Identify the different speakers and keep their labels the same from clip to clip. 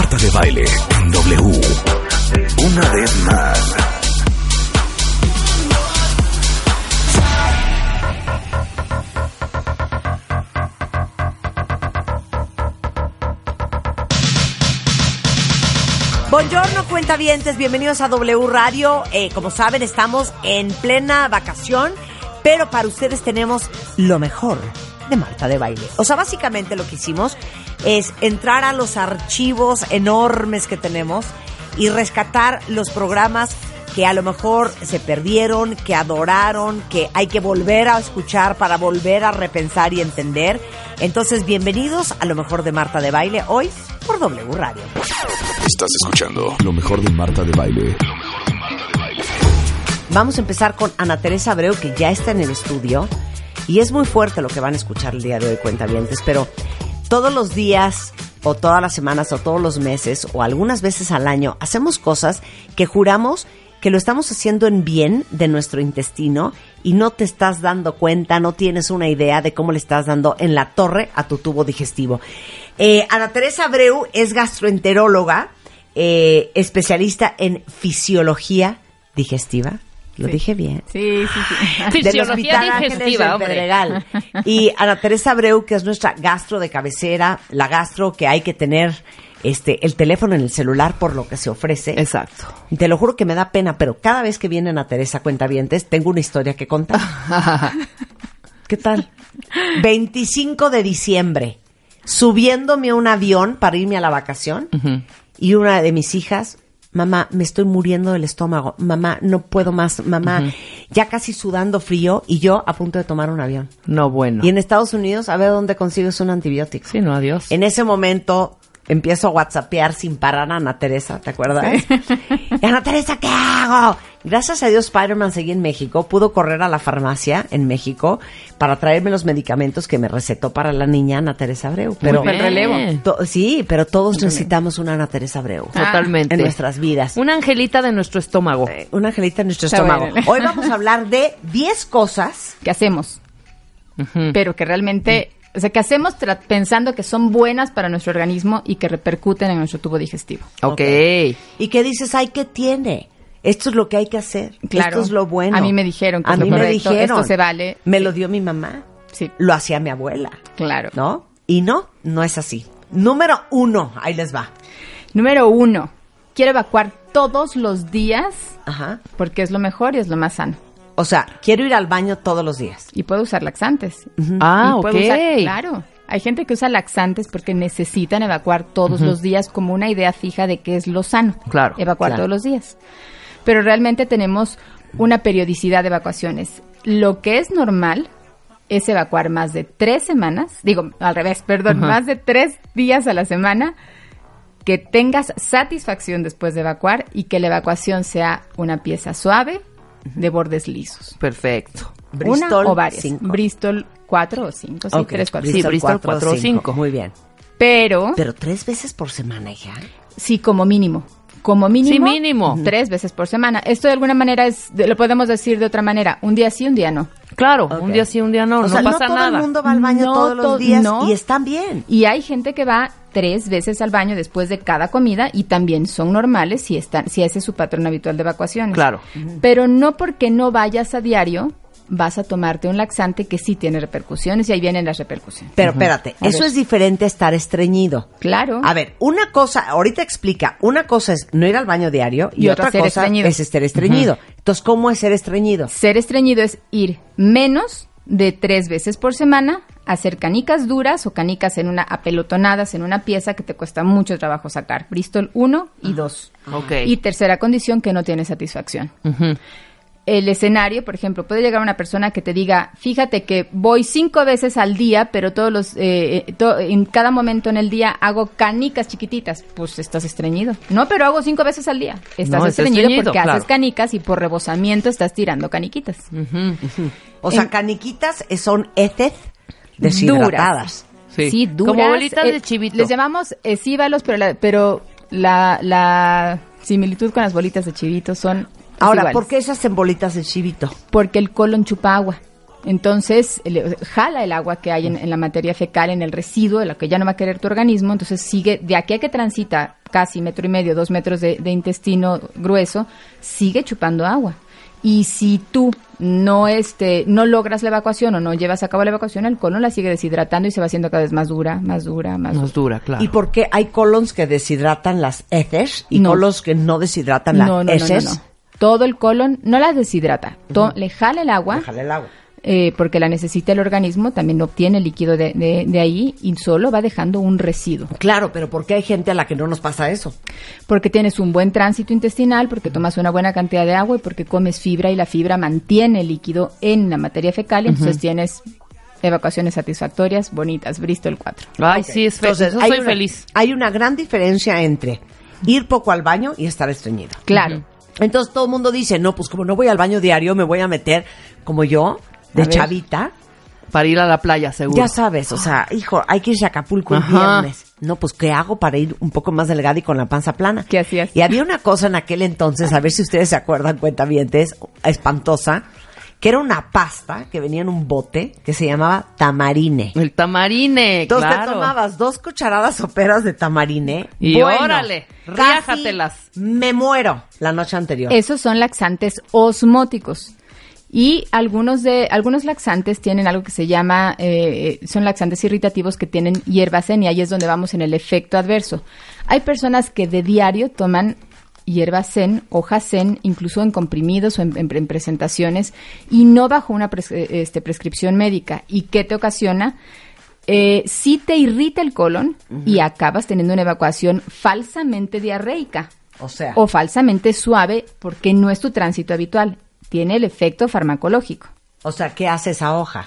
Speaker 1: Marta de baile en W. Una vez más.
Speaker 2: Buongiorno, cuentavientes, bienvenidos a W Radio. Eh, como saben, estamos en plena vacación, pero para ustedes tenemos lo mejor de Marta de Baile. O sea, básicamente lo que hicimos es entrar a los archivos enormes que tenemos y rescatar los programas que a lo mejor se perdieron, que adoraron, que hay que volver a escuchar para volver a repensar y entender. Entonces, bienvenidos a lo mejor de Marta de Baile hoy por W Radio.
Speaker 1: Estás escuchando lo mejor de Marta de baile.
Speaker 2: Vamos a empezar con Ana Teresa Abreu, que ya está en el estudio. Y es muy fuerte lo que van a escuchar el día de hoy, cuentavientes, pero todos los días, o todas las semanas, o todos los meses, o algunas veces al año, hacemos cosas que juramos que lo estamos haciendo en bien de nuestro intestino y no te estás dando cuenta, no tienes una idea de cómo le estás dando en la torre a tu tubo digestivo. Eh, Ana Teresa Abreu es gastroenteróloga, eh, especialista en fisiología digestiva. Lo dije bien.
Speaker 3: Sí, sí, sí.
Speaker 4: Fisiología
Speaker 2: Hospital Ángeles
Speaker 4: digestiva, hombre.
Speaker 2: Pedregal. Y Ana Teresa Abreu, que es nuestra gastro de cabecera, la gastro que hay que tener este el teléfono en el celular por lo que se ofrece.
Speaker 4: Exacto.
Speaker 2: Te lo juro que me da pena, pero cada vez que viene Ana Teresa Cuentavientes, tengo una historia que contar. ¿Qué tal? 25 de diciembre, subiéndome a un avión para irme a la vacación, y una de mis hijas, mamá, me estoy muriendo del estómago, mamá, no puedo más, mamá, ya casi sudando frío, y yo a punto de tomar un avión.
Speaker 4: No, bueno.
Speaker 2: Y en Estados Unidos, a ver dónde consigues un antibiótico.
Speaker 4: Sí, no, adiós.
Speaker 2: En ese momento empiezo a whatsappear sin parar a Ana Teresa, ¿te acuerdas? Y, Ana Teresa, ¿qué hago? Gracias a Dios Spider-Man seguí en México, pudo correr a la farmacia en México para traerme los medicamentos que me recetó para la niña Ana Teresa Abreu. Pero
Speaker 4: bien.
Speaker 3: relevo.
Speaker 2: Sí, pero todos necesitamos una Ana Teresa Abreu.
Speaker 4: Totalmente.
Speaker 2: En nuestras vidas.
Speaker 4: Una angelita de nuestro estómago.
Speaker 2: Eh, Una angelita en nuestro
Speaker 3: Está
Speaker 2: estómago. Hoy vamos a hablar de 10 cosas.
Speaker 3: que hacemos, pero que realmente, o sea, que hacemos pensando que son buenas para nuestro organismo y que repercuten en nuestro tubo digestivo.
Speaker 4: Ok.
Speaker 2: Y que dices, ay, ¿qué tiene? Esto es lo que hay que hacer.
Speaker 3: Claro.
Speaker 2: Esto es lo bueno.
Speaker 3: A mí me dijeron que
Speaker 2: A
Speaker 3: es lo
Speaker 2: mí me
Speaker 3: correcto,
Speaker 2: dijeron.
Speaker 3: esto se vale.
Speaker 2: Me
Speaker 3: Sí.
Speaker 2: lo dio mi mamá.
Speaker 3: Sí,
Speaker 2: Lo hacía mi abuela.
Speaker 3: claro.
Speaker 2: ¿No? Y no, no es así. Número uno, ahí les va.
Speaker 3: Número uno, quiero evacuar todos los días
Speaker 2: Ajá.
Speaker 3: porque es lo mejor y es lo más sano.
Speaker 2: O sea, quiero ir al baño todos los días.
Speaker 3: Y puedo usar laxantes.
Speaker 4: Ah,
Speaker 3: Y
Speaker 4: ok.
Speaker 3: puedo usar- claro. Hay gente que usa laxantes porque necesitan evacuar todos los días como una idea fija de qué es lo sano.
Speaker 4: Claro,
Speaker 3: Evacuar
Speaker 2: claro.
Speaker 3: todos los días. Pero realmente tenemos una periodicidad de evacuaciones. Lo que es normal es evacuar más de tres semanas, digo, al revés, perdón, más de tres días a la semana, que tengas satisfacción después de evacuar y que la evacuación sea una pieza suave de bordes lisos.
Speaker 4: Perfecto.
Speaker 2: Bristol,
Speaker 3: una o varias.
Speaker 2: cinco.
Speaker 3: Bristol cuatro o cinco, sí,
Speaker 2: Ok,
Speaker 3: tres, cuatro.
Speaker 4: Sí, Bristol
Speaker 2: cuatro
Speaker 4: cuatro o cinco.
Speaker 2: Muy bien.
Speaker 3: Pero,
Speaker 2: Pero tres veces por semana, hija.
Speaker 3: sí, como mínimo. Como mínimo.
Speaker 4: Sí, mínimo.
Speaker 3: Tres veces por semana. Esto de alguna manera es, lo podemos decir de otra manera. Un día sí, un día no.
Speaker 4: Claro, un día sí, un día no.
Speaker 2: o
Speaker 4: no
Speaker 2: sea,
Speaker 4: pasa
Speaker 2: no todo
Speaker 4: nada.
Speaker 2: el mundo va al baño
Speaker 3: No
Speaker 2: todos los días
Speaker 3: no.
Speaker 2: y están bien.
Speaker 3: Y hay gente que va tres veces al baño después de cada comida y también son normales si, están, si ese es su patrón habitual de evacuaciones.
Speaker 4: Claro.
Speaker 3: Pero no porque no vayas a diario vas a tomarte un laxante que sí tiene repercusiones y ahí vienen las repercusiones.
Speaker 2: Pero espérate,
Speaker 3: A
Speaker 2: eso
Speaker 3: ver.
Speaker 2: es diferente a estar estreñido.
Speaker 3: Claro.
Speaker 2: A ver, una cosa, ahorita explica, una cosa es no ir al baño diario y,
Speaker 3: Y
Speaker 2: otra
Speaker 3: otra ser
Speaker 2: cosa
Speaker 3: estreñido.
Speaker 2: es estar estreñido. Entonces, ¿cómo es ser estreñido?
Speaker 3: Ser estreñido es ir menos de tres veces por semana a hacer canicas duras o canicas en una apelotonadas en una pieza que te cuesta mucho trabajo sacar. Bristol 1 y 2.
Speaker 4: Ok.
Speaker 3: Y tercera condición que no tiene satisfacción. El escenario, por ejemplo, puede llegar una persona que te diga, fíjate que voy cinco veces al día, pero todos los, eh, eh, to- en cada momento en el día hago canicas chiquititas. Pues estás estreñido. No, pero hago cinco veces al día. Estás
Speaker 4: No,
Speaker 3: estreñido,
Speaker 4: estreñido,
Speaker 3: porque
Speaker 4: claro.
Speaker 3: haces canicas y por rebosamiento estás tirando caniquitas.
Speaker 2: O sea,
Speaker 3: En-
Speaker 2: caniquitas eh, son heces deshidratadas.
Speaker 4: Sí.
Speaker 3: Sí, duras.
Speaker 4: Como bolitas
Speaker 3: eh,
Speaker 4: de chivito.
Speaker 3: Les llamamos esíbalos, pero la, pero la, la similitud con las bolitas de chivito son
Speaker 2: Ahora,
Speaker 3: esíbalos.
Speaker 2: ¿por qué esas en bolitas de chivito?
Speaker 3: Porque el colon chupa agua. Entonces, le- jala el agua que hay en, en la materia fecal, en el residuo, de lo que ya no va a querer tu organismo. Entonces, sigue, de aquí a que transita casi metro y medio, dos metros de, de intestino grueso, sigue chupando agua. Y si tú no, este, no logras la evacuación o no llevas a cabo la evacuación, el colon la sigue deshidratando y se va haciendo cada vez más dura, más dura, más dura.
Speaker 4: Nos dura, claro.
Speaker 2: ¿Y por qué hay colons que deshidratan las heces y
Speaker 3: No.
Speaker 2: colons que no deshidratan las
Speaker 3: no, no, no, no,
Speaker 2: heces?
Speaker 3: Todo el colon no la deshidrata, to- le jala el agua.
Speaker 2: El agua.
Speaker 3: eh, porque la necesita el organismo, también obtiene líquido de, de- de ahí y solo va dejando un residuo.
Speaker 2: Claro, pero ¿por qué hay gente a la que no nos pasa eso?
Speaker 3: Porque tienes un buen tránsito intestinal, porque tomas una buena cantidad de agua y porque comes fibra y la fibra mantiene el líquido en la materia fecal, y entonces tienes evacuaciones satisfactorias, bonitas, Bristol 4.
Speaker 4: Ay, sí, es fe-
Speaker 2: Entonces,
Speaker 4: soy
Speaker 2: una-
Speaker 4: feliz.
Speaker 2: Hay una gran diferencia entre ir poco al baño y estar estreñido.
Speaker 3: Claro.
Speaker 2: Entonces todo el mundo dice, no, pues como no voy al baño diario, me voy a meter como yo, de chavita.
Speaker 4: Para ir a la playa, seguro.
Speaker 2: Ya sabes, o sea, hijo, hay que irse a Acapulco el
Speaker 4: Ajá.
Speaker 2: viernes. No, pues ¿qué hago para ir un poco más delgada y con la panza plana?
Speaker 3: ¿Qué hacías?
Speaker 2: Y había una cosa en aquel entonces, a ver si ustedes se acuerdan, cuentavientes, espantosa, que era una pasta que venía en un bote que se llamaba tamarine.
Speaker 4: El tamarine,
Speaker 2: Entonces
Speaker 4: claro.
Speaker 2: te tomabas dos cucharadas soperas de tamarine.
Speaker 4: Y órale,
Speaker 2: casi
Speaker 4: riájatelas.
Speaker 2: Me muero la noche anterior.
Speaker 3: Esos son laxantes osmóticos. Y algunos de algunos laxantes tienen algo que se llama eh, son laxantes irritativos que tienen hierbacén y ahí es donde vamos en el efecto adverso. Hay personas que de diario toman hierbacén, hojacén, incluso en comprimidos o en, en- en presentaciones y no bajo una pres- eh, este, prescripción médica. ¿Y qué te ocasiona? Eh, sí te irrita el colon y acabas teniendo una evacuación falsamente diarreica
Speaker 2: o sea,
Speaker 3: o falsamente suave porque no es tu tránsito habitual. Tiene el efecto farmacológico.
Speaker 2: o sea, ¿qué hace esa hoja?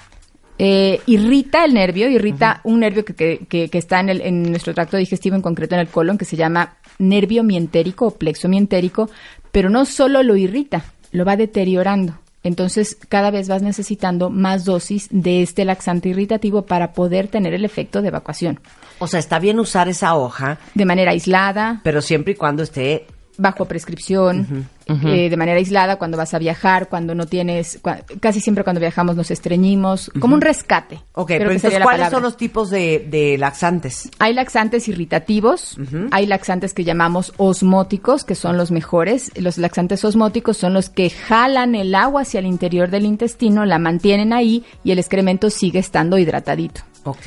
Speaker 3: Eh, irrita el nervio, irrita un nervio que, que- que- que está en, el- en nuestro tracto digestivo, en concreto en el colon, que se llama nervio mientérico o plexo mientérico, pero no solo lo irrita, lo va deteriorando. Entonces, cada vez vas necesitando más dosis de este laxante irritativo para poder tener el efecto de evacuación.
Speaker 2: O sea, está bien usar esa hoja,
Speaker 3: De manera aislada,
Speaker 2: pero siempre y cuando esté
Speaker 3: bajo prescripción, eh, de manera aislada cuando vas a viajar, cuando no tienes, cua- casi siempre cuando viajamos nos estreñimos, como un rescate.
Speaker 2: Ok, pero entonces, ¿cuáles son los tipos de, de laxantes?
Speaker 3: Hay laxantes irritativos, hay laxantes que llamamos osmóticos, que son los mejores. Los laxantes osmóticos son los que jalan el agua hacia el interior del intestino, la mantienen ahí y el excremento sigue estando hidratadito.
Speaker 2: Ok.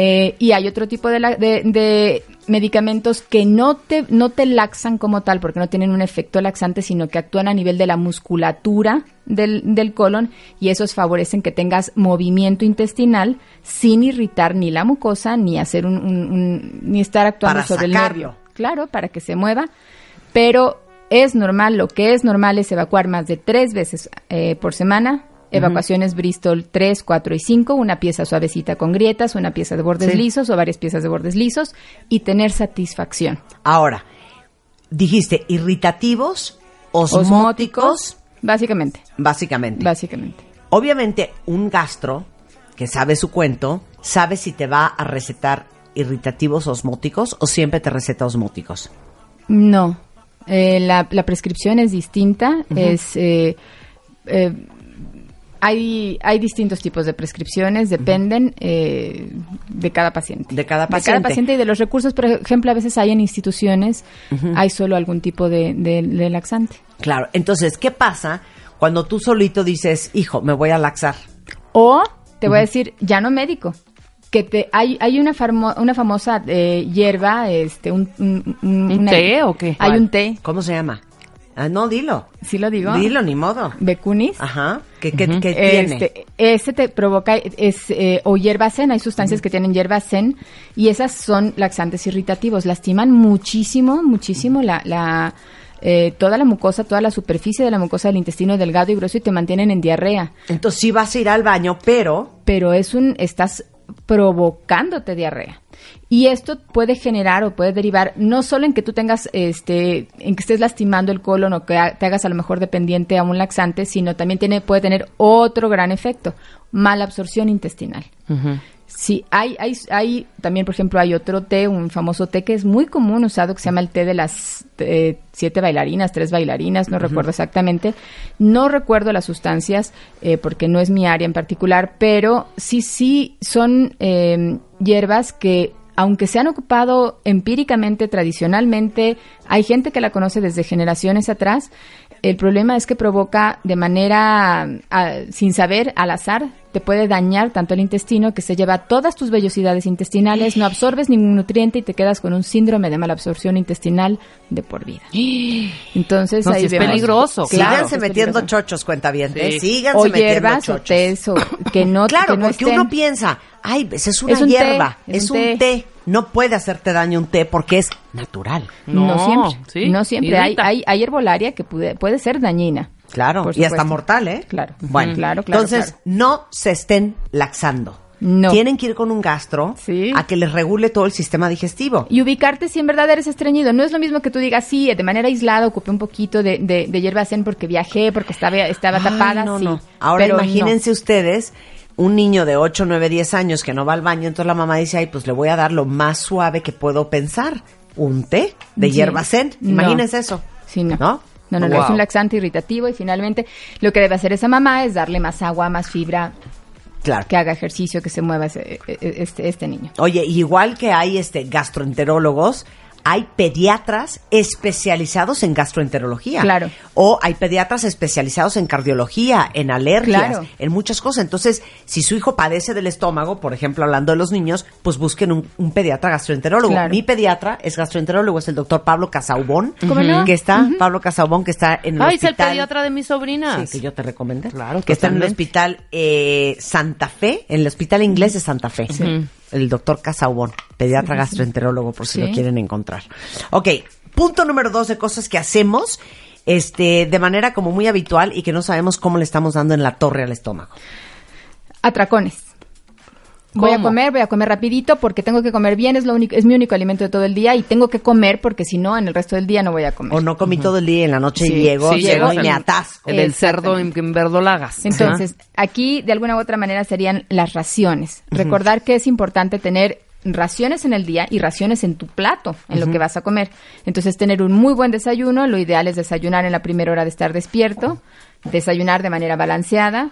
Speaker 3: Eh, y hay otro tipo de, la- de- de medicamentos que no te, no te laxan como tal, porque no tienen un efecto laxante, sino que actúan a nivel de la musculatura del, del colon y esos favorecen que tengas movimiento intestinal sin irritar ni la mucosa ni hacer un, un- un- ni estar actuando
Speaker 2: Para
Speaker 3: sobre el nervio. Claro, para que se mueva, pero es normal, lo que es normal es evacuar más de tres veces eh, por semana. Evacuaciones Bristol 3, 4 y 5, una pieza suavecita con grietas, una pieza de bordes
Speaker 2: Sí.
Speaker 3: lisos o varias piezas de bordes lisos y tener satisfacción.
Speaker 2: Ahora, dijiste irritativos, osmóticos,
Speaker 3: básicamente,
Speaker 2: básicamente.
Speaker 3: básicamente.
Speaker 2: Obviamente, un gastro que sabe su cuento, sabe si te va a recetar irritativos osmóticos o siempre te receta osmóticos.
Speaker 3: No, eh, la, la prescripción es distinta, es... eh, eh, hay, hay distintos tipos de prescripciones, dependen eh, de cada paciente.
Speaker 2: De cada
Speaker 3: De cada
Speaker 2: paciente.
Speaker 3: paciente y de los recursos. Por ejemplo, a veces hay en instituciones, hay solo algún tipo de, de- de laxante.
Speaker 2: Claro, entonces, ¿qué pasa cuando tú solito dices, hijo, me voy a laxar?
Speaker 3: O te voy a decir, ya no médico. Que te, hay, hay una, farmo- una famosa eh, hierba, este, un, un, un-
Speaker 4: ¿Un
Speaker 3: una-
Speaker 4: té o qué?
Speaker 3: Hay
Speaker 2: ¿Cuál?
Speaker 3: un té,
Speaker 2: ¿Cómo se llama? Ah, no, dilo.
Speaker 3: ¿sí lo digo?
Speaker 2: Dilo, ni modo.
Speaker 3: Becunis.
Speaker 2: Ajá. ¿Qué, qué- qué tiene?
Speaker 3: Este, ese te provoca, es, eh, o hierbacén, hay sustancias que tienen hierbacén y esas son laxantes irritativos, lastiman muchísimo, muchísimo la, la, eh, toda la mucosa, toda la superficie de la mucosa del intestino delgado y grueso y te mantienen en diarrea.
Speaker 2: Entonces sí vas a ir al baño, pero
Speaker 3: Pero es un, estás provocándote diarrea. Y esto puede generar o puede derivar no solo en que tú tengas, este, en que estés lastimando el colon o que te hagas a lo mejor dependiente a un laxante, sino también tiene, puede tener otro gran efecto, mala absorción intestinal. Sí, hay, hay, hay, también, por ejemplo, hay otro té, un famoso té que es muy común usado, que se llama el té de las eh, siete bailarinas, tres bailarinas, no recuerdo exactamente. No recuerdo las sustancias, eh, porque no es mi área en particular, pero sí, sí son eh, hierbas que, aunque se han ocupado empíricamente, tradicionalmente, hay gente que la conoce desde generaciones atrás, el problema es que provoca de manera ah, sin saber, al azar, te puede dañar tanto el intestino que se lleva todas tus vellosidades intestinales, no absorbes ningún nutriente y te quedas con un síndrome de mala absorción intestinal de por vida. Entonces
Speaker 4: No,
Speaker 3: ahí
Speaker 4: sí es
Speaker 3: vemos-
Speaker 4: peligroso,
Speaker 3: Claro,
Speaker 2: síganse
Speaker 3: es
Speaker 2: metiendo
Speaker 3: peligroso.
Speaker 2: chochos, cuentavientes.
Speaker 4: Sí.
Speaker 2: Síganse
Speaker 3: o
Speaker 2: metiendo
Speaker 3: hierbas o
Speaker 2: chochos.
Speaker 3: tés o que no
Speaker 2: Claro,
Speaker 3: que no
Speaker 2: porque
Speaker 3: estén-
Speaker 2: uno piensa, ay, pues es una
Speaker 3: Es un té,
Speaker 2: hierba,
Speaker 3: es
Speaker 2: es
Speaker 3: un
Speaker 2: un
Speaker 3: té.
Speaker 2: té. No puede hacerte daño un té porque es natural.
Speaker 3: no,
Speaker 4: No,
Speaker 3: siempre,
Speaker 4: sí,
Speaker 3: no siempre hay, hay hay herbolaria que puede, puede ser dañina.
Speaker 2: Claro, y hasta mortal, ¿eh?
Speaker 3: Claro.
Speaker 2: Bueno.
Speaker 3: Claro, claro,
Speaker 2: Entonces,
Speaker 3: claro.
Speaker 2: no se estén laxando.
Speaker 3: No.
Speaker 2: Tienen que ir con un gastro
Speaker 3: Sí.
Speaker 2: a que les regule todo el sistema digestivo.
Speaker 3: Y ubicarte si en verdad eres estreñido. No es lo mismo que tú digas, sí, de manera aislada ocupé un poquito de, de, de hierba zen porque viajé, porque estaba, estaba
Speaker 2: Ay,
Speaker 3: tapada.
Speaker 2: no,
Speaker 3: sí.
Speaker 2: no. Ahora
Speaker 3: Pero
Speaker 2: imagínense ustedes un niño de 8, 9, 10 años que no va al baño, entonces la mamá dice, ay, pues le voy a dar lo más suave que puedo pensar, un té de
Speaker 3: Sí.
Speaker 2: hierba zen. Imagínense eso.
Speaker 3: Sí, no.
Speaker 2: ¿No?
Speaker 3: No, no, no,
Speaker 4: Wow.
Speaker 3: es un laxante irritativo y finalmente lo que debe hacer esa mamá es darle más agua, más fibra,
Speaker 2: Claro.
Speaker 3: que haga ejercicio, que se mueva ese- e- e- este, este niño.
Speaker 2: Oye, igual que hay este gastroenterólogos, hay pediatras especializados en gastroenterología.
Speaker 3: Claro.
Speaker 2: O hay pediatras especializados en cardiología, en alergias,
Speaker 3: Claro.
Speaker 2: en muchas cosas. Entonces, si su hijo padece del estómago, por ejemplo, hablando de los niños, pues busquen un, un pediatra gastroenterólogo.
Speaker 3: Claro.
Speaker 2: Mi pediatra es gastroenterólogo, es el doctor Pablo Casaubón.
Speaker 3: ¿Cómo no?
Speaker 2: Que está, Pablo Casaubón, que está en el
Speaker 4: Ay, es el
Speaker 2: hospital.
Speaker 4: pediatra de mis sobrinas.
Speaker 2: Sí, que yo te recomendé.
Speaker 4: Claro,
Speaker 2: Que está en el hospital eh, Santa Fe, en el hospital inglés de Santa Fe. El doctor Casaubón, pediatra gastroenterólogo, por si
Speaker 3: Sí.
Speaker 2: lo quieren encontrar. Ok, punto número dos de cosas que hacemos este, de manera como muy habitual y que no sabemos cómo le estamos dando en la torre al estómago.
Speaker 3: Atracones. Voy a
Speaker 4: ¿Cómo?
Speaker 3: comer, voy a comer rapidito porque tengo que comer bien, es lo único, es mi único alimento de todo el día y tengo que comer porque si no, en el resto del día no voy a comer.
Speaker 2: O no comí todo el día y en la noche
Speaker 3: Sí,
Speaker 2: llego,
Speaker 4: sí,
Speaker 2: llego y me atasco.
Speaker 4: El del cerdo en, en verdolagas.
Speaker 3: Entonces, aquí de alguna u otra manera serían las raciones. Recordar que es importante tener raciones en el día y raciones en tu plato, en lo que vas a comer. Entonces, tener un muy buen desayuno, lo ideal es desayunar en la primera hora de estar despierto, desayunar de manera balanceada,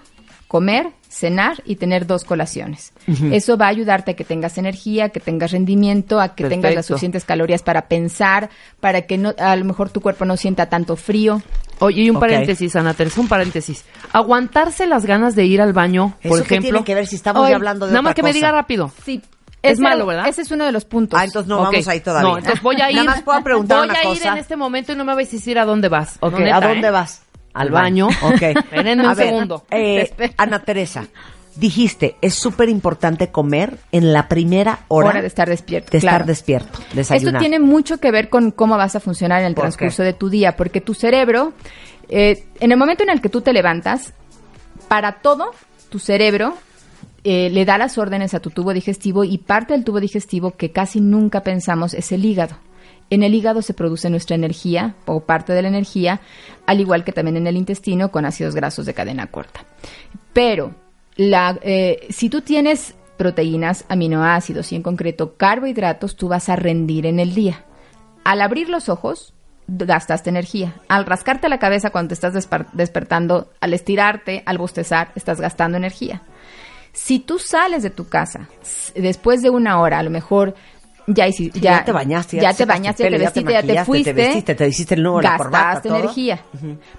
Speaker 3: comer, cenar y tener dos colaciones. Eso va a ayudarte a que tengas energía, que tengas rendimiento, a que tengas las suficientes calorías para pensar, para que no, a lo mejor tu cuerpo no sienta tanto frío.
Speaker 4: Oye, y un paréntesis, Ana Teresa, un paréntesis. Aguantarse las ganas de ir al baño, por
Speaker 2: ¿Eso qué
Speaker 4: ejemplo.
Speaker 2: tiene que ver si estamos
Speaker 3: Hoy,
Speaker 2: ya hablando de
Speaker 4: Nada
Speaker 2: otra
Speaker 4: más que me diga rápido.
Speaker 3: Sí.
Speaker 4: Es malo, ¿verdad?
Speaker 3: Ese es uno de los puntos.
Speaker 2: Ah, entonces no
Speaker 4: Ok.
Speaker 2: vamos ahí todavía.
Speaker 4: No, entonces voy a ir.
Speaker 2: Nada más puedo preguntar
Speaker 4: voy
Speaker 2: una
Speaker 4: a ir en este momento y no me vais a decir a dónde vas.
Speaker 2: Ok,
Speaker 4: No, neta,
Speaker 2: ¿a dónde
Speaker 4: ¿eh?
Speaker 2: vas?
Speaker 4: Al baño.
Speaker 2: Ok.
Speaker 4: Espérenme un
Speaker 2: A ver,
Speaker 4: segundo.
Speaker 2: eh. Ana Teresa, dijiste, es súper importante comer en la primera hora,
Speaker 3: Hora de estar despierto,
Speaker 2: De estar despierto,
Speaker 3: Esto
Speaker 2: desayunar.
Speaker 3: tiene mucho que ver con cómo vas a funcionar en el
Speaker 2: ¿Por
Speaker 3: transcurso
Speaker 2: qué?
Speaker 3: de tu día, porque tu cerebro, eh, en el momento en el que tú te levantas, para todo, tu cerebro eh, le da las órdenes a tu tubo digestivo y parte del tubo digestivo que casi nunca pensamos es el hígado. En el hígado se produce nuestra energía o parte de la energía, al igual que también en el intestino con ácidos grasos de cadena corta. Pero la, eh, si tú tienes proteínas, aminoácidos y en concreto carbohidratos, tú vas a rendir en el día. Al abrir los ojos, gastaste energía. Al rascarte la cabeza cuando te estás despertando, al estirarte, al bostezar, estás gastando energía. Si tú sales de tu casa después de una hora, a lo mejor ya, hici-
Speaker 2: Sí,
Speaker 3: ya,
Speaker 2: ya te bañaste, ya
Speaker 3: ya
Speaker 2: te
Speaker 3: bañaste, te
Speaker 2: pelo, ya te
Speaker 3: vestiste, ya te
Speaker 2: maquillaste, te
Speaker 3: fuiste,
Speaker 2: vestiste, te hiciste el la
Speaker 3: gastaste
Speaker 2: corbata, todo.
Speaker 3: energía,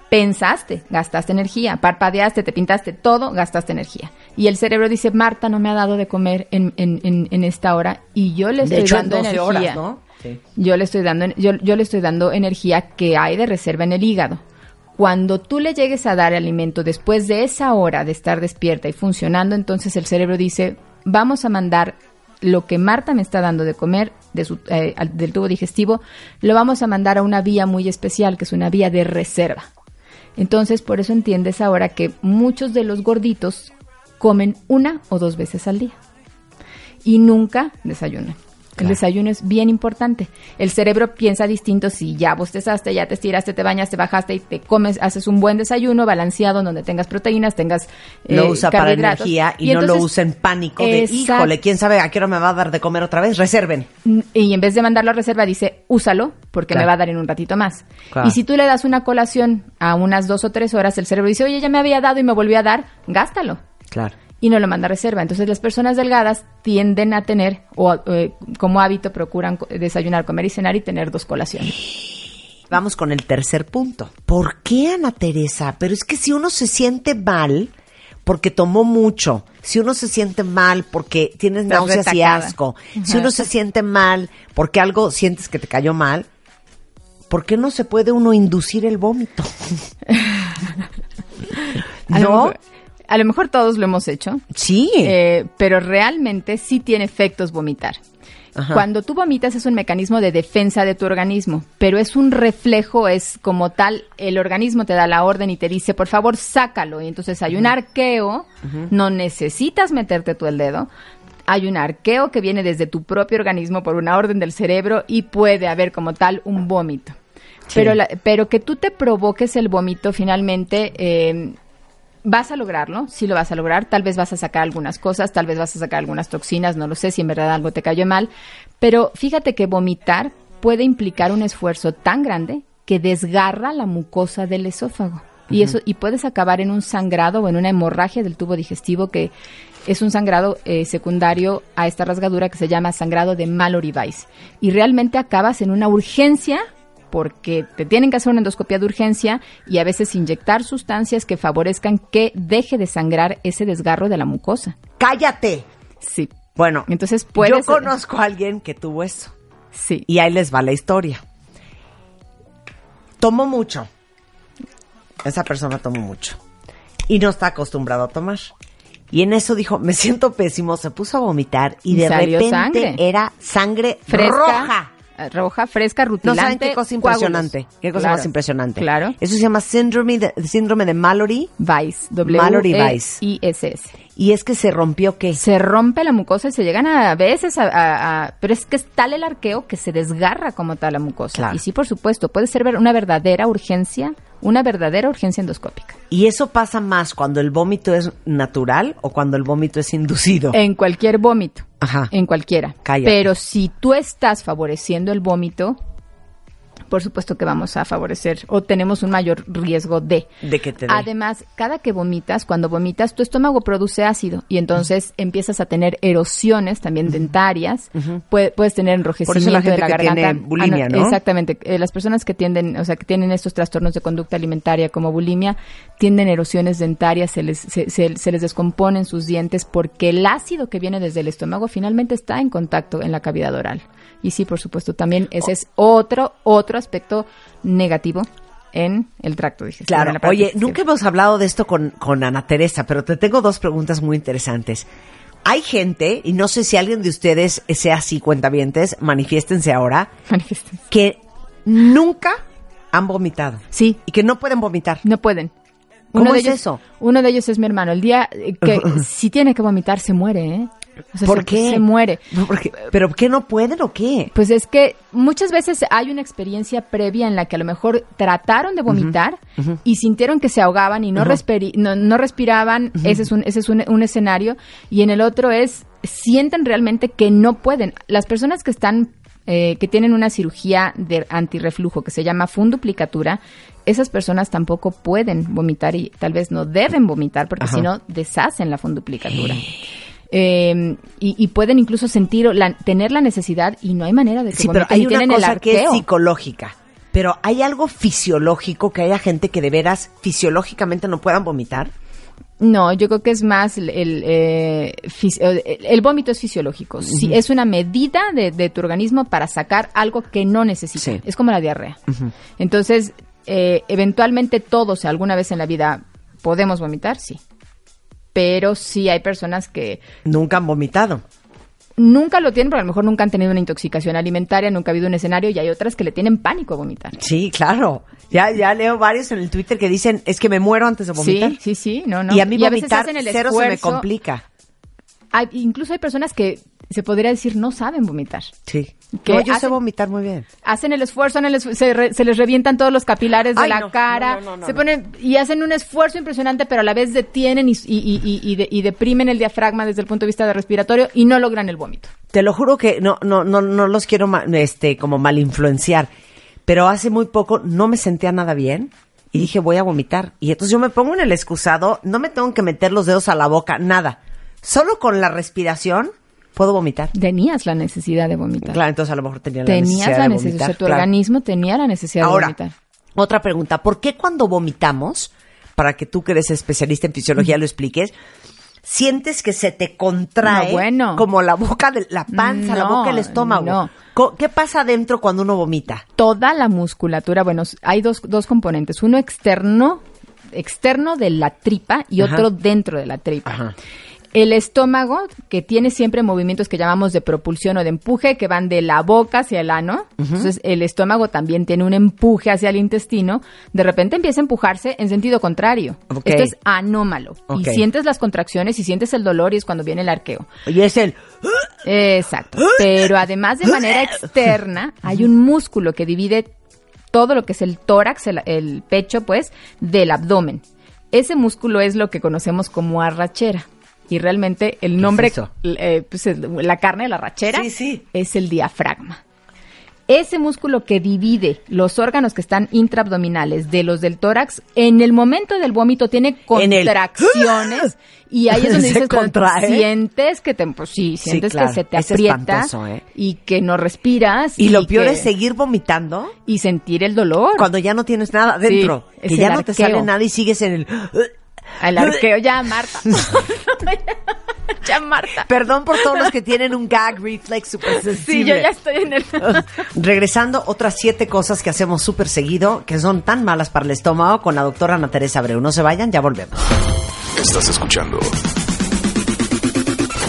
Speaker 3: pensaste, gastaste energía, parpadeaste, te pintaste, todo, gastaste energía. Y el cerebro dice, Marta no me ha dado de comer en, en, en, en esta hora y yo le
Speaker 2: De
Speaker 3: estoy
Speaker 2: hecho,
Speaker 3: dando
Speaker 2: 12
Speaker 3: energía.
Speaker 2: horas, ¿no? Sí.
Speaker 3: Yo le estoy dando, yo, yo le estoy dando energía que hay de reserva en el hígado. Cuando tú le llegues a dar alimento después de esa hora de estar despierta y funcionando, entonces el cerebro dice, vamos a mandar lo que Marta me está dando de comer de su, eh, del tubo digestivo, lo vamos a mandar a una vía muy especial, que es una vía de reserva. Entonces, por eso entiendes ahora que muchos de los gorditos comen una o dos veces al día y nunca desayunan. El desayuno es bien importante. El cerebro piensa distinto si ya bostezaste, ya te estiraste, te bañaste, bajaste y te comes, haces un buen desayuno balanceado donde tengas proteínas, tengas eh,
Speaker 2: Lo usa para energía y, no lo usa en pánico de, híjole, quién sabe a qué hora me va a dar de comer otra vez. Reserven.
Speaker 3: Y en vez de mandarlo a reserva, dice, úsalo porque
Speaker 2: Claro.
Speaker 3: me va a dar en un ratito más.
Speaker 2: Claro.
Speaker 3: Y si tú le das una colación a unas dos o tres horas, el cerebro dice, oye, ya me había dado y me volvió a dar, gástalo.
Speaker 2: Claro.
Speaker 3: Y no lo manda a reserva. Entonces las personas delgadas tienden a tener, o eh, como hábito, procuran desayunar, comer y cenar y tener dos colaciones.
Speaker 2: Vamos con el tercer punto. ¿Por qué, Ana Teresa? Pero es que si uno se siente mal porque tomó mucho, si uno se siente mal porque tienes
Speaker 3: Estás
Speaker 2: náuseas y asco, si uno se siente mal porque algo sientes que te cayó mal, ¿por qué no se puede uno inducir el vómito? ¿No?
Speaker 3: A lo mejor todos lo hemos hecho.
Speaker 2: Sí.
Speaker 3: Eh, pero realmente sí tiene efectos vomitar.
Speaker 2: Ajá.
Speaker 3: Cuando tú vomitas es un mecanismo de defensa de tu organismo, pero es un reflejo, es como tal, el organismo te da la orden y te dice, por favor, sácalo. Y entonces hay un arqueo, no necesitas meterte tú el dedo, hay un arqueo que viene desde tu propio organismo por una orden del cerebro y puede haber como tal un vómito.
Speaker 2: Sí.
Speaker 3: Pero, la- pero que tú te provoques el vómito finalmente... eh, Vas a lograrlo, sí lo vas a lograr, tal vez vas a sacar algunas cosas, tal vez vas a sacar algunas toxinas, no lo sé si en verdad algo te cayó mal, pero fíjate que vomitar puede implicar un esfuerzo tan grande que desgarra la mucosa del esófago. Y eso y puedes acabar en un sangrado o en una hemorragia del tubo digestivo que es un sangrado eh, secundario a esta rasgadura que se llama sangrado de Mallory Weiss. Y realmente acabas en una urgencia porque te tienen que hacer una endoscopia de urgencia y a veces inyectar sustancias que favorezcan que deje de sangrar ese desgarro de la mucosa.
Speaker 2: ¡Cállate!
Speaker 3: Sí.
Speaker 2: Bueno,
Speaker 3: Entonces puedes...
Speaker 2: yo conozco a alguien que tuvo eso.
Speaker 3: Sí.
Speaker 2: Y ahí les va la historia. Tomó mucho. Esa persona tomó mucho. Y no está acostumbrado a tomar. Y en eso dijo, me siento pésimo, se puso a vomitar y,
Speaker 3: Y
Speaker 2: de repente
Speaker 3: sangre.
Speaker 2: era sangre
Speaker 3: Fresca.
Speaker 2: roja.
Speaker 3: Roja, fresca,
Speaker 2: No
Speaker 3: rutilante.
Speaker 2: saben qué cosa
Speaker 3: coágulos.
Speaker 2: impresionante. Qué cosa
Speaker 3: Claro,
Speaker 2: más impresionante.
Speaker 3: Claro.
Speaker 2: Eso se llama síndrome de, síndrome de Mallory.
Speaker 3: Weiss.
Speaker 2: Mallory Weiss.
Speaker 3: W-E-I-S-S.
Speaker 2: Y es que se rompió qué?
Speaker 3: Se rompe la mucosa y se llegan a, a veces a, a- a- Pero es que es tal el arqueo que se desgarra como tal la mucosa.
Speaker 2: Claro.
Speaker 3: Y sí, por supuesto, puede ser una verdadera urgencia, una verdadera urgencia endoscópica.
Speaker 2: Y eso pasa más cuando el vómito es natural o cuando el vómito es inducido.
Speaker 3: En cualquier vómito.
Speaker 2: Ajá.
Speaker 3: En cualquiera.
Speaker 2: Cállate.
Speaker 3: Pero si tú estás favoreciendo el vómito, por supuesto que vamos a favorecer o tenemos un mayor riesgo de.
Speaker 2: De que te dé.
Speaker 3: Además, cada que vomitas, cuando vomitas, tu estómago produce ácido y entonces empiezas a tener erosiones también dentarias. Puede- puedes tener enrojecimiento
Speaker 2: la gente
Speaker 3: de la
Speaker 2: que
Speaker 3: garganta.
Speaker 2: tiene bulimia,
Speaker 3: Ah,
Speaker 2: ¿no?
Speaker 3: Exactamente. Eh, las personas que tienden, o sea, que tienen estos trastornos de conducta alimentaria como bulimia, tienden erosiones dentarias, se les, se, se- se les descomponen sus dientes porque el ácido que viene desde el estómago finalmente está en contacto en la cavidad oral. Y sí, por supuesto, también ese es otro, otro aspecto negativo en el tracto digestivo.
Speaker 2: Claro, oye, nunca hemos hablado de esto con, con Ana Teresa, pero te tengo dos preguntas muy interesantes. Hay gente, y no sé si alguien de ustedes sea así, cuentavientes, manifiéstense ahora,
Speaker 3: Manifiéstense.
Speaker 2: que nunca han vomitado
Speaker 3: Sí,
Speaker 2: y que no pueden vomitar.
Speaker 3: no pueden.
Speaker 2: ¿Cómo
Speaker 3: de
Speaker 2: es
Speaker 3: ellos,
Speaker 2: eso?
Speaker 3: Uno de ellos es mi hermano. El día que si tiene que vomitar se muere, ¿eh? O sea,
Speaker 2: ¿Por
Speaker 3: se,
Speaker 2: qué?
Speaker 3: Se muere.
Speaker 2: No, porque- ¿Pero qué no pueden o qué?
Speaker 3: Pues es que muchas veces hay una experiencia previa en la que a lo mejor trataron de vomitar y sintieron que se ahogaban y no, respiri- no, no respiraban. Ese es, un, ese es un, un escenario. Y en el otro es, sienten realmente que no pueden. Las personas que están, eh, que tienen una cirugía de antirreflujo que se llama funduplicatura, esas personas tampoco pueden vomitar y tal vez no deben vomitar porque si no deshacen la funduplicatura. Eh, y, y pueden incluso sentir, la, tener la necesidad y no hay manera de que
Speaker 2: Sí, pero hay una cosa que es psicológica. Pero hay algo fisiológico que haya gente que de veras fisiológicamente no puedan vomitar.
Speaker 3: No, yo creo que es más el, el, eh, el- el vómito es fisiológico. Sí, es una medida de, de tu organismo para sacar algo que no necesita.
Speaker 2: Sí.
Speaker 3: Es como la diarrea. Entonces, eh, eventualmente todos alguna vez en la vida podemos vomitar, sí. Pero sí hay personas que
Speaker 2: Nunca han vomitado.
Speaker 3: nunca lo tienen, pero a lo mejor nunca han tenido una intoxicación alimentaria, nunca ha habido un escenario y hay otras que le tienen pánico a vomitar.
Speaker 2: Sí, claro. Ya, ya leo varios en el Twitter que dicen, es que me muero antes de vomitar.
Speaker 3: Sí, sí, sí, no, no.
Speaker 2: Y a mí
Speaker 3: veces
Speaker 2: vomitar
Speaker 3: hacen el
Speaker 2: cero se me complica.
Speaker 3: Hay- incluso hay personas que se podría decir no saben vomitar.
Speaker 2: Sí.
Speaker 3: Que
Speaker 2: No, yo sé vomitar muy bien.
Speaker 3: Hacen el esfuerzo, en el esfu- se, re- se les revientan todos los capilares de
Speaker 2: Ay,
Speaker 3: la
Speaker 2: no,
Speaker 3: cara,
Speaker 2: no, no, no,
Speaker 3: se ponen y hacen un esfuerzo impresionante, pero a la vez detienen y, y- y- y- y de- y deprimen el diafragma desde el punto de vista de respiratorio y no logran el vómito.
Speaker 2: Te lo juro que no, no, no, no los quiero ma- este, como mal influenciar. Pero hace muy poco no me sentía nada bien y dije voy a vomitar. Y entonces yo me pongo en el excusado, no me tengo que meter los dedos a la boca, nada. Solo con la respiración puedo vomitar.
Speaker 3: Tenías la necesidad de vomitar.
Speaker 2: Claro, entonces a lo mejor tenía la
Speaker 3: Tenías
Speaker 2: necesidad
Speaker 3: la
Speaker 2: de
Speaker 3: necesidad,
Speaker 2: vomitar.
Speaker 3: tu
Speaker 2: claro.
Speaker 3: organismo tenía la necesidad
Speaker 2: Ahora,
Speaker 3: de vomitar.
Speaker 2: otra pregunta. ¿Por qué cuando vomitamos, para que tú que eres especialista en fisiología lo expliques, sientes que se te contrae
Speaker 3: No, bueno.
Speaker 2: como la boca de la panza, la boca del estómago?
Speaker 3: no.
Speaker 2: ¿Qué pasa adentro cuando uno vomita?
Speaker 3: Toda la musculatura, bueno, hay dos, dos componentes, uno externo, externo de la tripa y
Speaker 2: Ajá.
Speaker 3: otro dentro de la tripa.
Speaker 2: Ajá.
Speaker 3: El estómago, que tiene siempre movimientos que llamamos de propulsión o de empuje, que van de la boca hacia el ano. Entonces, el estómago también tiene un empuje hacia el intestino. De repente empieza a empujarse en sentido contrario. Esto es anómalo. Y sientes las contracciones y sientes el dolor y es cuando viene el arqueo.
Speaker 2: Y es el...
Speaker 3: Exacto. Pero además de manera externa, hay un músculo que divide todo lo que es el tórax, el, el pecho, pues, del abdomen. Ese músculo es lo que conocemos como arrachera. Y realmente el nombre, eh, pues, la carne de la
Speaker 2: Sí, sí.
Speaker 3: es el diafragma. Ese músculo que divide los órganos que están intraabdominales de los del tórax, en el momento del vómito tiene
Speaker 2: En el-
Speaker 3: contracciones y ahí es donde dices,
Speaker 2: contrae.
Speaker 3: sientes que te, pues sí, sientes
Speaker 2: claro.
Speaker 3: que se te aprieta
Speaker 2: ¿eh?
Speaker 3: y que no respiras.
Speaker 2: Y lo peor
Speaker 3: que-
Speaker 2: es seguir vomitando
Speaker 3: Y sentir el dolor.
Speaker 2: cuando ya no tienes nada dentro. Que ya no te sale nada y sigues en el...
Speaker 3: El arqueo, ya, Marta. ya, Marta.
Speaker 2: Perdón por todos los que tienen un gag reflex super sensible.
Speaker 3: Sí, yo ya estoy en el...
Speaker 2: Regresando, otras siete cosas que hacemos súper seguido, que son tan malas para el estómago, con la doctora Ana Teresa Abreu. No se vayan, ya volvemos.
Speaker 1: Estás escuchando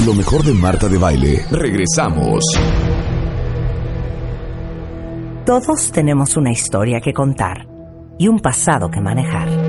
Speaker 1: lo mejor de Marta de Baile. Regresamos.
Speaker 5: Todos tenemos una historia que contar y un pasado que manejar.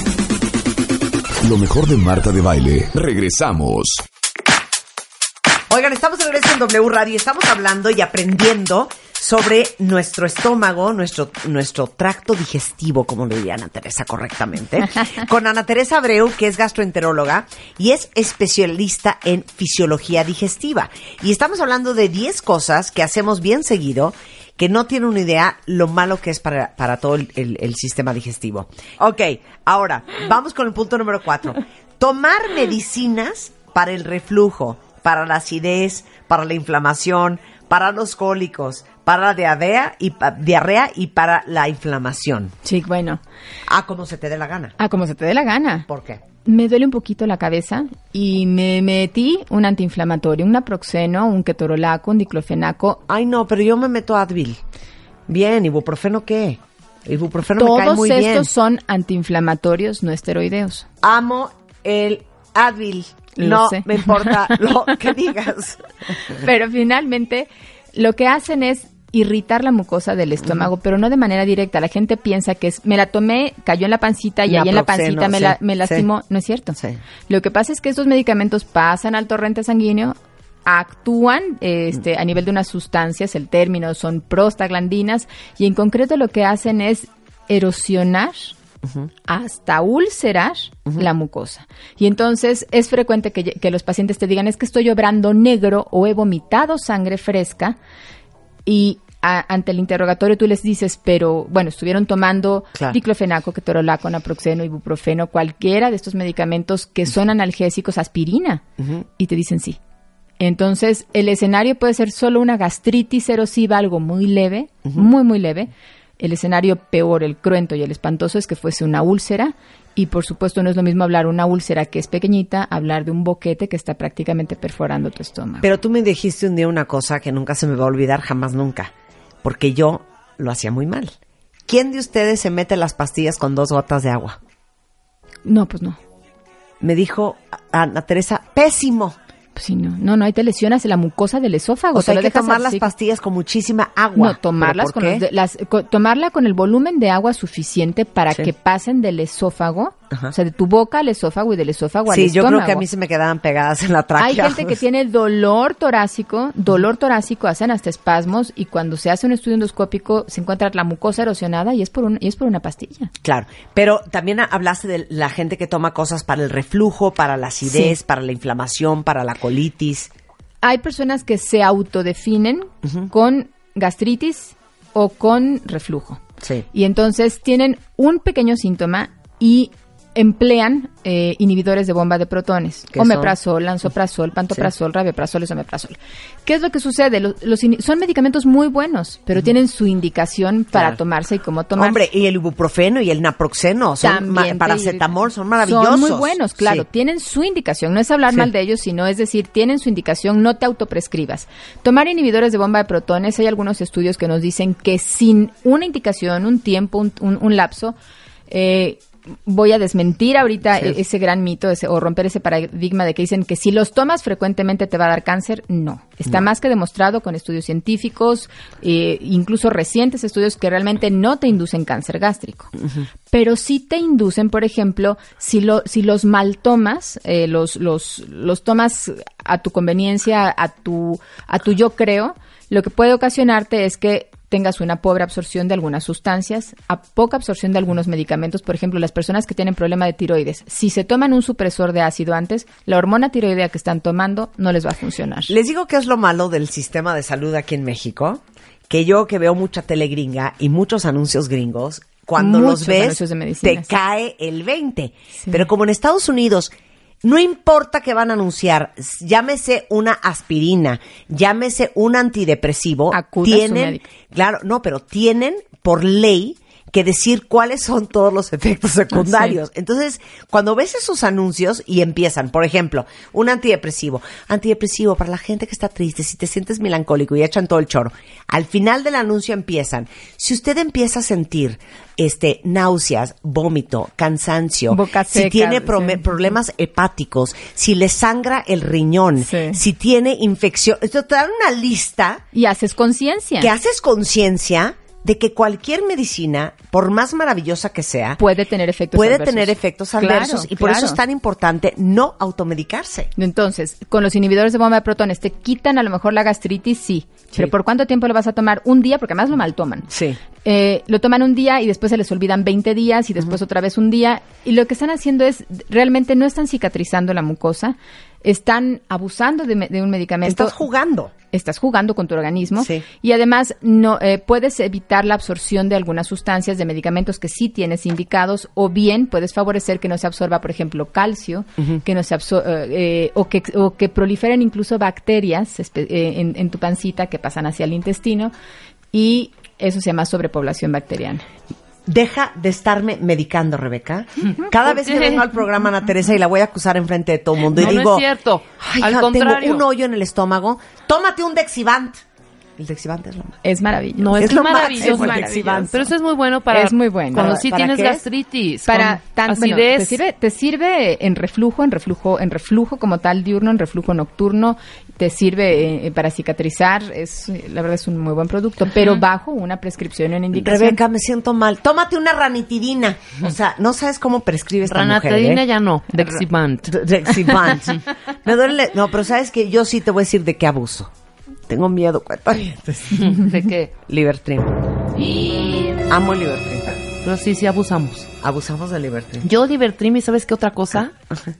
Speaker 1: lo mejor de Marta de Baile. Regresamos.
Speaker 2: Oigan, estamos de regreso en W Radio y estamos hablando y aprendiendo sobre nuestro estómago, nuestro, nuestro tracto digestivo, como lo diría Ana Teresa correctamente, con Ana Teresa Abreu, que es gastroenteróloga y es especialista en fisiología digestiva. Y estamos hablando de 10 cosas que hacemos bien seguido que no tienen una idea lo malo que es para, para todo el, el- el sistema digestivo. Ok, ahora, vamos con el punto número 4. Tomar medicinas para el reflujo, para la acidez, para la inflamación, para los cólicos, para la diarrea y, diarrea y para la inflamación.
Speaker 3: Sí, bueno.
Speaker 2: Ah, como se te dé la gana.
Speaker 3: Ah, como se te dé la gana.
Speaker 2: ¿Por qué?
Speaker 3: Me duele un poquito la cabeza y me metí un antiinflamatorio, un naproxeno, un ketorolaco, un diclofenaco.
Speaker 2: Ay, no, pero yo me meto Advil. Bien, ¿ibuprofeno qué? Ibuprofeno me cae
Speaker 3: Todos
Speaker 2: muy
Speaker 3: estos
Speaker 2: bien.
Speaker 3: son antiinflamatorios no esteroideos.
Speaker 2: Amo el Advil.
Speaker 3: Lo
Speaker 2: no
Speaker 3: sé.
Speaker 2: me importa lo que digas.
Speaker 3: Pero finalmente lo que hacen es irritar la mucosa del estómago, pero no de manera directa. La gente piensa que es, me la tomé, cayó en la pancita y ahí en la pancita me,
Speaker 2: sí,
Speaker 3: la, me lastimó.
Speaker 2: sí.
Speaker 3: No es cierto.
Speaker 2: Sí.
Speaker 3: Lo que pasa es que estos medicamentos pasan al torrente sanguíneo, actúan este, a nivel de unas sustancias, el término son prostaglandinas, y en concreto lo que hacen es erosionar hasta ulcerar la mucosa. Y entonces es frecuente que, que los pacientes te digan, es que estoy obrando negro o he vomitado sangre fresca y a- ante el interrogatorio tú les dices, pero bueno, estuvieron tomando
Speaker 2: Claro.
Speaker 3: diclofenaco, ketorolaco, naproxeno, ibuprofeno, cualquiera de estos medicamentos que son analgésicos, aspirina, y te dicen sí. Entonces, el escenario puede ser solo una gastritis erosiva, algo muy leve, muy, muy leve. El escenario peor, el cruento y el espantoso es que fuese una úlcera. Y por supuesto no es lo mismo hablar una úlcera que es pequeñita, hablar de un boquete que está prácticamente perforando tu estómago.
Speaker 2: Pero tú me dijiste un día una cosa que nunca se me va a olvidar, jamás nunca, porque yo lo hacía muy mal. ¿Quién de ustedes se mete las pastillas con dos gotas de agua?
Speaker 3: no, pues no.
Speaker 2: Me dijo Ana Teresa, pésimo.
Speaker 3: Pues sí, no. No, no, ahí te lesionas la mucosa del esófago.
Speaker 2: O sea, hay que tomar las pastillas con muchísima agua.
Speaker 3: No, tomarlas
Speaker 2: ¿Pero por
Speaker 3: con, las, co- tomarla con el volumen de agua suficiente para
Speaker 2: Sí.
Speaker 3: que pasen del esófago,
Speaker 2: Ajá.
Speaker 3: o sea, de tu boca al esófago y del esófago al
Speaker 2: Sí, yo
Speaker 3: estómago.
Speaker 2: creo que a mí se me quedaban pegadas en la tráquea.
Speaker 3: Hay gente que tiene dolor torácico, dolor torácico, hacen hasta espasmos y cuando se hace un estudio endoscópico se encuentra la mucosa erosionada y es por un, y es por una pastilla.
Speaker 2: Claro, pero también hablaste de la gente que toma cosas para el reflujo, para la acidez,
Speaker 3: Sí.
Speaker 2: para la inflamación, para la colitis.
Speaker 3: Hay personas que se autodefinen con gastritis o con reflujo.
Speaker 2: Sí.
Speaker 3: Y entonces tienen un pequeño síntoma y emplean eh, inhibidores de bomba de protones. Omeprazol, lansoprazol, pantoprazol, rabeprazol, esomeprazol. ¿Qué es lo que sucede? Los, los son medicamentos muy buenos, pero tienen su indicación para
Speaker 2: Claro.
Speaker 3: tomarse y cómo tomarse.
Speaker 2: Hombre, y el ibuprofeno y el naproxeno, son paracetamol, son maravillosos.
Speaker 3: Son muy buenos, claro.
Speaker 2: Sí.
Speaker 3: Tienen su indicación. No es hablar
Speaker 2: Sí.
Speaker 3: mal de ellos, sino es decir, tienen su indicación, no te autoprescribas. Tomar inhibidores de bomba de protones, hay algunos estudios que nos dicen que sin una indicación, un tiempo, un, un- un lapso, eh, voy a desmentir ahorita
Speaker 2: Sí.
Speaker 3: e- ese gran mito ese- o romper ese paradigma de que dicen que si los tomas frecuentemente te va a dar cáncer. No. Está más que demostrado con estudios científicos, eh, incluso recientes estudios que realmente no te inducen cáncer gástrico. Pero sí te inducen, por ejemplo, si, lo, si los mal tomas, eh, los, los, los tomas a tu conveniencia, a tu, a tu yo creo, lo que puede ocasionarte es que tengas una pobre absorción de algunas sustancias, a poca absorción de algunos medicamentos, por ejemplo, las personas que tienen problema de tiroides, si se toman un supresor de ácido antes, la hormona tiroidea que están tomando no les va a funcionar.
Speaker 2: Les digo que es lo malo del sistema de salud aquí en México, que yo que veo mucha tele gringa y muchos anuncios gringos, cuando
Speaker 3: Muchos
Speaker 2: los ves
Speaker 3: de
Speaker 2: te cae el 20. Pero como en Estados Unidos no importa que van a anunciar, llámese una aspirina, llámese un antidepresivo,
Speaker 3: Acuda
Speaker 2: tienen, claro, no, pero tienen por ley que decir cuáles son todos los efectos secundarios. Entonces, cuando ves esos anuncios y empiezan, por ejemplo, un antidepresivo, antidepresivo para la gente que está triste, si te sientes melancólico y echan todo el choro, al final del anuncio empiezan, si usted empieza a sentir este náuseas, vómito, cansancio,
Speaker 3: Boca
Speaker 2: si tiene
Speaker 3: sí.
Speaker 2: problemas hepáticos, si le sangra el riñón,
Speaker 3: Sí.
Speaker 2: si tiene infección, esto te dan una lista
Speaker 3: Y haces conciencia.
Speaker 2: que haces conciencia de que cualquier medicina, por más maravillosa que sea,
Speaker 3: Puede tener efectos
Speaker 2: puede
Speaker 3: adversos.
Speaker 2: tener efectos
Speaker 3: Claro,
Speaker 2: adversos y por eso es tan importante no automedicarse.
Speaker 3: Entonces, con los inhibidores de bomba de protones, ¿te quitan a lo mejor la gastritis? Sí. Pero ¿por cuánto tiempo lo vas a tomar? Un día, porque además lo mal toman.
Speaker 2: Sí.
Speaker 3: Eh, lo toman un día y después se les olvidan 20 días y después otra vez un día. Y lo que están haciendo es, realmente no están cicatrizando la mucosa, están abusando de, un medicamento.
Speaker 2: Estás jugando.
Speaker 3: Estás jugando con tu organismo
Speaker 2: Sí.
Speaker 3: y además no eh, puedes evitar la absorción de algunas sustancias de medicamentos que sí tienes indicados o bien puedes favorecer que no se absorba, por ejemplo, calcio, que no se absor- eh, eh, o que o que proliferen incluso bacterias eh, en, en tu pancita que pasan hacia el intestino y eso se llama sobrepoblación bacteriana.
Speaker 2: Deja de estarme medicando, Rebeca. Cada vez que vengo al programa Ana Teresa y la voy a acusar enfrente de todo el mundo y
Speaker 4: no
Speaker 2: digo,
Speaker 4: es cierto.
Speaker 2: "Ay,
Speaker 4: Al
Speaker 2: hija,
Speaker 4: contrario.
Speaker 2: tengo un hoyo en el estómago, tómate un Dexivant. El Dexivant es lo más.
Speaker 3: Es maravilloso.
Speaker 4: No, es,
Speaker 2: lo
Speaker 4: maravilloso.
Speaker 2: máximo.
Speaker 4: Pero eso es muy bueno para...
Speaker 3: Es muy bueno.
Speaker 4: Cuando
Speaker 2: ¿Para-
Speaker 4: sí tienes
Speaker 2: qué?
Speaker 4: gastritis.
Speaker 3: para tan, bueno, te sirve te sirve en reflujo en reflujo en reflujo como tal diurno en reflujo nocturno te sirve eh, para cicatrizar es la verdad es un muy buen producto pero bajo una prescripción en indicación
Speaker 2: Rebeca, me siento mal. Tómate una ranitidina. O sea, no sabes cómo prescribe esta mujer, ¿eh?
Speaker 4: ya no. Dexivant.
Speaker 2: Dexivant. Me duele. No, pero sabes que yo sí te voy a decir de qué abuso. Tengo miedo, cuentavientes.
Speaker 4: ¿De qué?
Speaker 2: Libertrim. Amo el Libertrim.
Speaker 4: Pero sí, sí abusamos.
Speaker 2: Abusamos del Libertrim.
Speaker 4: Yo Libertrim y ¿sabes qué otra cosa?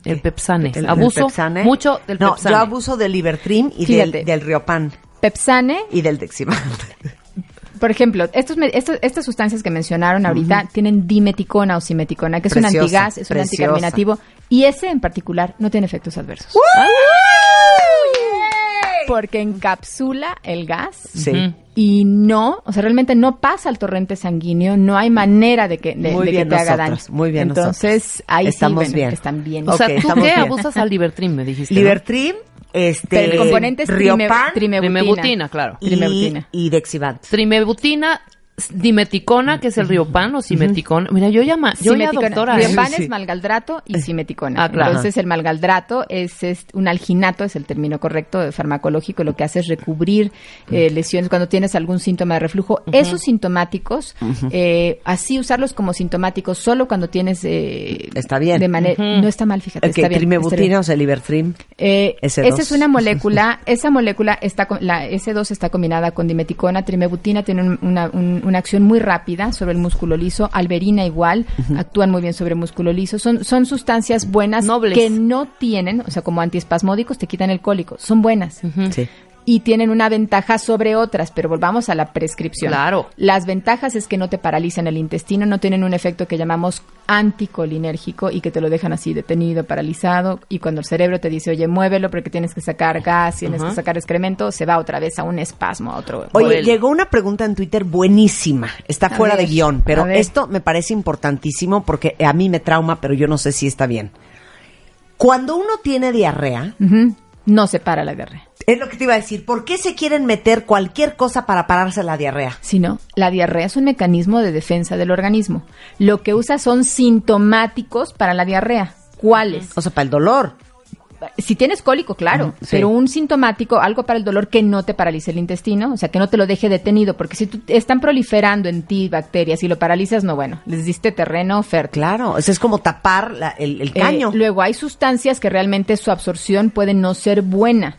Speaker 4: El Pepsane.
Speaker 2: El- el
Speaker 4: Abuso
Speaker 2: Pepsane.
Speaker 4: mucho del
Speaker 2: No,
Speaker 4: Pepsane.
Speaker 2: yo abuso del Libertrim y
Speaker 3: Fíjate.
Speaker 2: del, del Riopan
Speaker 3: Pepsane
Speaker 2: y del Dexivant.
Speaker 3: por ejemplo estos, me- estos- estas sustancias que mencionaron ahorita tienen dimeticona o simeticona que es un antigas es un
Speaker 2: preciosa.
Speaker 3: anticarminativo y ese en particular no tiene efectos adversos porque encapsula el gas
Speaker 2: Sí.
Speaker 3: Y no, o sea, realmente no pasa al torrente sanguíneo, no hay manera de que, de,
Speaker 2: Muy
Speaker 3: de que te haga daño.
Speaker 2: nosotros, muy bien
Speaker 3: Entonces,
Speaker 2: nosotros.
Speaker 3: ahí
Speaker 2: Estamos
Speaker 3: sí, bueno,
Speaker 2: bien.
Speaker 3: están bien.
Speaker 4: O sea,
Speaker 2: Ok,
Speaker 4: ¿tú qué
Speaker 2: bien.
Speaker 4: abusas al Libertrim, me dijiste?
Speaker 2: Libertrim, este,
Speaker 3: Pero el componente es trime-
Speaker 2: Riopan
Speaker 3: trimebutina.
Speaker 4: Trimebutina, claro.
Speaker 2: y,
Speaker 3: trimebutina.
Speaker 2: y Dexivant.
Speaker 4: Trimebutina, dimeticona, que es el riopan o simeticona. Mira, yo ya, ma- yo ya doctora. ¿eh?
Speaker 3: Riopan
Speaker 2: Sí.
Speaker 3: es malgaldrato y simeticona.
Speaker 4: Ah, claro.
Speaker 3: Entonces, el malgaldrato es, es un alginato, es el término correcto de farmacológico. Lo que hace es recubrir eh, lesiones cuando tienes algún síntoma de reflujo. Esos sintomáticos, eh, así usarlos como sintomáticos solo cuando tienes. eh,
Speaker 2: Está bien.
Speaker 3: De manera, No está mal, fíjate.
Speaker 2: El que
Speaker 3: está bien, está bien.
Speaker 2: trimebutina, o sea, Libertrim.
Speaker 3: Eh,
Speaker 2: S2.
Speaker 3: esa es una molécula, esa molécula está, con- la S2 está combinada con dimeticona, trimebutina tiene un- una, un- una acción muy rápida sobre el músculo liso, alberina igual, actúan muy bien sobre el músculo liso, son, son sustancias buenas
Speaker 4: Nobles.
Speaker 3: que no tienen, o sea, como antiespasmódicos te quitan el cólico, son buenas.
Speaker 2: Sí.
Speaker 3: Y tienen una ventaja sobre otras, pero volvamos a la prescripción.
Speaker 4: Claro.
Speaker 3: Las ventajas es que no te paralizan el intestino, no tienen un efecto que llamamos anticolinérgico y que te lo dejan así detenido, paralizado. Y cuando el cerebro te dice, oye, muévelo porque tienes que sacar gas, tienes que sacar excremento, se va otra vez a un espasmo, a otro.
Speaker 2: Oye, llegó una pregunta en Twitter buenísima. Está
Speaker 3: A
Speaker 2: fuera
Speaker 3: ver,
Speaker 2: de guion, pero esto me parece importantísimo porque a mí me trauma, pero yo no sé si está bien. Cuando uno tiene diarrea.
Speaker 3: No se para la diarrea.
Speaker 2: es lo que te iba a decir, ¿por qué se quieren meter cualquier cosa para pararse la diarrea?
Speaker 3: sino la diarrea es un mecanismo de defensa del organismo. Lo que usa son sintomáticos para la diarrea. ¿Cuáles?
Speaker 2: O sea, para el dolor.
Speaker 3: Si tienes cólico, claro,
Speaker 2: sí.
Speaker 3: pero un sintomático, algo para el dolor que no te paralice el intestino, o sea, que no te lo deje detenido, porque si tú están proliferando en ti bacterias y lo paralizas, no, bueno, les diste terreno fértil.
Speaker 2: Claro, eso es como tapar la- el, el
Speaker 3: Eh,
Speaker 2: caño.
Speaker 3: luego hay sustancias que realmente su absorción puede no ser buena.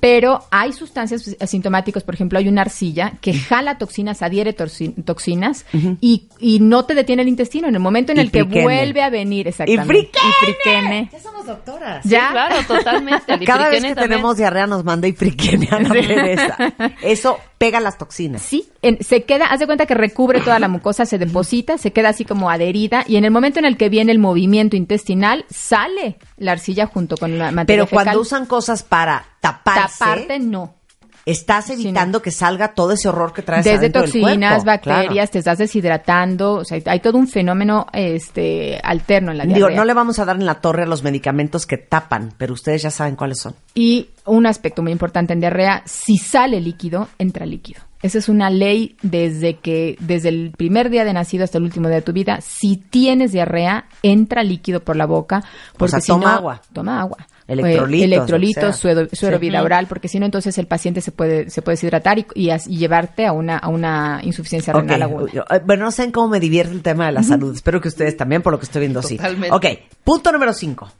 Speaker 3: Pero hay sustancias asintomáticas, por ejemplo, hay una arcilla que jala toxinas, adhiere toxi- toxinas y, y no te detiene el intestino. En el momento en
Speaker 2: Y
Speaker 3: el que vuelve a venir,
Speaker 2: ¡Y
Speaker 3: exactamente.
Speaker 2: friquene!
Speaker 3: Y friquene.
Speaker 2: Ya somos doctoras.
Speaker 4: Sí,
Speaker 3: ¿Ya?
Speaker 4: claro, totalmente.
Speaker 2: Cada vez que
Speaker 4: también.
Speaker 2: tenemos diarrea nos manda y friquene a la Teresa. Eso pega las toxinas.
Speaker 3: Sí, en- se queda, haz de cuenta que recubre toda la mucosa, se deposita, se queda así como adherida y en el momento en el que viene el movimiento intestinal, sale la arcilla junto con la materia
Speaker 2: Pero cuando usan cosas para taparse,
Speaker 3: taparte, no.
Speaker 2: estás evitando que salga todo ese horror que traes
Speaker 3: Desde
Speaker 2: del
Speaker 3: toxinas, bacterias,
Speaker 2: Claro.
Speaker 3: te estás deshidratando, o sea, hay todo un fenómeno este alterno en la
Speaker 2: Digo,
Speaker 3: diarrea.
Speaker 2: no le vamos a dar en la torre a los medicamentos que tapan, pero ustedes ya saben cuáles son.
Speaker 3: Y un aspecto muy importante en diarrea, si sale líquido, entra líquido. Esa es una ley desde que, desde el primer día de nacido hasta el último día de tu vida. Si tienes diarrea, entra líquido por la boca. Porque
Speaker 2: sea,
Speaker 3: si
Speaker 2: toma
Speaker 3: no-
Speaker 2: agua.
Speaker 3: Toma agua.
Speaker 2: Electrolitos,
Speaker 3: Eh, electrolitos,
Speaker 2: sea.
Speaker 3: suero, suero
Speaker 2: Sí.
Speaker 3: bilateral, porque si no, entonces el paciente se puede, se puede deshidratar y, y as- y llevarte a una, a una insuficiencia renal aguda.
Speaker 2: eh, Bueno, no sé cómo me divierte el tema de la salud. Espero que ustedes también, por lo que estoy viendo, sí.
Speaker 4: Totalmente.
Speaker 2: Ok, punto número cinco.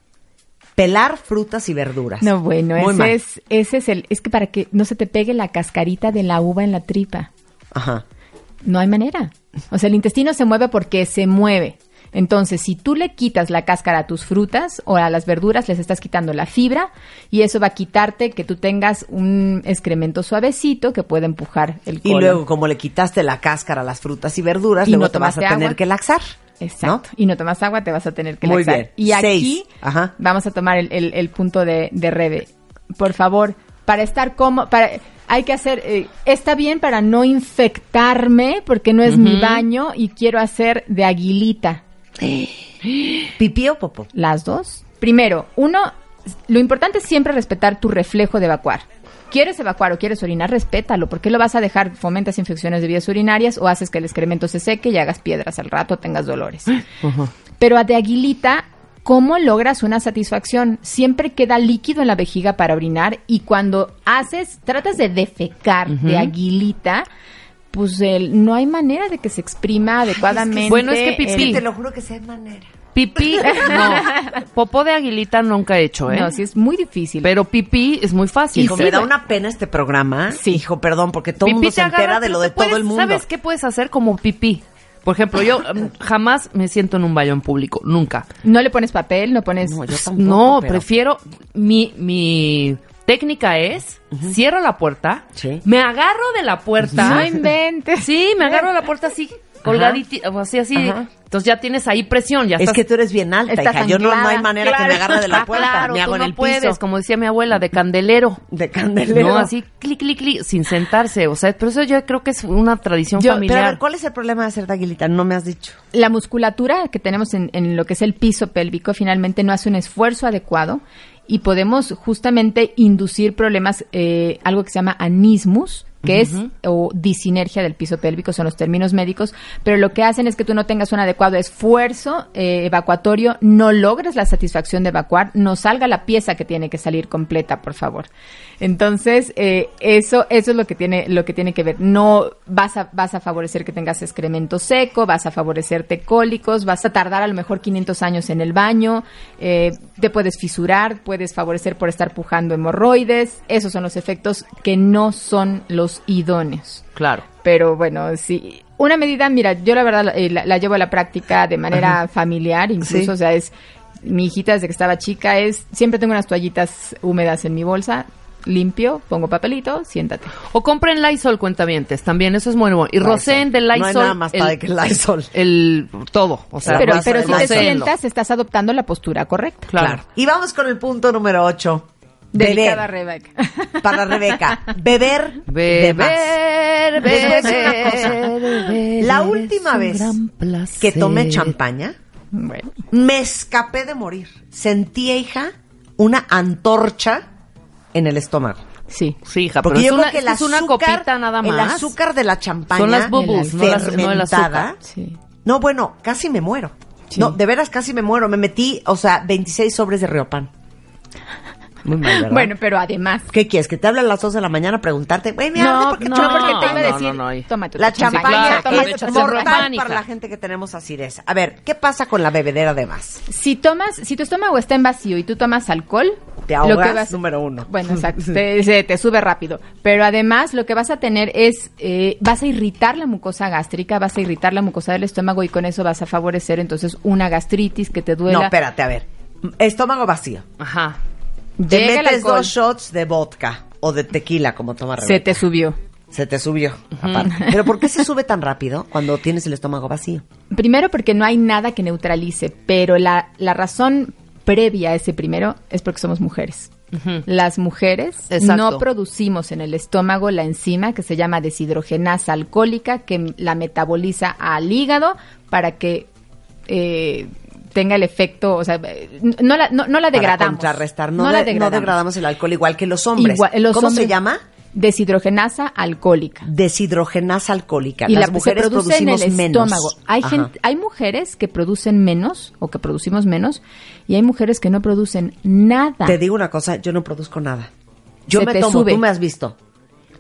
Speaker 2: Pelar frutas y verduras.
Speaker 3: No, bueno,
Speaker 2: Muy
Speaker 3: ese
Speaker 2: mal.
Speaker 3: es, ese es el, es que para que no se te pegue la cascarita de la uva en la tripa.
Speaker 2: Ajá.
Speaker 3: No hay manera. O sea, el intestino se mueve porque se mueve. Entonces, si tú le quitas la cáscara a tus frutas o a las verduras, les estás quitando la fibra y eso va a quitarte que tú tengas un excremento suavecito que pueda empujar el
Speaker 2: Y
Speaker 3: colon.
Speaker 2: luego, como le quitaste la cáscara a las frutas y verduras,
Speaker 3: Y
Speaker 2: luego
Speaker 3: no
Speaker 2: te vas a tener
Speaker 3: agua.
Speaker 2: que laxar.
Speaker 3: Exacto. Y no tomas agua, te vas a tener que
Speaker 2: Muy
Speaker 3: laxar.
Speaker 2: bien.
Speaker 3: Y aquí.
Speaker 2: Ajá.
Speaker 3: vamos a tomar el, el- el punto de, de Rebe. Por favor, para estar como, para, hay que hacer, eh, está bien para no infectarme porque no es mi baño y quiero hacer de aguilita.
Speaker 2: ¿Pipí o popó?
Speaker 3: Las dos. Primero, uno, lo importante es siempre respetar tu reflejo de evacuar. ¿Quieres evacuar o quieres orinar? Respétalo. ¿Por qué lo vas a dejar? Fomentas infecciones de vías urinarias o haces que el excremento se seque y hagas piedras al rato, tengas dolores. Pero a de aguilita, ¿cómo logras una satisfacción? Siempre queda líquido en la vejiga para orinar y cuando haces, tratas de defecar de aguilita, pues el- no hay manera de que se exprima adecuadamente.
Speaker 4: Bueno, es que pipí.
Speaker 3: el-
Speaker 4: Sí.
Speaker 2: Te lo juro que sí hay manera.
Speaker 4: Pipí, no. Popó de aguilita nunca he hecho, ¿eh?
Speaker 3: No, sí es muy difícil.
Speaker 4: Pero pipí es muy fácil.
Speaker 2: Hijo,
Speaker 4: Sí,
Speaker 2: me da una pena este programa.
Speaker 3: Sí.
Speaker 2: Hijo, perdón, porque todo el mundo
Speaker 4: te
Speaker 2: se entera
Speaker 4: agarra,
Speaker 2: de lo de todo el mundo.
Speaker 4: ¿Sabes qué puedes hacer como pipí? Por ejemplo, yo jamás me siento en un baño en público, nunca.
Speaker 3: No le pones papel, no pones...
Speaker 2: No, yo tampoco,
Speaker 4: No,
Speaker 2: pero-
Speaker 4: prefiero mi mi técnica es cierro la puerta,
Speaker 2: Sí.
Speaker 4: me agarro de la puerta.
Speaker 3: No inventes.
Speaker 4: Sí, me agarro de la puerta así colgadita, así, así.
Speaker 2: Ajá.
Speaker 4: Entonces ya tienes ahí presión, ya
Speaker 2: Es
Speaker 4: estás
Speaker 2: que tú eres bien alta,
Speaker 3: Estás
Speaker 2: hija. Yo no, no hay manera que me agarre de la
Speaker 4: Ah,
Speaker 2: puerta.
Speaker 4: claro,
Speaker 2: me hago
Speaker 4: tú
Speaker 2: en
Speaker 4: no
Speaker 2: el
Speaker 4: puedes,
Speaker 2: piso.
Speaker 4: como decía mi abuela, de candelero.
Speaker 2: De candelero.
Speaker 4: No, así, clic, clic, clic, sin sentarse. O sea, pero eso yo creo que es una tradición
Speaker 2: Yo-
Speaker 4: familiar.
Speaker 2: pero a ver, ¿cuál es el problema de hacer taguilita? No me has dicho.
Speaker 3: La musculatura que tenemos en, en lo que es el piso pélvico finalmente no hace un esfuerzo adecuado y podemos justamente inducir problemas, eh, algo que se llama anismus, que es o disinergia del piso pélvico, son los términos médicos, pero lo que hacen es que tú no tengas un adecuado esfuerzo eh, evacuatorio, no logres la satisfacción de evacuar, no salga la pieza que tiene que salir completa, por favor. Entonces, eh, eso, eso es lo que tiene, lo que tiene que ver. No vas a, vas a favorecer que tengas excremento seco, vas a favorecerte cólicos, vas a tardar a lo mejor 500 años en el baño, eh, te puedes fisurar, puedes favorecer por estar pujando hemorroides. Esos son los efectos que no son los idóneos.
Speaker 4: Claro.
Speaker 3: Pero bueno, sí. Una medida, mira, yo la verdad eh, la, la llevo a la práctica de manera familiar, incluso,
Speaker 2: Sí.
Speaker 3: o sea, es mi hijita desde que estaba chica es siempre tengo unas toallitas húmedas en mi bolsa, limpio, pongo papelito, siéntate.
Speaker 4: O compren Lysol cuentavientes, también, eso es muy bueno. Y Rosén de Lysol.
Speaker 2: No hay nada más padre que el Lysol.
Speaker 4: El, todo, o sea,
Speaker 3: pero pero si te sientas, estás adoptando la postura correcta.
Speaker 4: Claro.
Speaker 2: Y vamos con el punto número 8.
Speaker 3: Delicada
Speaker 2: Beber.
Speaker 3: Rebeca.
Speaker 2: Para Rebeca. Beber de más.
Speaker 4: Beber,
Speaker 2: una
Speaker 4: beber, beber
Speaker 2: La última vez que tomé champaña,
Speaker 3: bueno,
Speaker 2: me escapé de morir. Sentí, hija, una antorcha en el estómago.
Speaker 3: sí.
Speaker 4: Sí, hija,
Speaker 2: Porque
Speaker 4: pero
Speaker 2: yo
Speaker 4: es una,
Speaker 2: que el
Speaker 4: es una
Speaker 2: azúcar,
Speaker 4: copita nada más.
Speaker 2: el azúcar de la champaña
Speaker 4: Son las bubbles, no, las, no el azúcar.
Speaker 3: Sí.
Speaker 2: No, bueno, casi me muero.
Speaker 3: Sí.
Speaker 2: No, de veras casi me muero. Me metí, o sea, 26 sobres de Riopan. Muy mal, ¿verdad?
Speaker 3: Bueno, pero además
Speaker 2: ¿Qué quieres? ¿Que te hable a las 2 de la mañana a preguntarte? Güey, mira,
Speaker 3: no,
Speaker 2: ¿por qué
Speaker 3: no, porque te iba a
Speaker 4: no,
Speaker 3: decir,
Speaker 4: no, no.
Speaker 3: toma tu
Speaker 2: La champaña
Speaker 4: claro,
Speaker 2: es
Speaker 4: tu
Speaker 2: mortal para la gente que tenemos acidez. A ver, ¿qué pasa con la bebedera de más?
Speaker 3: Si tomas, si tu estómago está en vacío y tú tomas alcohol,
Speaker 2: Te
Speaker 3: lo
Speaker 2: ahogas,
Speaker 3: que vas-
Speaker 2: número uno.
Speaker 3: Bueno, exacto, te, se- te sube rápido. Pero además lo que vas a tener es, eh, vas a irritar la mucosa gástrica, vas a irritar la mucosa del estómago y con eso vas a favorecer entonces una gastritis que te duela.
Speaker 2: No, espérate, a ver. Estómago vacío.
Speaker 4: Ajá.
Speaker 2: Te
Speaker 3: Llega
Speaker 2: metes dos shots de vodka o de tequila, como toma
Speaker 3: se
Speaker 2: Rebeca.
Speaker 3: te subió.
Speaker 2: Se te subió, aparte. Pero ¿por qué se sube tan rápido cuando tienes el estómago vacío?
Speaker 3: Primero porque no hay nada que neutralice, pero la, la razón previa a ese primero es porque somos mujeres. Las mujeres
Speaker 4: Exacto.
Speaker 3: no producimos en el estómago la enzima que se llama deshidrogenasa alcohólica que la metaboliza al hígado para que eh, tenga el efecto, o sea, eh, no la, no, no la
Speaker 2: Para
Speaker 3: degradamos.
Speaker 2: contrarrestar. No,
Speaker 3: no
Speaker 2: de-
Speaker 3: la
Speaker 2: no
Speaker 3: degradamos.
Speaker 2: el alcohol igual que los hombres.
Speaker 3: Igual- los
Speaker 2: ¿Cómo se llama?
Speaker 3: Deshidrogenasa alcohólica.
Speaker 2: Deshidrogenasa alcohólica.
Speaker 3: y
Speaker 2: Las
Speaker 3: la
Speaker 2: mujeres
Speaker 3: se produce en el
Speaker 2: producimos menos.
Speaker 3: estómago. Hay gente, hay mujeres que producen menos o que producimos menos y hay mujeres que no producen nada.
Speaker 2: Te digo una cosa, yo no produzco nada. Yo
Speaker 3: Se
Speaker 2: me
Speaker 3: te
Speaker 2: tomo,
Speaker 3: sube.
Speaker 2: tú me has visto,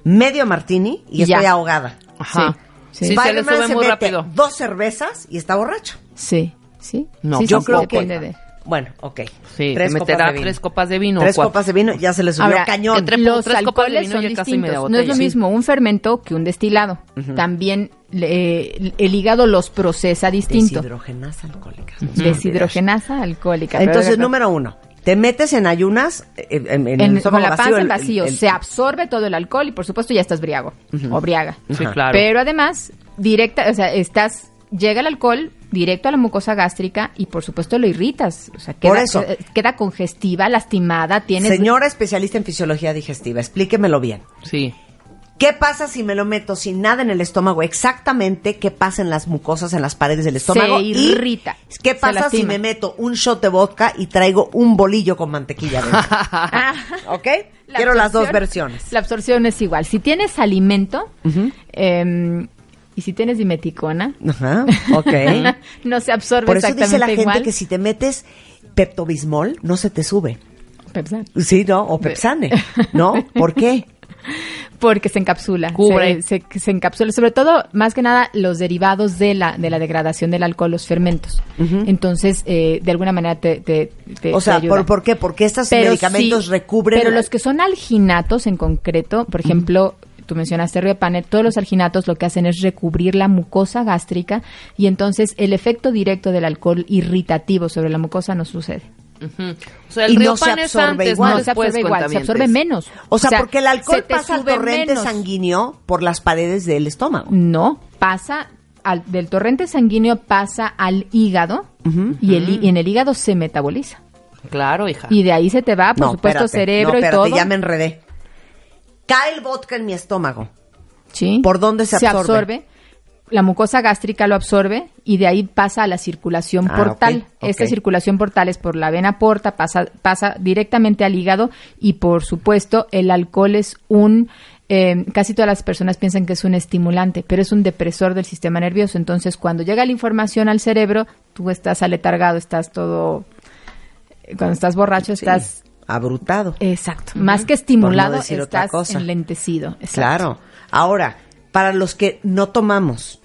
Speaker 2: medio martini y estoy ahogada.
Speaker 4: Ajá.
Speaker 3: Sí,
Speaker 4: Sí, se le
Speaker 2: Spider-Man
Speaker 4: sube
Speaker 2: se
Speaker 4: muy
Speaker 2: mete
Speaker 4: rápido.
Speaker 2: dos cervezas y está borracho.
Speaker 3: Sí, sí.
Speaker 4: No,
Speaker 3: Sí,
Speaker 2: yo creo que...
Speaker 3: de-
Speaker 2: Bueno, ok.
Speaker 4: Sí,
Speaker 2: Tres
Speaker 4: te
Speaker 2: copas
Speaker 4: meterá
Speaker 2: de vino.
Speaker 4: tres copas de vino.
Speaker 2: Tres
Speaker 4: cuatro.
Speaker 2: copas de vino ya se le subió
Speaker 3: Ahora,
Speaker 2: cañón.
Speaker 4: entre-
Speaker 3: los
Speaker 4: tres copas de
Speaker 3: alcoholes
Speaker 4: vino
Speaker 3: son
Speaker 4: casi media.
Speaker 3: No es lo mismo un fermento que un destilado. También le- el hígado los procesa distinto.
Speaker 2: Deshidrogenasa alcohólica.
Speaker 3: Deshidrogenasa alcohólica.
Speaker 2: Entonces, número uno, te metes en ayunas, eh, en, en el
Speaker 3: en, con
Speaker 2: estómago
Speaker 3: la
Speaker 2: vacío,
Speaker 3: panza
Speaker 2: el-
Speaker 3: vacío
Speaker 2: el- el-
Speaker 3: se absorbe todo el alcohol y por supuesto ya estás briago o briaga.
Speaker 4: Sí, claro.
Speaker 3: Pero además, directa, o sea, estás, llega el alcohol directo a la mucosa gástrica y por supuesto lo irritas. O sea, queda,
Speaker 2: Por eso.
Speaker 3: eh, queda congestiva, lastimada, tienes...
Speaker 2: Señora especialista en fisiología digestiva, explíquemelo bien.
Speaker 4: Sí.
Speaker 2: ¿Qué pasa si me lo meto sin nada en el estómago? Exactamente qué pasa en las mucosas, en las paredes del estómago.
Speaker 3: Se
Speaker 2: Y
Speaker 3: irrita,
Speaker 2: ¿Qué
Speaker 3: se
Speaker 2: pasa si me meto un shot de vodka y traigo un bolillo con mantequilla dentro?
Speaker 3: Ah,
Speaker 2: ¿Ok?
Speaker 3: la
Speaker 2: Quiero las dos versiones.
Speaker 3: La absorción es igual. Si tienes alimento em, y si tienes dimeticona,
Speaker 2: Ajá, ok.
Speaker 3: no se absorbe
Speaker 2: Por eso
Speaker 3: exactamente
Speaker 2: dice la gente
Speaker 3: igual.
Speaker 2: que si te metes peptobismol, no se te sube.
Speaker 3: Pepsan.
Speaker 2: Sí, ¿no? O pepsane, ¿no? ¿Por qué?
Speaker 3: Porque se encapsula.
Speaker 4: Cubre.
Speaker 3: Se, se- se encapsula. Sobre todo, más que nada, los derivados de la, de la degradación del alcohol, los fermentos. Entonces, eh, de alguna manera te, te, te-
Speaker 2: O sea,
Speaker 3: te ayuda.
Speaker 2: ¿por, ¿por qué? Porque estos
Speaker 3: Pero
Speaker 2: medicamentos
Speaker 3: sí,
Speaker 2: recubren...
Speaker 3: Pero
Speaker 2: la-
Speaker 3: los que son alginatos en concreto, por ejemplo, tú mencionaste Riopanet, todos los alginatos lo que hacen es recubrir la mucosa gástrica y entonces el efecto directo del alcohol irritativo sobre la mucosa no sucede.
Speaker 4: O sea, el
Speaker 2: Y
Speaker 4: río
Speaker 2: no se
Speaker 4: pan es
Speaker 2: absorbe
Speaker 4: antes,
Speaker 2: igual.
Speaker 4: no
Speaker 3: no se absorbe igual, se absorbe menos.
Speaker 2: O sea, porque el alcohol pasa al torrente
Speaker 3: menos.
Speaker 2: sanguíneo por las paredes del estómago.
Speaker 3: No, pasa al- del torrente sanguíneo pasa al hígado y, el, y en el hígado se metaboliza.
Speaker 4: Claro, hija.
Speaker 3: Y de ahí se te va, por
Speaker 2: No,
Speaker 3: supuesto,
Speaker 2: espérate,
Speaker 3: cerebro
Speaker 2: no,
Speaker 3: y
Speaker 2: espérate,
Speaker 3: todo.
Speaker 2: ya me enredé. Cae el vodka en mi estómago.
Speaker 3: Sí.
Speaker 2: ¿Por dónde se absorbe?
Speaker 3: La mucosa gástrica lo absorbe y de ahí pasa a la circulación
Speaker 2: Ah,
Speaker 3: portal. Esta circulación portal es por la vena porta, pasa, pasa directamente al hígado y por supuesto el alcohol es un... eh, casi todas las personas piensan que es un estimulante, pero es un depresor del sistema nervioso. Entonces, cuando llega la información al cerebro, tú estás aletargado, estás todo... Cuando estás borracho, estás...
Speaker 2: Abrutado.
Speaker 3: Exacto. Más que estimulado,
Speaker 2: no otra
Speaker 3: estás
Speaker 2: cosa.
Speaker 3: enlentecido. Exacto.
Speaker 2: Claro. Ahora, para los que no tomamos,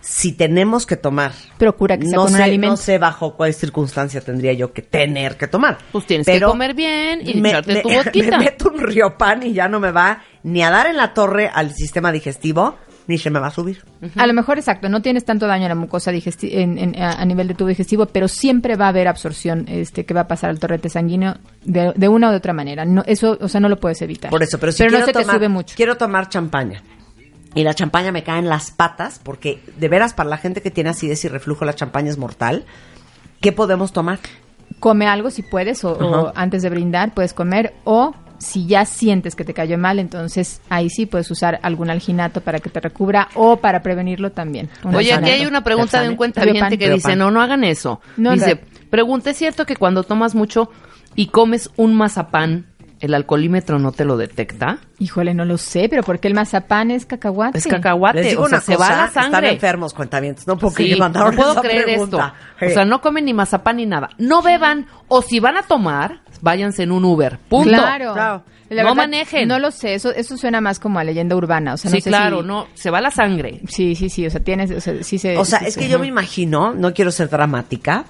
Speaker 2: si tenemos que tomar,
Speaker 3: Procura que sea
Speaker 2: no
Speaker 3: con un
Speaker 2: sé,
Speaker 3: alimento.
Speaker 2: no sé bajo cuál circunstancia tendría yo que tener que tomar.
Speaker 4: Pues tienes
Speaker 2: Pero
Speaker 4: que comer bien y
Speaker 2: me,
Speaker 4: echarte
Speaker 2: me-
Speaker 4: tu
Speaker 2: me meto un riopan y ya no me va ni a dar en la torre al sistema digestivo, ni se me va a subir.
Speaker 3: A lo mejor, exacto, no tienes tanto daño a la mucosa en- en- a, a nivel de tubo digestivo, pero siempre va a haber absorción este, que va a pasar al torrente sanguíneo de, de una u otra manera. No, eso, o sea, no lo puedes evitar.
Speaker 2: Por eso, pero si
Speaker 3: no
Speaker 2: quiero
Speaker 3: se
Speaker 2: tomar,
Speaker 3: te sube mucho.
Speaker 2: quiero tomar champaña. Y la champaña me cae en las patas, porque de veras, para la gente que tiene acidez y reflujo, la champaña es mortal. ¿Qué podemos tomar?
Speaker 3: Come algo si puedes, o, o antes de brindar puedes comer, o si ya sientes que te cayó mal, entonces ahí sí puedes usar algún alginato para que te recubra o para prevenirlo también.
Speaker 4: Oye, aquí hay una pregunta de un cuentaviente que dice, no, no hagan eso.
Speaker 3: No,
Speaker 4: dice,
Speaker 3: no.
Speaker 4: pregunta, ¿es cierto que cuando tomas mucho y comes un mazapán, el alcoholímetro no te lo detecta?
Speaker 3: Híjole, no lo sé, pero ¿por qué el mazapán es cacahuate?
Speaker 4: Es cacahuate,
Speaker 2: Les digo
Speaker 4: o sea,
Speaker 2: una
Speaker 4: se
Speaker 2: cosa,
Speaker 4: va la
Speaker 2: están
Speaker 4: sangre.
Speaker 2: enfermos, cuentavientes. No
Speaker 4: Sí,
Speaker 2: mandaron
Speaker 4: no puedo
Speaker 2: esa
Speaker 4: creer
Speaker 2: pregunta.
Speaker 4: esto. O sea, no comen ni mazapán ni nada. No beban, o si van a tomar, váyanse en un Uber. Punto.
Speaker 3: Claro.
Speaker 2: Claro.
Speaker 3: La
Speaker 4: No
Speaker 3: verdad,
Speaker 4: manejen.
Speaker 3: No lo sé, eso, eso suena más como a leyenda urbana. O sea, no
Speaker 4: sí,
Speaker 3: sé
Speaker 4: claro,
Speaker 3: si-
Speaker 4: no, se va la sangre.
Speaker 3: Sí, sí, sí, o sea, tienes, o sea, sí se...
Speaker 2: O sea,
Speaker 3: sí
Speaker 2: es
Speaker 3: se-
Speaker 2: que yo me imagino, no quiero ser dramática,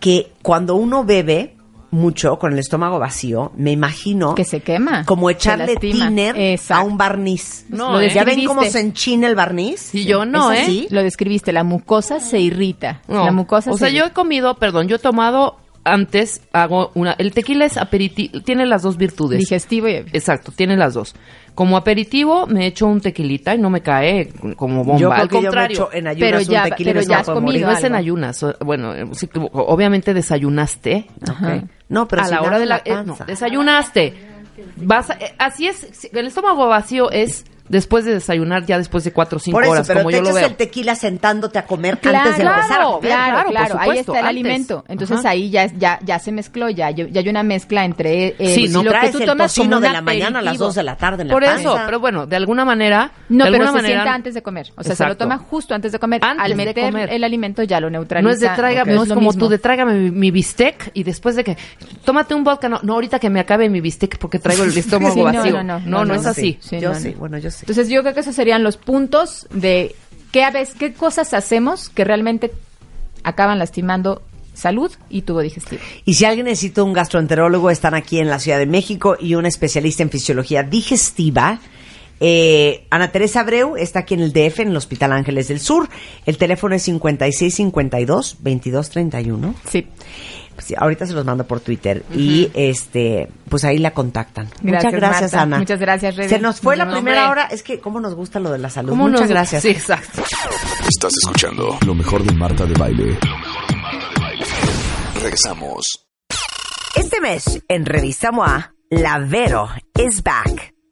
Speaker 2: que cuando uno bebe mucho con el estómago vacío, me imagino
Speaker 3: Que se quema,
Speaker 2: como echarle tiner a un barniz.
Speaker 4: No,
Speaker 2: Lo
Speaker 4: ¿eh?
Speaker 2: ¿Ya ven cómo se enchina el barniz?
Speaker 4: Y yo no,
Speaker 2: ¿Es
Speaker 4: ¿eh?
Speaker 3: Lo describiste, la mucosa se irrita.
Speaker 4: No.
Speaker 3: La mucosa
Speaker 4: o
Speaker 3: se
Speaker 4: sea, yo he comido, perdón, yo he tomado antes, hago una, el tequila es aperitivo, tiene las dos virtudes.
Speaker 3: Digestivo y...
Speaker 4: Exacto, tiene las dos. Como aperitivo me echo un tequilita y no me cae como bomba.
Speaker 2: Yo creo
Speaker 4: Al
Speaker 2: que yo me
Speaker 4: contrario,
Speaker 2: echo en ayunas
Speaker 3: Pero
Speaker 2: un
Speaker 3: ya-
Speaker 2: tequila
Speaker 3: pero ya has comido
Speaker 4: no es en ayunas. Bueno, sí, obviamente desayunaste.
Speaker 3: Ajá.
Speaker 4: ok.
Speaker 2: No, pero
Speaker 4: a la hora de la,
Speaker 2: la
Speaker 4: eh, no, desayunaste. Vas a- eh, así es. El estómago vacío es después de desayunar, ya después de cuatro o cinco
Speaker 2: Por eso,
Speaker 4: horas,
Speaker 2: pero
Speaker 4: como
Speaker 2: te
Speaker 4: yo lo veo.
Speaker 2: el tequila sentándote a comer
Speaker 3: Claro,
Speaker 2: antes de empezar a comer.
Speaker 3: claro,
Speaker 4: claro, por
Speaker 3: claro, ahí está el
Speaker 4: antes.
Speaker 3: alimento. Entonces
Speaker 4: Ajá.
Speaker 3: ahí ya, ya, ya se mezcló, ya, ya hay una mezcla entre eh,
Speaker 4: Sí, no
Speaker 3: lo
Speaker 2: traes
Speaker 3: que tú
Speaker 2: el
Speaker 3: tomas
Speaker 2: tocino
Speaker 3: como
Speaker 2: de la mañana a las dos de la tarde en la
Speaker 4: Por
Speaker 2: panza.
Speaker 4: eso, pero bueno, de alguna manera.
Speaker 3: No,
Speaker 4: de
Speaker 3: pero
Speaker 4: alguna
Speaker 3: se
Speaker 4: manera,
Speaker 3: sienta antes de comer. O sea, se lo toma justo antes de comer.
Speaker 4: Antes
Speaker 3: Al
Speaker 4: de
Speaker 3: meter
Speaker 4: comer.
Speaker 3: el alimento ya lo neutraliza.
Speaker 4: No es de tráigame, no es como tú de tráigame mi, mi bistec y después de que tómate un vodka, no, no ahorita que me acabe mi bistec porque traigo el estómago vacío.
Speaker 3: no, no,
Speaker 4: no, no es
Speaker 2: sí.
Speaker 4: así.
Speaker 3: Sí,
Speaker 2: yo sí,
Speaker 3: no.
Speaker 2: bueno, yo sí.
Speaker 3: Entonces yo creo que esos serían los puntos de qué, a veces, qué cosas hacemos que realmente acaban lastimando salud y tubo digestivo.
Speaker 2: Y si alguien necesita un gastroenterólogo, están aquí en la Ciudad de México y un especialista en fisiología digestiva. Eh, Ana Teresa Abreu está aquí en el DF, en el Hospital Ángeles del Sur. El teléfono es 5652-2231.
Speaker 3: Sí.
Speaker 2: Sí, ahorita se los mando por Twitter y este pues ahí la contactan. Muchas
Speaker 3: Gracias,
Speaker 2: gracias,
Speaker 3: Marta.
Speaker 2: Ana.
Speaker 3: Muchas gracias, Rebe.
Speaker 2: Se nos fue la primera
Speaker 4: hombre.
Speaker 2: hora. Es que cómo nos gusta lo de la salud.
Speaker 4: ¿Cómo
Speaker 2: Muchas
Speaker 4: nos-
Speaker 2: gracias.
Speaker 4: Sí, exacto.
Speaker 1: Estás escuchando lo mejor de Marta de Baile. Regresamos.
Speaker 5: Este mes, en Revista MOA, la Vero is back.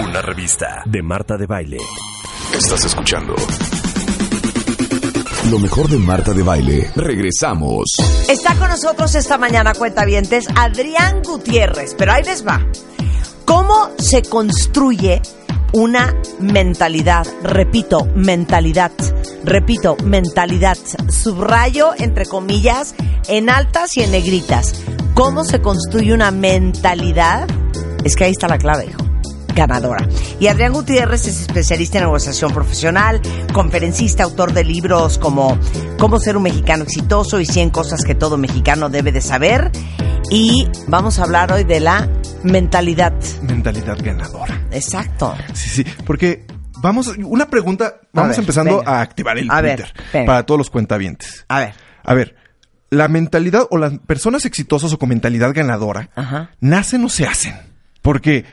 Speaker 1: Una revista de Marta de Baile. Estás escuchando lo mejor de Marta de Baile. Regresamos.
Speaker 2: Está con nosotros esta mañana, cuentavientes, Adrián Gutiérrez. Pero ahí les va. ¿Cómo se construye una mentalidad? Repito, mentalidad. Repito, mentalidad. Subrayo, entre comillas, en altas y en negritas. ¿Cómo se construye una mentalidad? Es que ahí está la clave, hijo. Ganadora. Y Adrián Gutiérrez es especialista en negociación profesional, conferencista, autor de libros como Cómo ser un mexicano exitoso y 100 cosas que todo mexicano debe de saber. Y vamos a hablar hoy de la mentalidad.
Speaker 6: Mentalidad ganadora.
Speaker 2: Exacto.
Speaker 6: Sí, sí, porque vamos, una pregunta, vamos
Speaker 2: ver,
Speaker 6: empezando
Speaker 2: venga.
Speaker 6: a activar el
Speaker 2: A
Speaker 6: Twitter para todos los cuentavientes.
Speaker 2: A ver.
Speaker 6: A ver, la mentalidad o las personas exitosas o con mentalidad ganadora
Speaker 2: Ajá.
Speaker 6: nacen o se hacen. Porque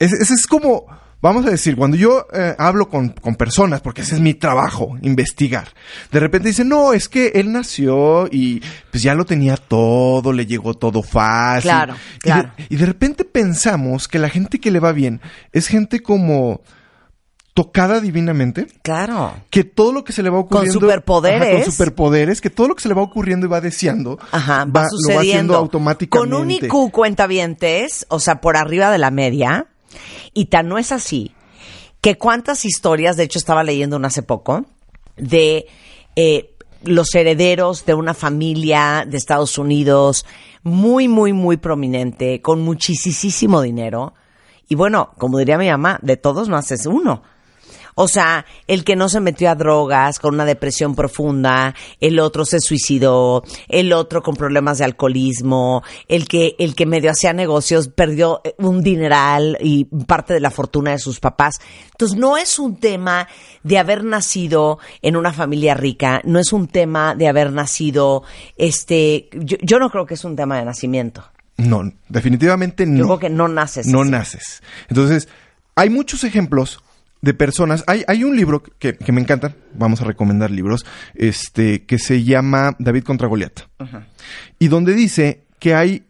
Speaker 6: ese ese es como, vamos a decir, cuando yo eh, hablo con, con personas, porque ese es mi trabajo, investigar, de repente dicen, no, es que él nació y pues ya lo tenía todo, le llegó todo fácil.
Speaker 2: Claro,
Speaker 6: Y de-
Speaker 2: claro.
Speaker 6: y de repente pensamos que la gente que le va bien es gente como tocada divinamente
Speaker 2: Claro.
Speaker 6: que todo lo que se le va ocurriendo
Speaker 2: superpoderes.
Speaker 6: Ajá, con superpoderes, que todo lo que se le va ocurriendo y va deseando,
Speaker 2: Ajá, va,
Speaker 6: va- lo va haciendo
Speaker 2: sucediendo.
Speaker 6: automáticamente.
Speaker 2: Con un IQ cuentavientes, o sea, por arriba de la media, y tan no es así, que cuántas historias, de hecho estaba leyendo una hace poco, de eh, los herederos de una familia de Estados Unidos muy, muy, muy prominente, con muchísimo dinero, y bueno, como diría mi mamá, de todos no haces uno. O sea, el que no se metió a drogas con una depresión profunda, el otro se suicidó, el otro con problemas de alcoholismo, el que, el que medio hacía negocios perdió eh, un dineral y parte de la fortuna de sus papás. Entonces, no es un tema de haber nacido en una familia rica, no es un tema de haber nacido, este, yo, yo no creo que es un tema de nacimiento.
Speaker 6: No, definitivamente no.
Speaker 2: Yo creo que no naces.
Speaker 6: No
Speaker 2: así.
Speaker 6: naces. Entonces, hay muchos ejemplos de personas. Hay, hay un libro que, que me encanta, vamos a recomendar libros, este, que se llama David contra Goliat. Y donde dice que hay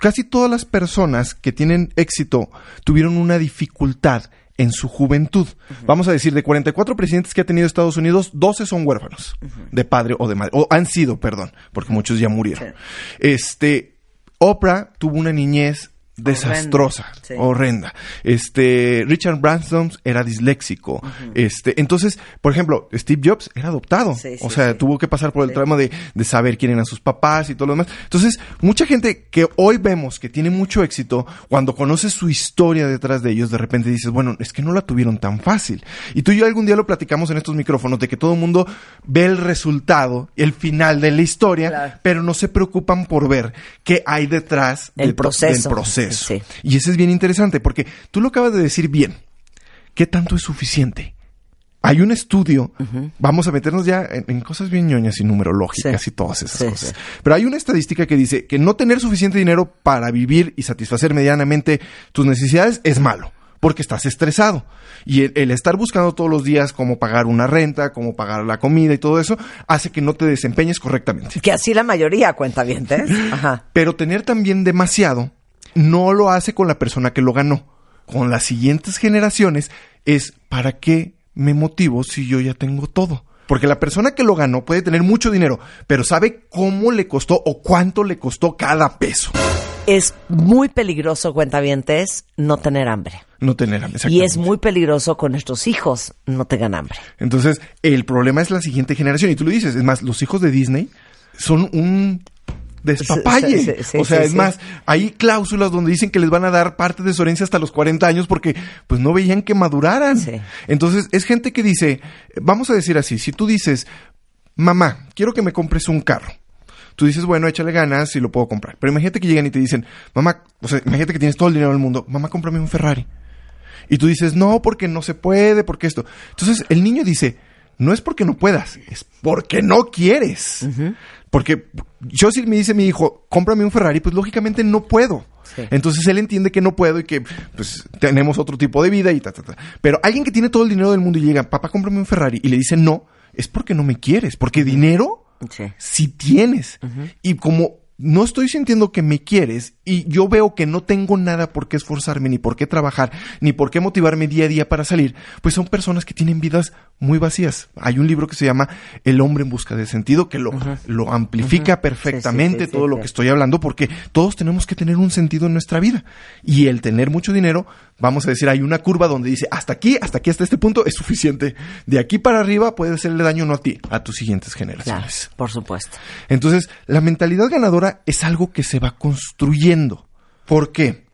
Speaker 6: casi todas las personas que tienen éxito tuvieron una dificultad en su juventud. Vamos a decir, de 44 presidentes que ha tenido Estados Unidos, 12 son huérfanos de padre o de madre, o han sido, perdón, porque muchos ya murieron. Este, Oprah tuvo una niñez desastrosa,
Speaker 2: sí.
Speaker 6: horrenda. Este, Richard Branson era disléxico. Este, entonces, por ejemplo, Steve Jobs era adoptado.
Speaker 2: Sí, sí,
Speaker 6: o sea, tuvo que pasar por el tramo de, de saber quién eran sus papás y todo lo demás. Entonces, mucha gente que hoy vemos que tiene mucho éxito, cuando conoces su historia detrás de ellos, de repente dices, bueno, es que no la tuvieron tan fácil. Y tú y yo algún día lo platicamos en estos micrófonos de que todo el mundo ve el resultado, el final de la historia,
Speaker 2: Claro.
Speaker 6: pero no se preocupan por ver qué hay detrás
Speaker 2: El
Speaker 6: de to-
Speaker 2: proceso.
Speaker 6: del proceso.
Speaker 2: Sí.
Speaker 6: Y eso es bien interesante porque tú lo acabas de decir bien. ¿Qué tanto es suficiente? Hay un estudio, vamos a meternos ya en, en cosas bien ñoñas y numerológicas
Speaker 2: Sí.
Speaker 6: y todas esas
Speaker 2: Sí,
Speaker 6: cosas.
Speaker 2: sí.
Speaker 6: Pero hay una estadística que dice que no tener suficiente dinero para vivir y satisfacer medianamente tus necesidades es malo, porque estás estresado. Y el, el estar buscando todos los días cómo pagar una renta, cómo pagar la comida y todo eso, hace que no te desempeñes correctamente.
Speaker 2: Que así la mayoría cuenta bien.
Speaker 6: Pero tener también demasiado no lo hace con la persona que lo ganó. Con las siguientes generaciones es ¿para qué me motivo si yo ya tengo todo? Porque la persona que lo ganó puede tener mucho dinero, pero sabe cómo le costó o cuánto le costó cada peso.
Speaker 2: Es muy peligroso, cuentavientes, no tener hambre.
Speaker 6: No tener
Speaker 2: Y
Speaker 6: exactamente.
Speaker 2: es muy peligroso con nuestros hijos no tengan hambre.
Speaker 6: Entonces, el problema es la siguiente generación. Y tú lo dices, es más, los hijos de Disney son un despapalle.
Speaker 2: Sí, sí, sí,
Speaker 6: o sea, es más, hay cláusulas donde dicen que les van a dar parte de su herencia hasta los 40 años porque pues no veían que maduraran. Entonces, es gente que dice, vamos a decir así, si tú dices, mamá, quiero que me compres un carro. Tú dices, bueno, échale ganas y lo puedo comprar. Pero imagínate que llegan y te dicen, mamá, o sea, imagínate que tienes todo el dinero del mundo, mamá, cómprame un Ferrari. Y tú dices, no, porque no se puede, porque esto. Entonces el niño dice, no es porque no puedas, es porque no quieres. Porque yo si me dice mi hijo, cómprame un Ferrari, pues lógicamente no puedo.
Speaker 2: Sí.
Speaker 6: Entonces él entiende que no puedo y que pues tenemos otro tipo de vida y ta, ta, ta. Pero alguien que tiene todo el dinero del mundo y llega, papá, cómprame un Ferrari y le dice no, es porque no me quieres, porque dinero
Speaker 2: Sí.
Speaker 6: si tienes. Y como no estoy sintiendo que me quieres y yo veo que no tengo nada por qué esforzarme, ni por qué trabajar, ni por qué motivarme día a día para salir, pues son personas que tienen vidas muy vacías. Hay un libro que se llama El hombre en busca de sentido que lo, lo amplifica perfectamente
Speaker 2: Sí, sí, sí,
Speaker 6: todo lo que estoy hablando porque todos tenemos que tener un sentido en nuestra vida. Y el tener mucho dinero, vamos a decir, hay una curva donde dice hasta aquí, hasta aquí, hasta este punto es suficiente. De aquí para arriba puede hacerle daño no a ti, a tus siguientes
Speaker 2: Claro,
Speaker 6: generaciones.
Speaker 2: por supuesto.
Speaker 6: Entonces, la mentalidad ganadora es algo que se va construyendo. ¿Por qué?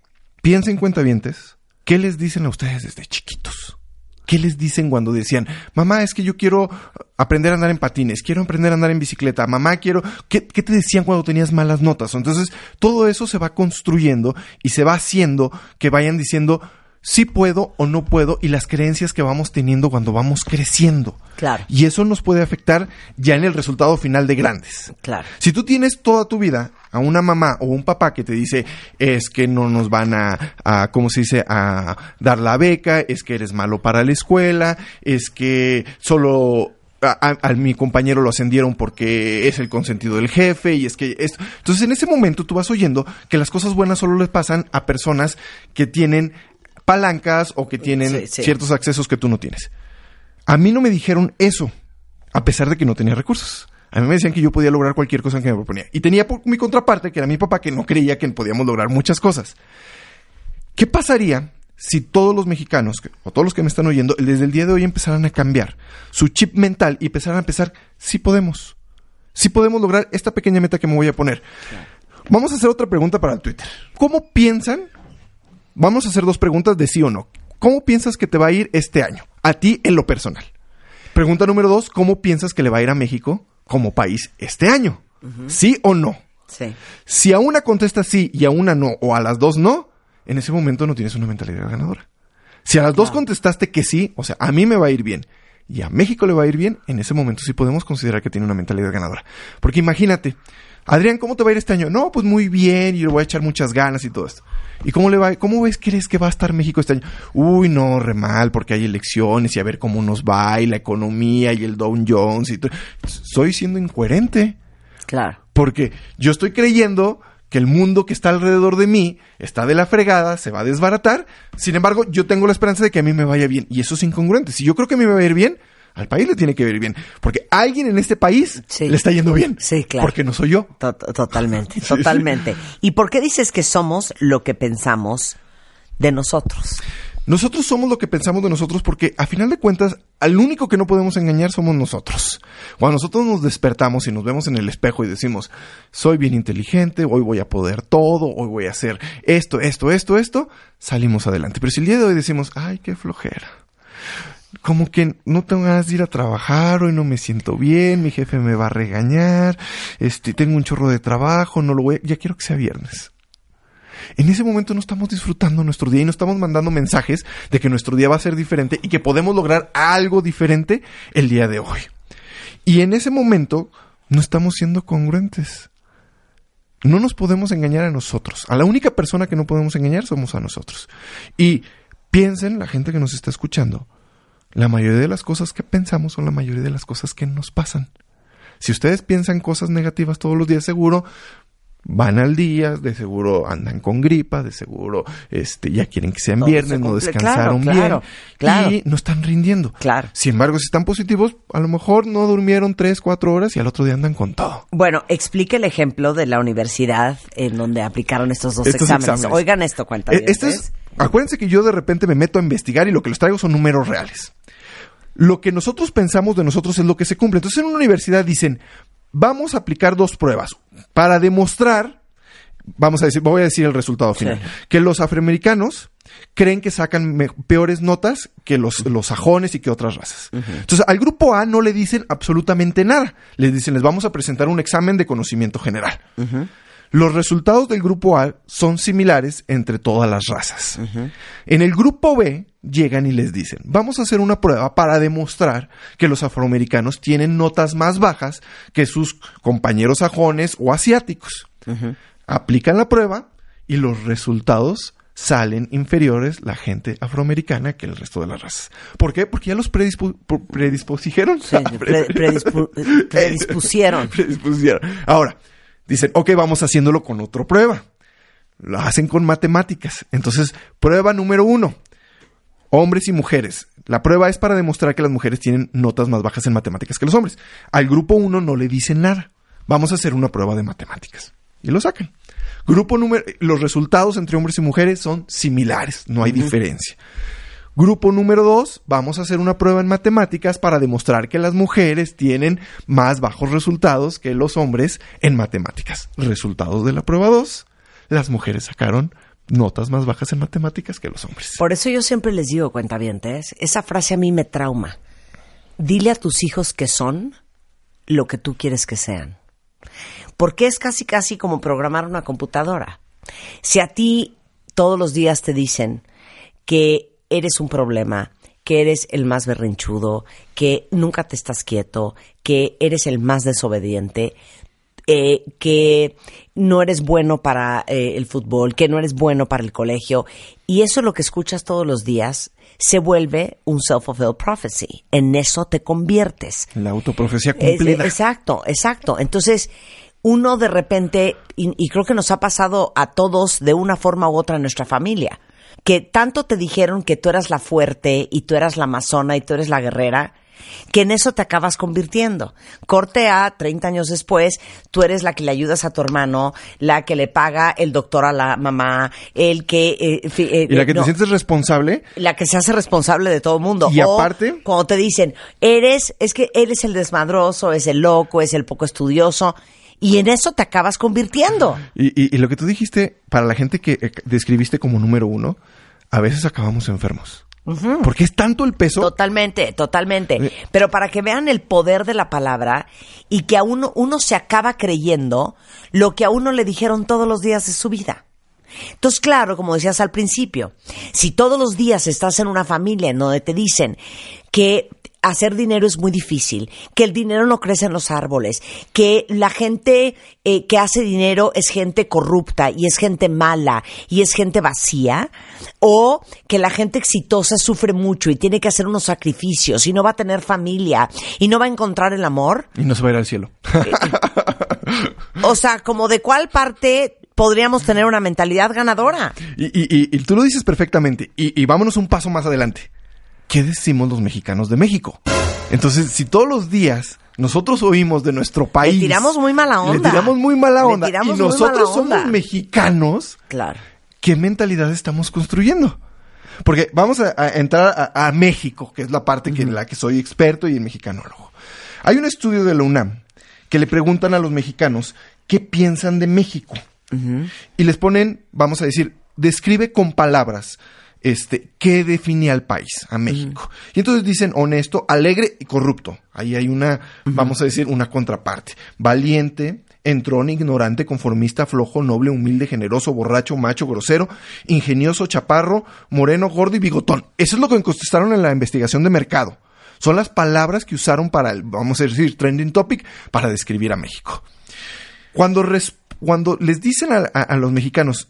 Speaker 6: Piensa en cuentavientes ¿qué les dicen a ustedes desde chiquitos? ¿Qué les dicen cuando decían, mamá, es que yo quiero aprender a andar en patines, quiero aprender a andar en bicicleta, mamá, quiero... ¿Qué, qué te decían cuando tenías malas notas? Entonces, todo eso se va construyendo y se va haciendo que vayan diciendo, sí puedo o no puedo y las creencias que vamos teniendo cuando vamos creciendo.
Speaker 2: Claro.
Speaker 6: Y eso nos puede afectar ya en el resultado final de grandes.
Speaker 2: Claro.
Speaker 6: Si tú tienes toda tu vida a una mamá o un papá que te dice es que no nos van a, a ¿cómo se dice?, a dar la beca, es que eres malo para la escuela, es que solo a, a- a mi compañero lo ascendieron porque es el consentido del jefe y es que esto. Entonces en ese momento tú vas oyendo que las cosas buenas solo les pasan a personas que tienen palancas o que tienen
Speaker 2: Sí, sí.
Speaker 6: ciertos accesos que tú no tienes. A mí no me dijeron eso, a pesar de que no tenía recursos. A mí me decían que yo podía lograr cualquier cosa que me proponía. Y tenía por mi contraparte, que era mi papá, que no creía que podíamos lograr muchas cosas. ¿Qué pasaría si todos los mexicanos, o todos los que me están oyendo, desde el día de hoy empezaran a cambiar su chip mental y empezaran a pensar, sí podemos, sí podemos lograr esta pequeña meta que me voy a poner? Vamos a hacer otra pregunta para el Twitter. ¿Cómo piensan? Vamos a hacer dos preguntas de sí o no. ¿Cómo piensas que te va a ir este año? A ti en lo personal. Pregunta número dos, ¿cómo piensas que le va a ir a México como país este año? ¿Sí o no?
Speaker 2: Sí.
Speaker 6: Si a una contestas sí y a una no, o a las dos no, en ese momento no tienes una mentalidad ganadora. Si a las dos contestaste que sí, o sea, a mí me va a ir bien y a México le va a ir bien, en ese momento sí podemos considerar que tiene una mentalidad ganadora. Porque imagínate, Adrián, ¿cómo te va a ir este año? No, pues muy bien, y le voy a echar muchas ganas y todo esto. ¿Y cómo le va? ¿Cómo ves, crees que va a estar México este año? Uy, no, re mal, porque hay elecciones y a ver cómo nos va y la economía y el Dow Jones y todo. Soy siendo incoherente.
Speaker 2: Claro.
Speaker 6: Porque yo estoy creyendo que el mundo que está alrededor de mí está de la fregada, se va a desbaratar. Sin embargo, yo tengo la esperanza de que a mí me vaya bien. Y eso es incongruente. Si yo creo que a mí me va a ir bien, al país le tiene que ir bien. Porque alguien en este país
Speaker 2: Sí.
Speaker 6: le está yendo bien.
Speaker 2: Sí, claro.
Speaker 6: Porque no soy yo.
Speaker 2: To- Totalmente, totalmente. ¿Y por qué dices que somos lo que pensamos de nosotros?
Speaker 6: Nosotros somos lo que pensamos de nosotros porque a final de cuentas al único que no podemos engañar somos nosotros. Cuando nosotros nos despertamos y nos vemos en el espejo y decimos, soy bien inteligente, hoy voy a poder todo, hoy voy a hacer esto, esto, esto, esto, salimos adelante. Pero si el día de hoy decimos, ay, qué flojera. Como que no tengo ganas de ir a trabajar, hoy no me siento bien, mi jefe me va a regañar, este, tengo un chorro de trabajo, no lo voy, a- ya quiero que sea viernes. En ese momento no estamos disfrutando nuestro día y no estamos mandando mensajes de que nuestro día va a ser diferente y que podemos lograr algo diferente el día de hoy. Y en ese momento no estamos siendo congruentes. No nos podemos engañar a nosotros. A la única persona que no podemos engañar somos a nosotros. Y piensen, la gente que nos está escuchando, la mayoría de las cosas que pensamos son la mayoría de las cosas que nos pasan. Si ustedes piensan cosas negativas todos los días, seguro van al día, de seguro andan con gripa, de seguro este ya quieren que sean
Speaker 2: se
Speaker 6: viernes, no descansaron
Speaker 2: Claro, claro,
Speaker 6: bien
Speaker 2: claro.
Speaker 6: y no están rindiendo.
Speaker 2: Claro.
Speaker 6: Sin embargo, si están positivos, a lo mejor no durmieron tres, cuatro horas y al otro día andan con todo.
Speaker 2: Bueno, explique el ejemplo de la universidad en donde aplicaron estos dos
Speaker 6: Estos
Speaker 2: exámenes.
Speaker 6: exámenes.
Speaker 2: Oigan esto, cuenta.
Speaker 6: Eh, Esto es, acuérdense que yo de repente me meto a investigar y lo que les traigo son números reales. Lo que nosotros pensamos de nosotros es lo que se cumple. Entonces en una universidad dicen, vamos a aplicar dos pruebas para demostrar, vamos a decir, voy a decir el resultado final, que los afroamericanos creen que sacan peores notas que los, los sajones y que otras razas. Entonces al grupo A no le dicen absolutamente nada. Les dicen, les vamos a presentar un examen de conocimiento general. Los resultados del grupo A son similares entre todas las razas. En el grupo B llegan y les dicen, vamos a hacer una prueba para demostrar que los afroamericanos tienen notas más bajas que sus compañeros sajones o asiáticos. Aplican la prueba y los resultados salen inferiores la gente afroamericana que el resto de las razas. ¿Por qué? Porque ya los predispu- predispusieron.
Speaker 2: Sí, pre- predispu- predispusieron.
Speaker 6: Predispusieron. Ahora, dicen, ok, vamos haciéndolo con otra prueba. Lo hacen con matemáticas. Entonces, prueba número uno. Hombres y mujeres. La prueba es para demostrar que las mujeres tienen notas más bajas en matemáticas que los hombres. Al grupo uno no le dicen nada. Vamos a hacer una prueba de matemáticas. Y lo sacan. Grupo número, los resultados entre hombres y mujeres son similares, no hay diferencia. Grupo número dos, vamos a hacer una prueba en matemáticas para demostrar que las mujeres tienen más bajos resultados que los hombres en matemáticas. Resultados de la prueba dos, las mujeres sacaron notas más bajas en matemáticas que los hombres.
Speaker 2: Por eso yo siempre les digo, cuentavientes, esa frase a mí me trauma. Dile a tus hijos que son lo que tú quieres que sean. Porque es casi casi como programar una computadora. Si a ti todos los días te dicen que eres un problema, que eres el más berrinchudo, que nunca te estás quieto, que eres el más desobediente, eh, que no eres bueno para eh, el fútbol, que no eres bueno para el colegio, y eso es lo que escuchas todos los días, se vuelve un self-fulfilled prophecy. En eso te conviertes.
Speaker 6: La autoprofecía cumplida.
Speaker 2: exacto, exacto. Entonces, uno de repente, y, y creo que nos ha pasado a todos de una forma u otra en nuestra familia, que tanto te dijeron que tú eras la fuerte y tú eras la amazona y tú eres la guerrera, que en eso te acabas convirtiendo. Corte a 30 años después, tú eres la que le ayudas a tu hermano, la que le paga el doctor a la mamá, el que... eh, eh,
Speaker 6: y la que
Speaker 2: no,
Speaker 6: te sientes responsable
Speaker 2: la que se hace responsable de todo el mundo.
Speaker 6: Y
Speaker 2: O
Speaker 6: aparte-
Speaker 2: cuando te dicen, eres, es que él es el desmadroso, es el loco, es el poco estudioso, y en eso te acabas convirtiendo.
Speaker 6: Y, y- y lo que tú dijiste, para la gente que eh, describiste como número uno, a veces acabamos enfermos. Porque es tanto el peso.
Speaker 2: Totalmente, totalmente.
Speaker 6: Eh.
Speaker 2: Pero para que vean el poder de la palabra y que a uno, uno se acaba creyendo lo que a uno le dijeron todos los días de su vida. Entonces, claro, como decías al principio, si todos los días estás en una familia en donde te dicen que hacer dinero es muy difícil, que el dinero no crece en los árboles, que la gente eh, que hace dinero es gente corrupta y es gente mala y es gente vacía, o que la gente exitosa sufre mucho y tiene que hacer unos sacrificios y no va a tener familia y no va a encontrar el amor,
Speaker 6: Y no se va a ir al cielo.
Speaker 2: o sea, como de cuál parte podríamos tener una mentalidad ganadora.
Speaker 6: y, y- y- y tú lo dices perfectamente. Y, y vámonos un paso más adelante. ¿Qué decimos los mexicanos de México? Entonces, si todos los días nosotros oímos de nuestro país.
Speaker 2: Le tiramos muy mala
Speaker 6: Le
Speaker 2: onda.
Speaker 6: tiramos muy mala
Speaker 2: Le
Speaker 6: onda. y nosotros
Speaker 2: onda.
Speaker 6: somos mexicanos.
Speaker 2: Claro.
Speaker 6: ¿Qué mentalidad estamos construyendo? Porque vamos a, a entrar a, a México, que es la parte que, en la que soy experto y el mexicanólogo. Hay un estudio de la UNAM que le preguntan a los mexicanos qué piensan de México. Y les ponen, vamos a decir, describe con palabras este, qué define al país, a México. Y entonces dicen honesto, alegre y corrupto. Ahí hay una, vamos a decir, una contraparte. Valiente, entrón, ignorante, conformista, flojo, noble, humilde, generoso, borracho, macho, grosero, ingenioso, chaparro, moreno, gordo y bigotón. Eso es lo que contestaron en la investigación de mercado. Son las palabras que usaron para el, vamos a decir, trending topic para describir a México. Cuando, res- cuando les dicen a, a- a los mexicanos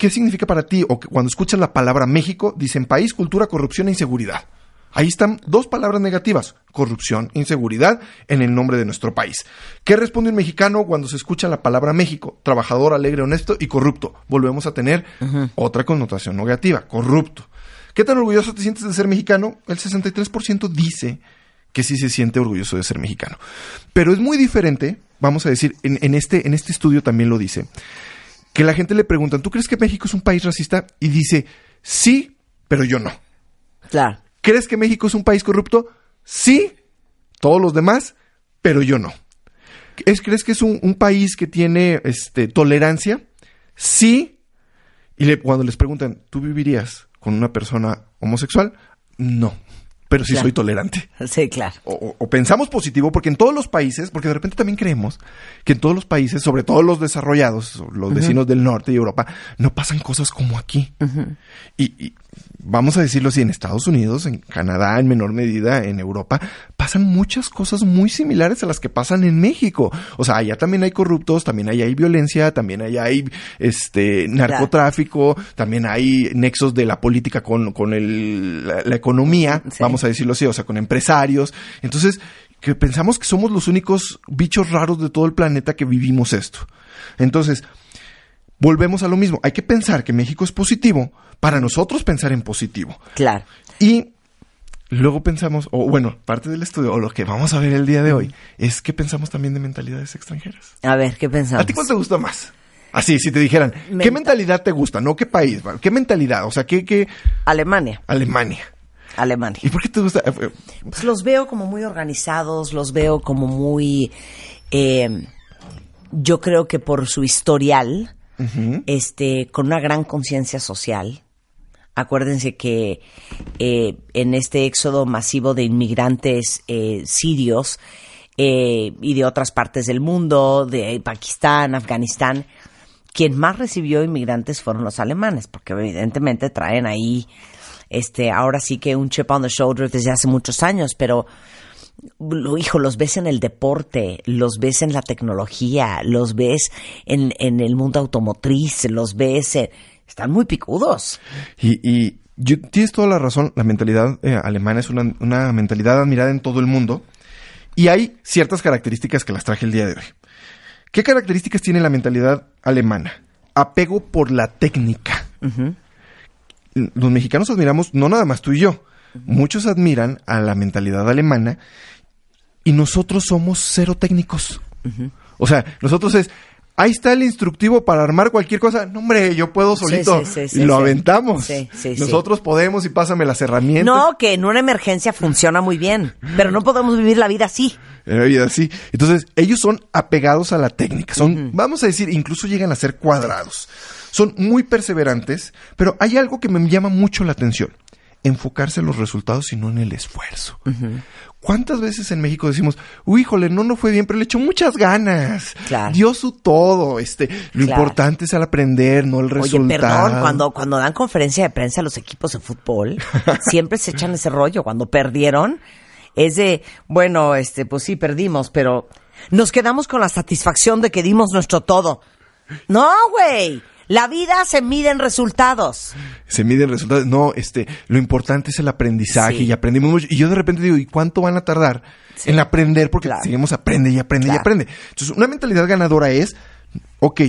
Speaker 6: qué significa para ti, o que cuando escuchan la palabra México, dicen país, cultura, corrupción e inseguridad. Ahí están dos palabras negativas, corrupción, inseguridad, en el nombre de nuestro país. ¿Qué responde un mexicano cuando se escucha la palabra México? Trabajador, alegre, honesto y corrupto. Volvemos a tener otra connotación negativa, corrupto. ¿Qué tan orgulloso te sientes de ser mexicano? El 63% dice que sí se siente orgulloso de ser mexicano. Pero es muy diferente, vamos a decir, en, en este, en este estudio también lo dice, que la gente le preguntan, ¿tú crees que México es un país racista? Y dice, sí, pero yo no.
Speaker 2: Claro.
Speaker 6: ¿Crees que México es un país corrupto? Sí, todos los demás, pero yo no. ¿Es, ¿Crees que es un, un país que tiene este, tolerancia? Sí. Y le- cuando les preguntan, ¿tú vivirías con una persona homosexual? No, pero sí
Speaker 2: Claro.
Speaker 6: soy tolerante.
Speaker 2: Sí, claro.
Speaker 6: O, o- pensamos positivo, porque en todos los países, porque de repente también creemos que en todos los países, sobre todo los desarrollados, los vecinos del norte y Europa, no pasan cosas como aquí. y, y vamos a decirlo así, en Estados Unidos, en Canadá, en menor medida, en Europa, pasan muchas cosas muy similares a las que pasan en México. O sea, allá también hay corruptos, también allá hay violencia, también allá hay este narcotráfico, también hay nexos de la política con, con el, la, la economía,
Speaker 2: Sí.
Speaker 6: vamos a decirlo así, o sea, con empresarios. Entonces, que pensamos que somos los únicos bichos raros de todo el planeta que vivimos esto. Entonces, volvemos a lo mismo. Hay que pensar que México es positivo para nosotros pensar en positivo.
Speaker 2: Claro.
Speaker 6: Y luego pensamos, o bueno, parte del estudio, o lo que vamos a ver el día de hoy, es que pensamos también de mentalidades extranjeras.
Speaker 2: A ver, ¿qué pensamos?
Speaker 6: ¿A ti cuál te gusta más? Así, si te dijeran, ¿qué
Speaker 2: Menta-
Speaker 6: mentalidad te gusta? No, ¿qué país? ¿Qué mentalidad? O sea, ¿qué, qué?
Speaker 2: Alemania.
Speaker 6: Alemania.
Speaker 2: Alemania.
Speaker 6: ¿Y por qué te gusta? Eh, eh,
Speaker 2: Pues los veo como muy organizados, los veo como muy... eh, yo creo que por su historial este, con una gran conciencia social. Acuérdense que eh, en este éxodo masivo de inmigrantes eh, sirios eh, y de otras partes del mundo, de Pakistán, Afganistán, quien más recibió inmigrantes fueron los alemanes, porque evidentemente traen ahí, este, ahora sí que un chip on the shoulder desde hace muchos años, pero lo- hijo, los ves en el deporte, los ves en la tecnología, los ves en, en el mundo automotriz, los ves en... Están muy picudos.
Speaker 6: Y, y yo- tienes toda la razón, la mentalidad eh, alemana es una, una mentalidad admirada en todo el mundo y hay ciertas características que las traje el día de hoy. ¿Qué características tiene la mentalidad alemana? Apego por la técnica. Los mexicanos admiramos, no nada más tú y yo, muchos admiran a la mentalidad alemana y nosotros somos cero técnicos. O sea, nosotros es, ahí está el instructivo para armar cualquier cosa. No, hombre, yo puedo solito.
Speaker 2: sí, sí, sí,
Speaker 6: y lo aventamos.
Speaker 2: Sí, sí, sí.
Speaker 6: nosotros podemos y pásame las herramientas.
Speaker 2: No, que en una emergencia funciona muy bien, pero no podemos vivir la vida así.
Speaker 6: La vida así. Entonces, ellos son apegados a la técnica. Son, vamos a decir, incluso llegan a ser cuadrados. Son muy perseverantes, pero hay algo que me llama mucho la atención. Enfocarse en los resultados y no en el esfuerzo. ¿Cuántas veces en México decimos, uy, híjole, no, no fue bien, pero le echó muchas ganas?
Speaker 2: Claro.
Speaker 6: Dio su todo. Este, lo
Speaker 2: Claro.
Speaker 6: importante es el aprender, no el
Speaker 2: Oye,
Speaker 6: resultado.
Speaker 2: perdón, cuando, cuando dan conferencia de prensa a los equipos de fútbol, siempre se echan ese rollo. Cuando perdieron, es de, bueno, este, pues sí, perdimos, pero nos quedamos con la satisfacción de que dimos nuestro todo. No, güey. La vida se mide en resultados.
Speaker 6: se miden resultados. No, este, lo importante es el aprendizaje
Speaker 2: Sí.
Speaker 6: y aprendimos mucho. Y yo de repente digo, ¿y cuánto van a tardar en aprender? Porque
Speaker 2: Claro.
Speaker 6: seguimos aprende y aprende y aprende. Entonces, una mentalidad ganadora es, ok,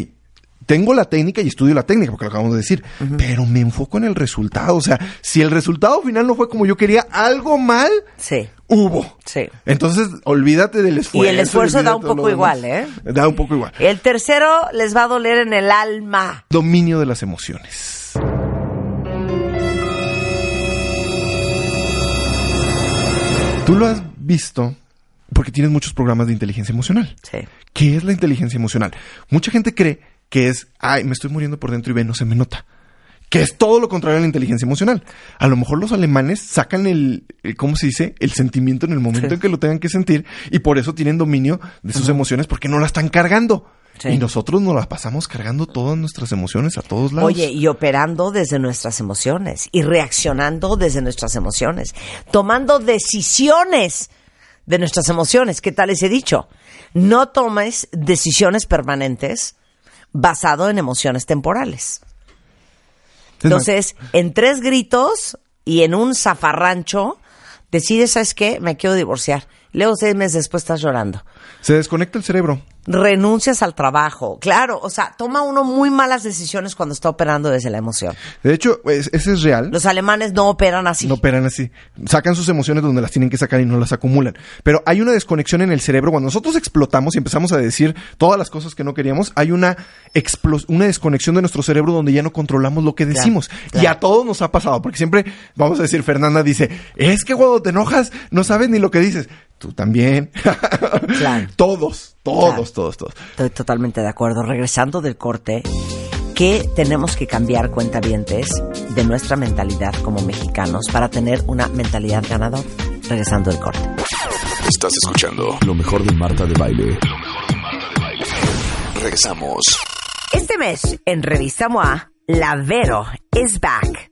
Speaker 6: tengo la técnica y estudio la técnica, porque lo acabamos de decir, pero me enfoco en el resultado. O sea, si el resultado final no fue como yo quería, algo mal
Speaker 2: Sí,
Speaker 6: hubo.
Speaker 2: sí.
Speaker 6: Entonces, olvídate del esfuerzo.
Speaker 2: Y el esfuerzo da un poco igual, ¿eh?
Speaker 6: Da un poco igual.
Speaker 2: El tercero les va a doler en el alma.
Speaker 6: Dominio de las emociones. Tú lo has visto porque tienes muchos programas de inteligencia emocional.
Speaker 2: Sí.
Speaker 6: ¿Qué es la inteligencia emocional? Mucha gente cree que es, ay, me estoy muriendo por dentro y ve, no se me nota. Que es todo lo contrario a la inteligencia emocional. A lo mejor los alemanes sacan el, el- ¿cómo se dice? El sentimiento en el momento
Speaker 2: Sí.
Speaker 6: en que lo tengan que sentir y por eso tienen dominio de sus emociones porque no la están cargando.
Speaker 2: Sí.
Speaker 6: Y nosotros nos las pasamos cargando todas nuestras emociones a todos lados.
Speaker 2: Oye, y operando desde nuestras emociones y reaccionando desde nuestras emociones, tomando decisiones de nuestras emociones. ¿Qué tal les he dicho? No tomes decisiones permanentes basado en emociones temporales. Entonces, en tres gritos y en un zafarrancho, decides, ¿sabes qué? Me quiero divorciar. Luego, seis meses después, estás llorando.
Speaker 6: se desconecta el cerebro.
Speaker 2: Renuncias al trabajo. Claro, o sea, toma uno muy malas decisiones cuando está operando desde la emoción.
Speaker 6: De hecho, es- ese es real.
Speaker 2: Los alemanes no operan así.
Speaker 6: No operan así. Sacan sus emociones donde las tienen que sacar y no las acumulan. Pero hay una desconexión en el cerebro. Cuando nosotros explotamos y empezamos a decir todas las cosas que no queríamos, hay una, una desconexión de nuestro cerebro donde ya no controlamos lo que decimos. Y a todos nos ha pasado. Porque siempre, vamos a decir, Fernanda dice, es que cuando te enojas no sabes ni lo que dices. Tú también.
Speaker 2: Claro.
Speaker 6: todos, todos,
Speaker 2: Claro.
Speaker 6: todos, todos.
Speaker 2: Estoy totalmente de acuerdo. Regresando del corte, ¿qué tenemos que cambiar, cuentavientes, de nuestra mentalidad como mexicanos para tener una mentalidad ganadora? Regresando del corte.
Speaker 1: Estás escuchando lo mejor de Marta de Baile. Regresamos.
Speaker 2: Este mes, en Revista MOA, la Vero is back.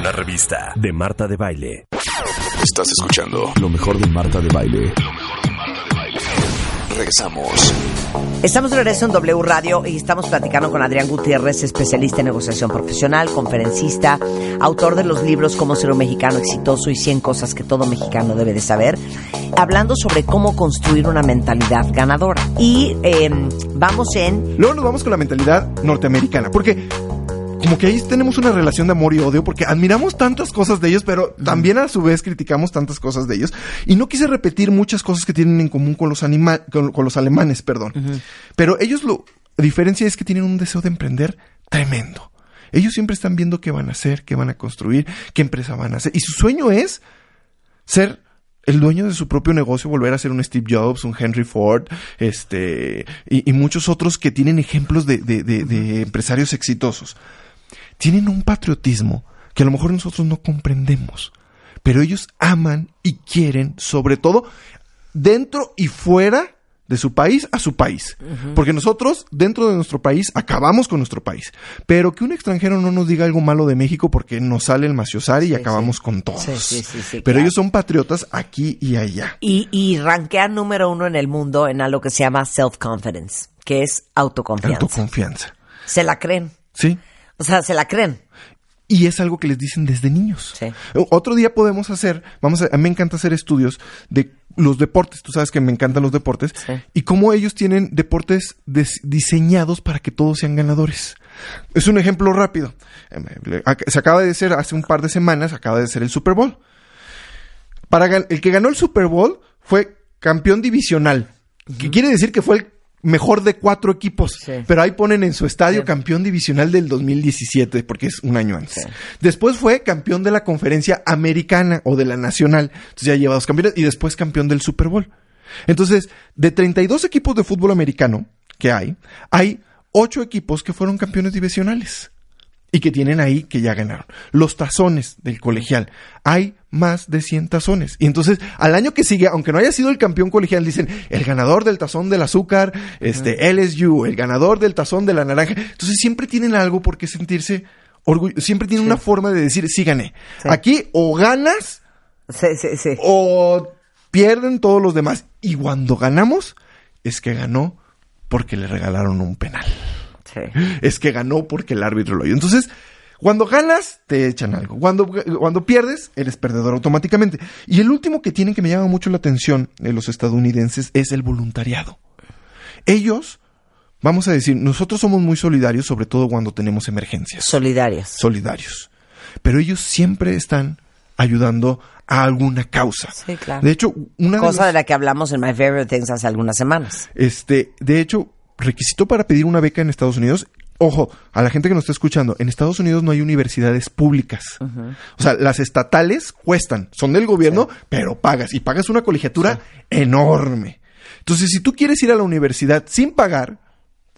Speaker 1: Una revista de Marta de Baile. Estás escuchando lo mejor de Marta de Baile. regresamos.
Speaker 2: Estamos de regreso en W Radio y estamos platicando con Adrián Gutiérrez, especialista en negociación profesional, conferencista, autor de los libros Cómo ser un mexicano exitoso y 100 cosas que todo mexicano debe de saber, hablando sobre cómo construir una mentalidad ganadora. Y eh, vamos en...
Speaker 6: Luego nos vamos con la mentalidad norteamericana, porque como que ahí tenemos una relación de amor y odio, porque admiramos tantas cosas de ellos, pero también a su vez criticamos tantas cosas de ellos. Y no quise repetir muchas cosas que tienen en común con los, anima con, con los alemanes, perdón. Pero ellos lo... La diferencia es que tienen un deseo de emprender tremendo. Ellos siempre están viendo qué van a hacer, qué van a construir, qué empresa van a hacer. Y su sueño es ser el dueño de su propio negocio, volver a ser un Steve Jobs, un Henry Ford, este, y, y muchos otros que tienen ejemplos de, de- de- de empresarios exitosos. Tienen un patriotismo que a lo mejor nosotros no comprendemos, pero ellos aman y quieren, sobre todo, dentro y fuera de su país a su país. Porque nosotros, dentro de nuestro país, acabamos con nuestro país. Pero que un extranjero no nos diga algo malo de México porque nos sale el maciosari y acabamos
Speaker 2: sí.
Speaker 6: con todos.
Speaker 2: Sí,
Speaker 6: Pero
Speaker 2: claro.
Speaker 6: ellos son patriotas aquí y allá.
Speaker 2: Y, y ranquean número uno en el mundo en algo que se llama self-confidence, que es autoconfianza.
Speaker 6: Autoconfianza.
Speaker 2: se la creen.
Speaker 6: ¿Sí?
Speaker 2: O sea, se la creen.
Speaker 6: Y es algo que les dicen desde niños.
Speaker 2: Sí.
Speaker 6: Otro día podemos hacer, vamos a, a mí me encanta hacer estudios de los deportes, tú sabes que me encantan los deportes,
Speaker 2: Sí.
Speaker 6: y cómo ellos tienen deportes diseñados para que todos sean ganadores. Es un ejemplo rápido. Em, Se acaba de hacer hace un par de semanas, acaba de ser el Super Bowl. Para el que ganó el Super Bowl fue campeón divisional, que quiere decir que fue el mejor de cuatro equipos,
Speaker 2: Sí.
Speaker 6: pero ahí ponen en su estadio campeón divisional del 2017, porque es un año antes. Después fue campeón de la conferencia americana o de la nacional, entonces ya lleva dos campeones, y después campeón del Super Bowl. Entonces, de 32 equipos de fútbol americano que hay, hay ocho equipos que fueron campeones divisionales y que tienen ahí que ya ganaron. Los tazones del colegial. Hay más de 100 tazones. Y entonces, al año que sigue, aunque no haya sido el campeón colegial, dicen el ganador del tazón del azúcar, este LSU, el ganador del tazón de la naranja. Entonces, siempre tienen algo por qué sentirse orgullosos. Siempre tienen una forma de decir, sí gané.
Speaker 2: Sí.
Speaker 6: Aquí o ganas
Speaker 2: Sí, sí, sí.
Speaker 6: o pierden todos los demás. Y cuando ganamos, es que ganó porque le regalaron un penal
Speaker 2: Sí.
Speaker 6: es que ganó porque el árbitro lo oyó. Entonces, cuando ganas, te echan algo. Cuando, cuando pierdes, eres perdedor automáticamente. Y el último que tienen que me llama mucho la atención de los estadounidenses es el voluntariado. Ellos, vamos a decir, nosotros somos muy solidarios, sobre todo cuando tenemos emergencias.
Speaker 2: Solidarios.
Speaker 6: solidarios. Pero ellos siempre están ayudando a alguna causa.
Speaker 2: Sí, claro.
Speaker 6: De hecho, una de
Speaker 2: Cosa
Speaker 6: las-
Speaker 2: de la que hablamos en My Favorite Things hace algunas semanas.
Speaker 6: este, de hecho, requisito para pedir una beca en Estados Unidos. Ojo, a la gente que nos está escuchando, en Estados Unidos no hay universidades públicas. O sea, las estatales cuestan, son del gobierno, pero pagas. Y pagas una colegiatura enorme. Entonces, si tú quieres ir a la universidad sin pagar,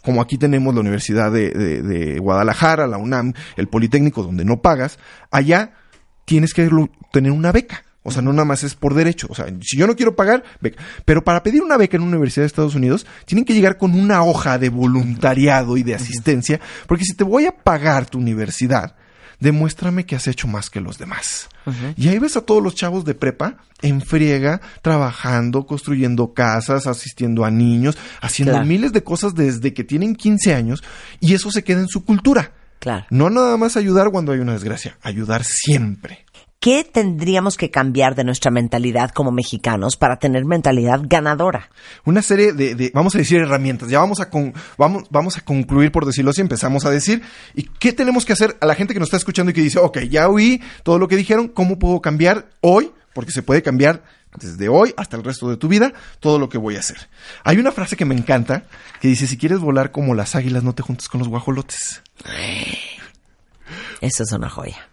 Speaker 6: como aquí tenemos la Universidad de, de- de Guadalajara, la UNAM, el Politécnico, donde no pagas, allá tienes que tener una beca. O sea, no nada más es por derecho. O sea, si yo no quiero pagar, beca. Pero para pedir una beca en una universidad de Estados Unidos, tienen que llegar con una hoja de voluntariado y de asistencia. Porque si te voy a pagar tu universidad, demuéstrame que has hecho más que los demás. Y ahí ves a todos los chavos de prepa en friega, trabajando, construyendo casas, asistiendo a niños, haciendo
Speaker 2: Claro.
Speaker 6: miles de cosas desde que tienen 15 años y eso se queda en su cultura.
Speaker 2: Claro.
Speaker 6: No nada más ayudar cuando hay una desgracia, ayudar siempre.
Speaker 2: ¿Qué tendríamos que cambiar de nuestra mentalidad como mexicanos para tener mentalidad ganadora?
Speaker 6: Una serie de, de, vamos a decir, herramientas. Ya vamos a, con- vamos, vamos a concluir, por decirlo así, empezamos a decir. ¿Y qué tenemos que hacer a la gente que nos está escuchando y que dice, ok, ya oí todo lo que dijeron, ¿cómo puedo cambiar hoy? Porque se puede cambiar desde hoy hasta el resto de tu vida todo lo que voy a hacer. Hay una frase que me encanta que dice, si quieres volar como las águilas, no te juntes con los guajolotes.
Speaker 2: Eso es una joya.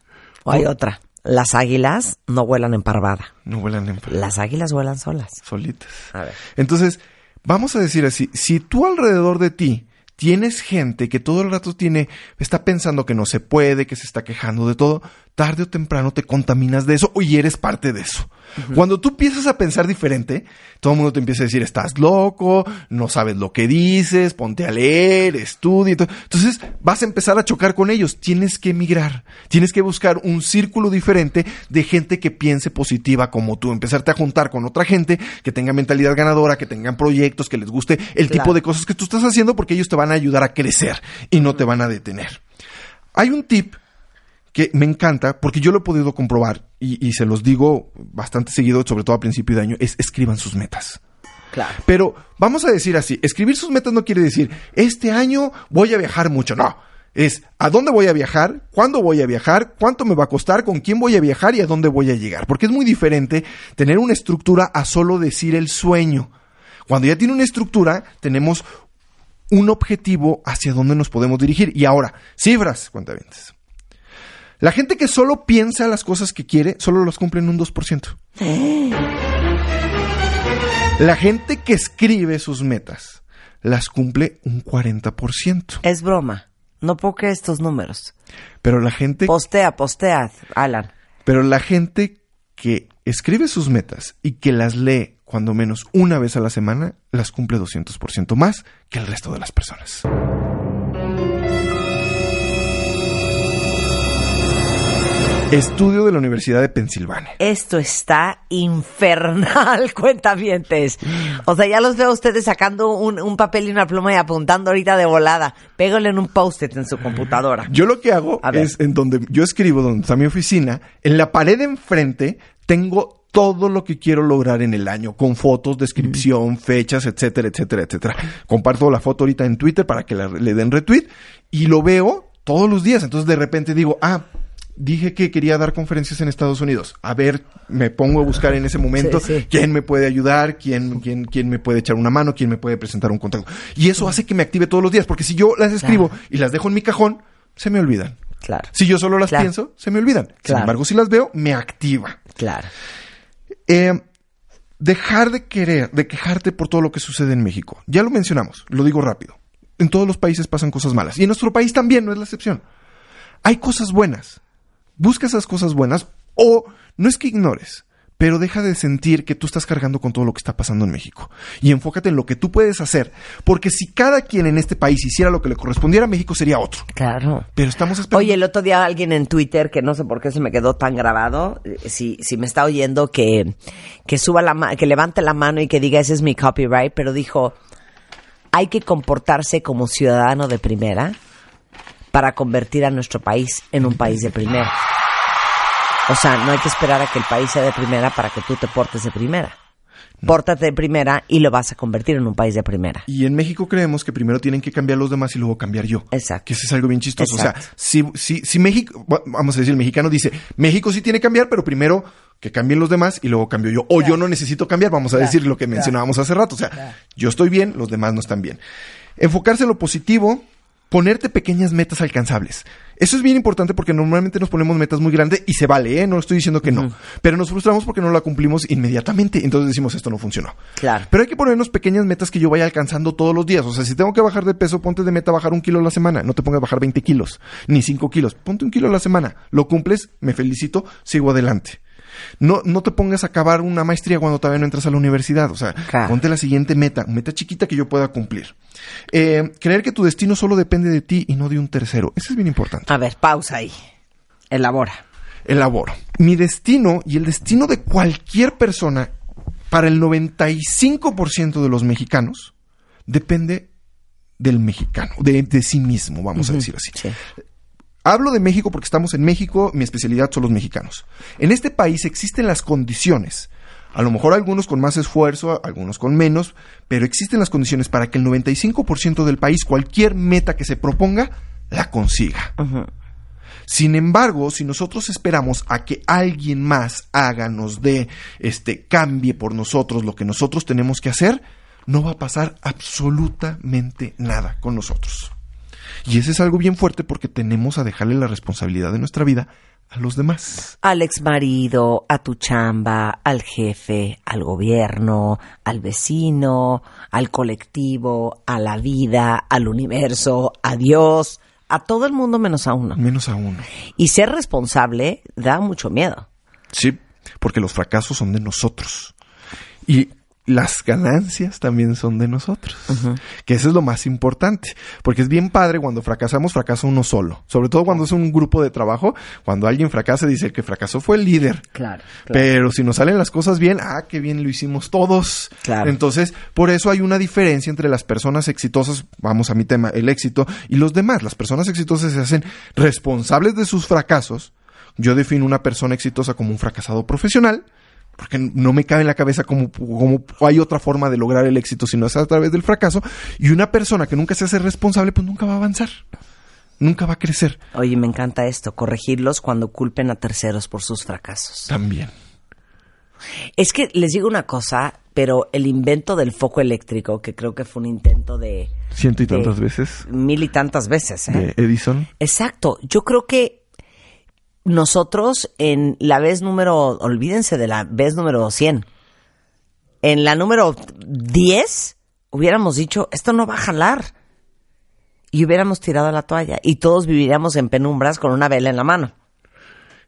Speaker 2: O hay otra. Las águilas no vuelan en parvada.
Speaker 6: No vuelan en paz,
Speaker 2: Las águilas vuelan solas.
Speaker 6: solitas.
Speaker 2: A ver.
Speaker 6: Entonces, vamos a decir así, si tú alrededor de ti tienes gente que todo el rato tiene, está pensando que no se puede, que se está quejando de todo, tarde o temprano te contaminas de eso y eres parte de eso. Cuando tú empiezas a pensar diferente, todo el mundo te empieza a decir, estás loco, no sabes lo que dices, ponte a leer, estudia. Entonces vas a empezar a chocar con ellos. Tienes que emigrar. Tienes que buscar un círculo diferente de gente que piense positiva como tú. Empezarte a juntar con otra gente que tenga mentalidad ganadora, que tengan proyectos, que les guste el tipo de cosas que tú estás haciendo porque ellos te van a ayudar a crecer y no te van a detener. Hay un tip que me encanta porque yo lo he podido comprobar y, y se los digo bastante seguido, sobre todo a principio de año, es escriban sus metas.
Speaker 2: Claro.
Speaker 6: Pero vamos a decir así, escribir sus metas no quiere decir, este año voy a viajar mucho, no. Es a dónde voy a viajar, cuándo voy a viajar, cuánto me va a costar, con quién voy a viajar y a dónde voy a llegar. Porque es muy diferente tener una estructura a solo decir el sueño. Cuando ya tiene una estructura, tenemos un objetivo hacia dónde nos podemos dirigir. Y ahora, cifras, cuentavientes. La gente que solo piensa las cosas que quiere, solo las cumple en un 2%. La gente que escribe sus metas, las cumple un 40%.
Speaker 2: Es broma. No puedo creer estos números.
Speaker 6: Pero la gente,
Speaker 2: Postea, postea, Alan.
Speaker 6: pero la gente que escribe sus metas y que las lee cuando menos una vez a la semana, las cumple 200% más que el resto de las personas. Estudio de la Universidad de Pensilvania.
Speaker 2: Esto está infernal, cuentavientes. O sea, ya los veo a ustedes sacando un, un papel y una pluma y apuntando ahorita de volada. Pégale en un post-it en su computadora.
Speaker 6: Yo lo que hago
Speaker 2: A ver.
Speaker 6: es en donde yo escribo, donde está mi oficina, en la pared de enfrente tengo todo lo que quiero lograr en el año, con fotos, descripción, fechas, etcétera, etcétera, etcétera. Comparto la foto ahorita en Twitter para que la- le den retweet y lo veo todos los días. Entonces de repente digo, ah, dije que quería dar conferencias en Estados Unidos. A ver, me pongo a buscar en ese momento
Speaker 2: Sí, sí.
Speaker 6: quién me puede ayudar, quién, quién, quién me puede echar una mano, quién me puede presentar un contacto. Y eso hace que me active todos los días, porque si yo las escribo y las dejo en mi cajón, se me olvidan.
Speaker 2: Claro,
Speaker 6: Si yo solo las
Speaker 2: Claro.
Speaker 6: pienso, se me olvidan. Sin embargo, si las veo, me activa.
Speaker 2: claro.
Speaker 6: Eh, dejar de querer, de quejarte por todo lo que sucede en México. Ya lo mencionamos, lo digo rápido. En todos los países pasan cosas malas. Y en nuestro país también, no es la excepción. Hay cosas buenas. Busca esas cosas buenas o no es que ignores, pero deja de sentir que tú estás cargando con todo lo que está pasando en México. Y enfócate en lo que tú puedes hacer. Porque si cada quien en este país hiciera lo que le correspondiera a México, sería otro.
Speaker 2: Claro.
Speaker 6: Pero estamos esperando.
Speaker 2: Oye, el otro día alguien en Twitter, que no sé por qué se me quedó tan grabado, eh, si, si me está oyendo, que, que suba la ma- que levante la mano y que diga ese es mi copyright, pero dijo, hay que comportarse como ciudadano de primera para convertir a nuestro país en un país de primera. O sea, no hay que esperar a que el país sea de primera para que tú te portes de primera. Pórtate de primera y lo vas a convertir en un país de primera.
Speaker 6: Y en México creemos que primero tienen que cambiar los demás y luego cambiar yo.
Speaker 2: Exacto.
Speaker 6: Que eso es algo bien chistoso.
Speaker 2: Exacto.
Speaker 6: O sea, si, si, si México, va- vamos a decir, el mexicano dice, México sí tiene que cambiar, pero primero que cambien los demás y luego cambio yo. O yo no necesito cambiar, vamos a decir lo que mencionábamos hace rato. O sea, yo estoy bien, los demás no están bien. Enfocarse en lo positivo, ponerte pequeñas metas alcanzables. Eso es bien importante porque normalmente nos ponemos metas muy grandes y se vale, ¿eh? No estoy diciendo que no. Pero nos frustramos porque no la cumplimos inmediatamente. Entonces decimos, esto no funcionó.
Speaker 2: Claro.
Speaker 6: Pero hay que ponernos pequeñas metas que yo vaya alcanzando todos los días. O sea, si tengo que bajar de peso, ponte de meta bajar un kilo a la semana. No te pongas a bajar 20 kilos, ni 5 kilos. Ponte un kilo a la semana. Lo cumples, me felicito, sigo adelante. No, no te pongas a acabar una maestría cuando todavía no entras a la universidad. O sea,
Speaker 2: Claro.
Speaker 6: ponte la siguiente meta, meta chiquita que yo pueda cumplir. Eh, creer que tu destino solo depende de ti y no de un tercero. Eso es bien importante.
Speaker 2: A ver, pausa ahí. Elabora.
Speaker 6: elaboro. Mi destino y el destino de cualquier persona, para el 95% de los mexicanos, depende del mexicano, de, de sí mismo, vamos a decir así.
Speaker 2: Sí.
Speaker 6: Hablo de México porque estamos en México, mi especialidad son los mexicanos. En este país existen las condiciones, a lo mejor algunos con más esfuerzo, algunos con menos, pero existen las condiciones para que el 95% del país, cualquier meta que se proponga, la consiga. Sin embargo, si nosotros esperamos a que alguien más haga, nos dé, este, cambie por nosotros lo que nosotros tenemos que hacer, no va a pasar absolutamente nada con nosotros. Y ese es algo bien fuerte porque tenemos a dejarle la responsabilidad de nuestra vida a los demás.
Speaker 2: al ex marido, a tu chamba, al jefe, al gobierno, al vecino, al colectivo, a la vida, al universo, a Dios, a todo el mundo menos a uno.
Speaker 6: Menos a uno.
Speaker 2: Y ser responsable da mucho miedo.
Speaker 6: Sí, porque los fracasos son de nosotros. Y las ganancias también son de nosotros. Que eso es lo más importante. Porque es bien padre cuando fracasamos, fracasa uno solo. Sobre todo cuando es un grupo de trabajo. Cuando alguien fracasa, dice el que fracasó fue el líder.
Speaker 2: Claro.
Speaker 6: Pero si nos salen las cosas bien, ah, qué bien lo hicimos todos.
Speaker 2: Claro.
Speaker 6: Entonces, por eso hay una diferencia entre las personas exitosas, vamos a mi tema, el éxito, y los demás. Las personas exitosas se hacen responsables de sus fracasos. Yo defino una persona exitosa como un fracasado profesional, porque no me cabe en la cabeza cómo, cómo hay otra forma de lograr el éxito si no es a través del fracaso. Y una persona que nunca se hace responsable, pues nunca va a avanzar. Nunca va a crecer.
Speaker 2: Oye, me encanta esto, corregirlos cuando culpen a terceros por sus fracasos.
Speaker 6: También.
Speaker 2: Es que les digo una cosa, pero el invento del foco eléctrico, que creo que fue un intento de...
Speaker 6: Ciento y
Speaker 2: de
Speaker 6: tantas veces.
Speaker 2: Mil y tantas veces, ¿eh?
Speaker 6: De Edison.
Speaker 2: Exacto. Yo creo que nosotros en la vez número, olvídense de la vez número 100, en la número 10 hubiéramos dicho, esto no va a jalar. Y hubiéramos tirado la toalla y todos viviríamos en penumbras con una vela en la mano.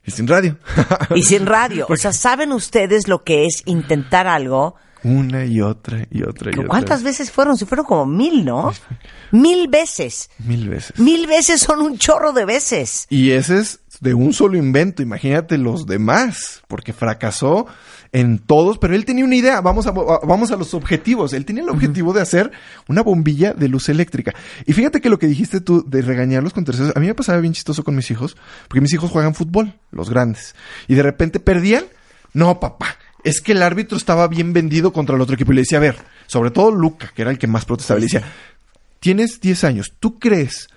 Speaker 6: Y sin radio.
Speaker 2: Y sin radio. O sea, ¿saben ustedes lo que es intentar algo?
Speaker 6: Una y otra y otra y otra.
Speaker 2: ¿Cuántas veces fueron? Si fueron como mil, ¿no? Mil veces.
Speaker 6: Mil veces.
Speaker 2: Mil veces son un chorro de veces.
Speaker 6: Y ese es de un solo invento. Imagínate los demás, porque fracasó en todos, pero él tenía una idea. Vamos a, vamos a los objetivos. Él tenía el objetivo de hacer una bombilla de luz eléctrica. Y fíjate que lo que dijiste tú de regañarlos con terceros, a mí me pasaba bien chistoso con mis hijos, porque mis hijos juegan fútbol, los grandes, y de repente perdían. No, papá. Es que el árbitro estaba bien vendido contra el otro equipo. Y le decía, a ver, sobre todo Luca, que era el que más protestaba, le decía, tienes 10 años, ¿tú crees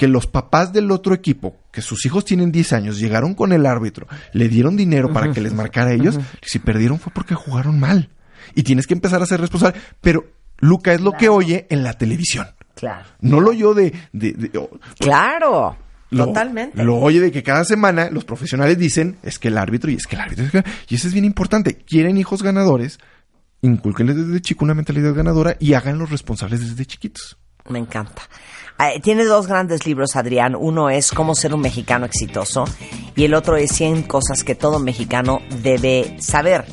Speaker 6: que los papás del otro equipo, que sus hijos tienen 10 años, llegaron con el árbitro, le dieron dinero para que les marcara a ellos, si perdieron fue porque jugaron mal. Y tienes que empezar a ser responsable. Pero Luca es lo que oye en la televisión.
Speaker 2: Claro.
Speaker 6: No lo oyó de... de- de- oh,
Speaker 2: Claro.
Speaker 6: lo-
Speaker 2: Totalmente.
Speaker 6: Lo oye de que cada semana los profesionales dicen, es que el árbitro y es que el árbitro. es que-". Y eso es bien importante. Quieren hijos ganadores, inculquenles desde chico una mentalidad ganadora y háganlos responsables desde chiquitos.
Speaker 2: Me encanta. Ah, Tiene dos grandes libros, Adrián. Uno es Cómo ser un mexicano exitoso y el otro es 100 cosas que todo mexicano debe saber.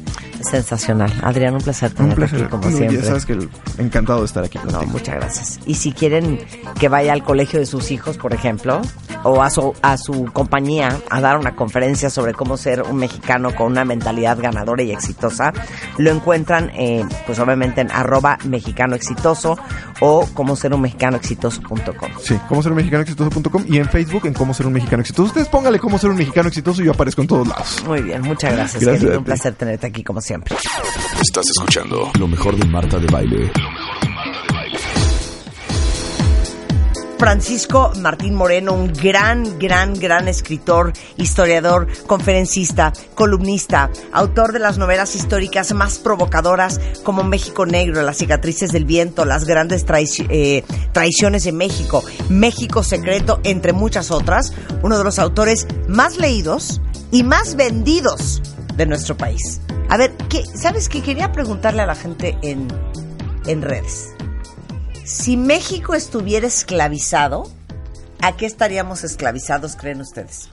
Speaker 2: Sensacional. Adrián, un placer
Speaker 6: Un
Speaker 2: tenerte
Speaker 6: placer.
Speaker 2: aquí como
Speaker 6: Bueno,
Speaker 2: siempre.
Speaker 6: Ya sabes que el- encantado de estar aquí
Speaker 2: No, muchas gracias. Y si quieren que vaya al colegio de sus hijos, por ejemplo, o a su, a su compañía a dar una conferencia sobre cómo ser un mexicano con una mentalidad ganadora y exitosa, lo encuentran, eh, pues obviamente en arroba mexicano exitoso o como ser un mexicano exitoso.com.
Speaker 6: Sí, cómo ser un mexicano exitoso.com y en Facebook en cómo ser un mexicano exitoso. Ustedes póngale cómo ser un mexicano exitoso y yo aparezco en todos lados.
Speaker 2: Muy bien, muchas gracias.
Speaker 6: Gracias
Speaker 2: querido. Un placer tenerte aquí como siempre.
Speaker 1: Estás escuchando lo mejor de Marta de Baile.
Speaker 2: Francisco Martín Moreno, un gran, gran, gran escritor, historiador, conferencista, columnista, autor de las novelas históricas más provocadoras como México Negro, Las cicatrices del viento, Las grandes traici- eh, traiciones de México, México Secreto, entre muchas otras, uno de los autores más leídos y más vendidos de nuestro país. A ver, ¿qué, ¿sabes qué? Quería preguntarle a la gente en, en redes. Si México estuviera esclavizado, ¿a qué estaríamos esclavizados, creen ustedes?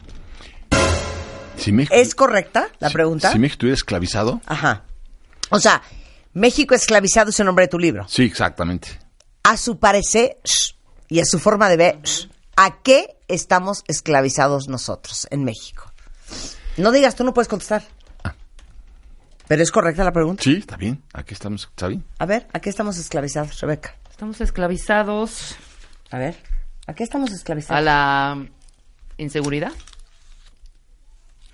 Speaker 7: Si México,
Speaker 2: ¿Es correcta la pregunta?
Speaker 7: si México estuviera esclavizado,
Speaker 2: Ajá. O sea, México esclavizado es el nombre de tu libro.
Speaker 7: sí, exactamente.
Speaker 2: A su parecer y a su forma de ver, ¿a qué estamos esclavizados nosotros en México? No digas, tú no puedes contestar. Pero es correcta la pregunta.
Speaker 7: Sí, está bien. Aquí estamos, ¿está bien?
Speaker 2: A ver, ¿a qué estamos esclavizados, Rebeca?
Speaker 4: Estamos esclavizados
Speaker 2: A ver, ¿a qué estamos
Speaker 4: a
Speaker 2: esclavizados?
Speaker 4: la inseguridad.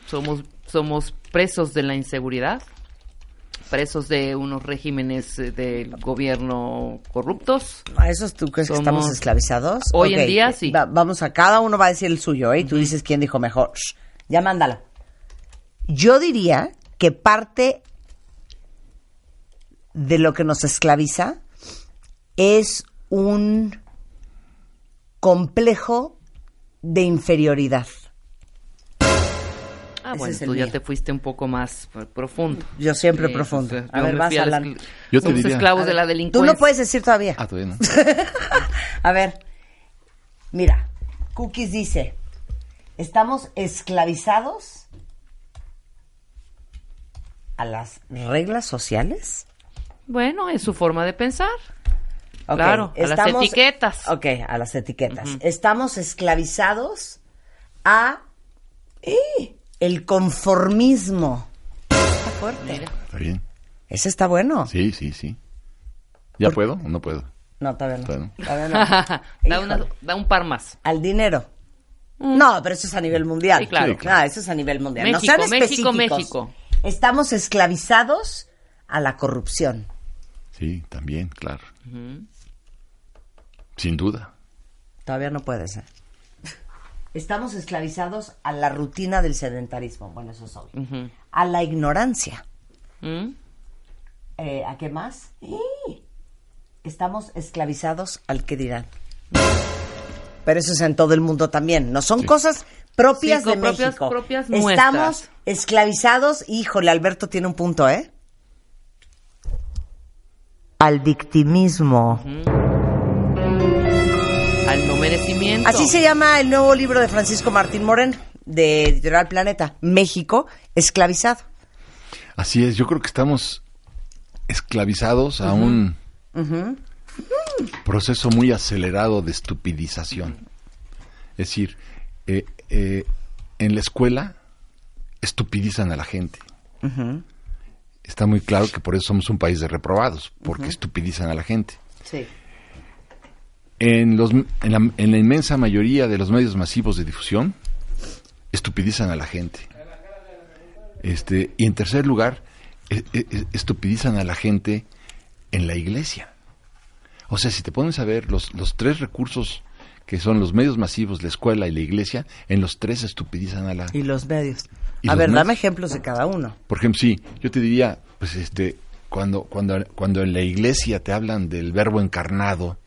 Speaker 4: Somos, somos presos de la inseguridad, presos de unos regímenes eh, del gobierno corruptos.
Speaker 2: ¿A esos tú crees que estamos esclavizados?
Speaker 4: Hoy en día, sí.
Speaker 2: va- vamos a, cada uno va a decir el suyo, ¿eh? Y tú dices quién dijo mejor. Shh, ya mándala. Yo diría que parte de lo que nos esclaviza es un complejo de inferioridad.
Speaker 4: Ah,
Speaker 2: Ese
Speaker 4: bueno, tú ya
Speaker 2: mío.
Speaker 4: te fuiste un poco más profundo.
Speaker 2: Yo siempre
Speaker 4: Sí,
Speaker 2: profundo. A ver, vas,
Speaker 4: a la
Speaker 7: Yo te
Speaker 4: Somos
Speaker 7: diría-
Speaker 4: esclavos de la
Speaker 2: Tú
Speaker 4: delincuencia.
Speaker 2: no puedes decir todavía.
Speaker 7: Ah, todavía no.
Speaker 2: A ver, mira, Cookies dice, estamos esclavizados a las reglas sociales.
Speaker 4: Bueno, es su forma de pensar. Claro, a las etiquetas.
Speaker 2: Ok, a las etiquetas. Estamos esclavizados a ¡eh! el conformismo. Está fuerte.
Speaker 7: Está bien.
Speaker 2: Ese está bueno.
Speaker 7: Sí, sí, sí. ¿Ya puedo o no puedo?
Speaker 2: No, todavía no.
Speaker 7: Todavía
Speaker 2: Todavía no.
Speaker 4: da, una- da un par más.
Speaker 2: Al dinero. No, pero eso es a nivel mundial.
Speaker 4: Sí, claro.
Speaker 7: Sí, claro.
Speaker 2: Ah, eso es a nivel mundial. no
Speaker 4: México,
Speaker 2: sean
Speaker 4: México. México.
Speaker 2: Estamos esclavizados a la corrupción.
Speaker 7: Sí, también, claro. Sin duda.
Speaker 2: Todavía no puede ser. Estamos esclavizados a la rutina del sedentarismo. Bueno, eso es obvio. A la ignorancia.
Speaker 4: ¿Mm?
Speaker 2: Eh, ¿A qué más? Estamos esclavizados al que dirán. Pero eso es en todo el mundo también. No son
Speaker 7: Sí.
Speaker 2: cosas propias
Speaker 4: Sí,
Speaker 2: de
Speaker 4: propias-
Speaker 2: México.
Speaker 4: propias
Speaker 2: Estamos
Speaker 4: nuestras.
Speaker 2: Esclavizados. Híjole, Alberto tiene un punto, ¿eh? Al victimismo.
Speaker 4: Al no merecimiento.
Speaker 2: Así se llama el nuevo libro de Francisco Martín Moreno, de Editorial Planeta. México esclavizado.
Speaker 7: Así es, yo creo que estamos esclavizados a un proceso muy acelerado de estupidización. Es decir, eh, eh, en la escuela estupidizan a la gente. Está muy claro que por eso somos un país de reprobados, porque estupidizan a la gente.
Speaker 2: Sí.
Speaker 7: En, los, en, la, en la inmensa mayoría de los medios masivos de difusión, estupidizan a la gente. Este, y en tercer lugar, e- e- estupidizan a la gente en la iglesia. O sea, si te pones a ver los, los tres recursos que son los medios masivos, la escuela y la iglesia, en los tres estupidizan a la...
Speaker 2: Y los medios.
Speaker 7: ¿Y
Speaker 2: a ver, dame ejemplos de cada uno.
Speaker 7: Por ejemplo, sí, yo te diría, pues este, cuando, cuando, cuando en la iglesia te hablan del verbo encarnado,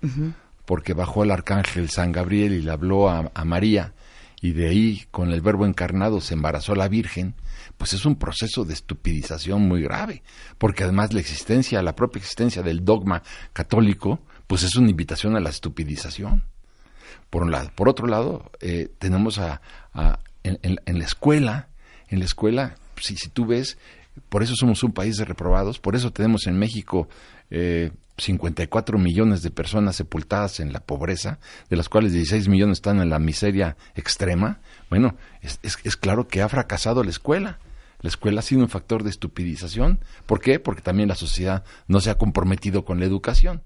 Speaker 7: porque bajó el arcángel San Gabriel y le habló a, a María, y de ahí con el verbo encarnado se embarazó la Virgen, pues es un proceso de estupidización muy grave, porque además la existencia, la propia existencia del dogma católico, pues es una invitación a la estupidización por un lado. Por otro lado, eh, tenemos a, a- en, en- en la escuela, en la escuela, si, si tú ves, por eso somos un país de reprobados, por eso tenemos en México eh, 54 millones de personas sepultadas en la pobreza, de las cuales 16 millones están en la miseria extrema. Bueno, es, es- es claro que ha fracasado la escuela. La escuela ha sido un factor de estupidización. ¿Por qué? Porque también la sociedad no se ha comprometido con la educación.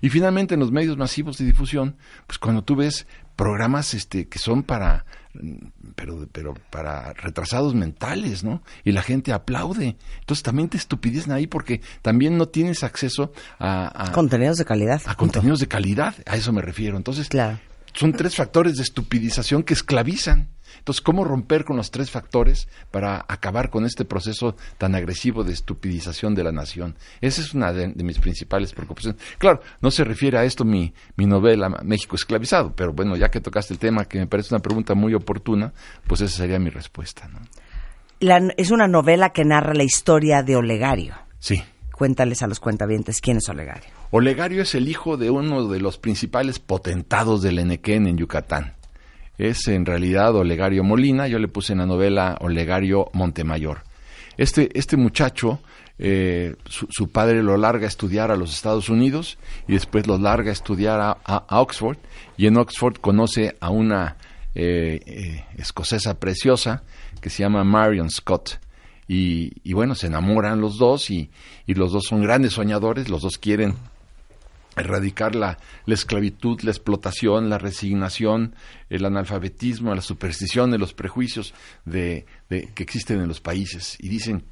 Speaker 7: Y finalmente en los medios masivos de difusión, pues cuando tú ves programas este que son para mm, pero pero para retrasados mentales, ¿no? Y la gente aplaude. Entonces también te estupidecen ahí porque también no tienes acceso a, a-
Speaker 2: Contenidos de calidad.
Speaker 7: a contenidos de calidad, a eso me refiero. Entonces,
Speaker 2: Claro.
Speaker 7: son tres factores de estupidización que esclavizan. Entonces, ¿cómo romper con los tres factores para acabar con este proceso tan agresivo de estupidización de la nación? Esa es una de, de mis principales preocupaciones. Claro, no se refiere a esto mi, mi novela México esclavizado, pero bueno, ya que tocaste el tema, que me parece una pregunta muy oportuna, pues esa sería mi respuesta. ¿no?
Speaker 2: La- es una novela que narra la historia de Olegario.
Speaker 7: Sí.
Speaker 2: Cuéntales a los cuentavientes quién es Olegario.
Speaker 7: Olegario es el hijo de uno de los principales potentados del Enequén en Yucatán. Es en realidad Olegario Molina, yo le puse en la novela Olegario Montemayor. Este, este muchacho, eh, su, su padre lo larga a estudiar a los Estados Unidos y después lo larga a estudiar a, a- Oxford y en Oxford conoce a una eh, eh, escocesa preciosa que se llama Marion Scott. Y, y bueno, se enamoran los dos y, y los dos son grandes soñadores, los dos quieren erradicar la, la esclavitud, la explotación, la resignación, el analfabetismo, la superstición, los prejuicios de, de- que existen en los países. Y dicen,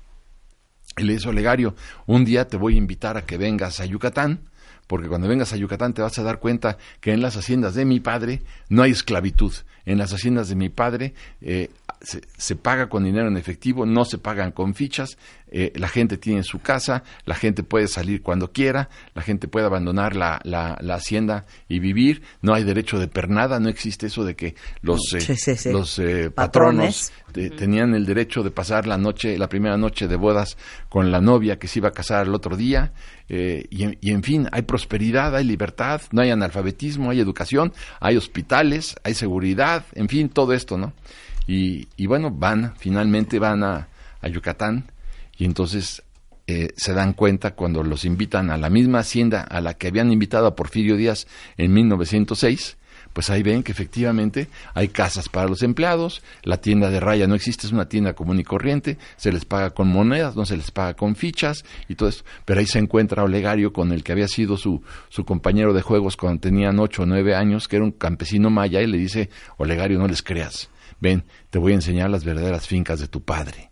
Speaker 7: le dice Olegario, un día te voy a invitar a que vengas a Yucatán, porque cuando vengas a Yucatán te vas a dar cuenta que en las haciendas de mi padre no hay esclavitud. En las haciendas de mi padre eh, se, se paga con dinero en efectivo, no se pagan con fichas, eh, la gente tiene su casa, la gente puede salir cuando quiera, la gente puede abandonar la, la, la hacienda y vivir, no hay derecho de pernada, no existe eso de que los, eh,
Speaker 2: Sí, sí, sí.
Speaker 7: los eh,
Speaker 2: Patrones.
Speaker 7: patronos te- tenían el derecho de pasar la noche, la primera noche de bodas con la novia que se iba a casar el otro día, eh, y en fin, hay prosperidad, hay libertad, no hay analfabetismo, hay educación, hay hospitales, hay seguridad, en fin, todo esto, ¿no? Y, y bueno, van, finalmente van a, a Yucatán, y entonces eh, se dan cuenta cuando los invitan a la misma hacienda a la que habían invitado a Porfirio Díaz en 1906, pues ahí ven que efectivamente hay casas para los empleados, la tienda de raya no existe, es una tienda común y corriente, se les paga con monedas, no se les paga con fichas y todo esto. Pero ahí se encuentra Olegario con el que había sido su, su compañero de juegos cuando tenían ocho o nueve años, que era un campesino maya, y le dice, Olegario, no les creas, ven, te voy a enseñar las verdaderas fincas de tu padre.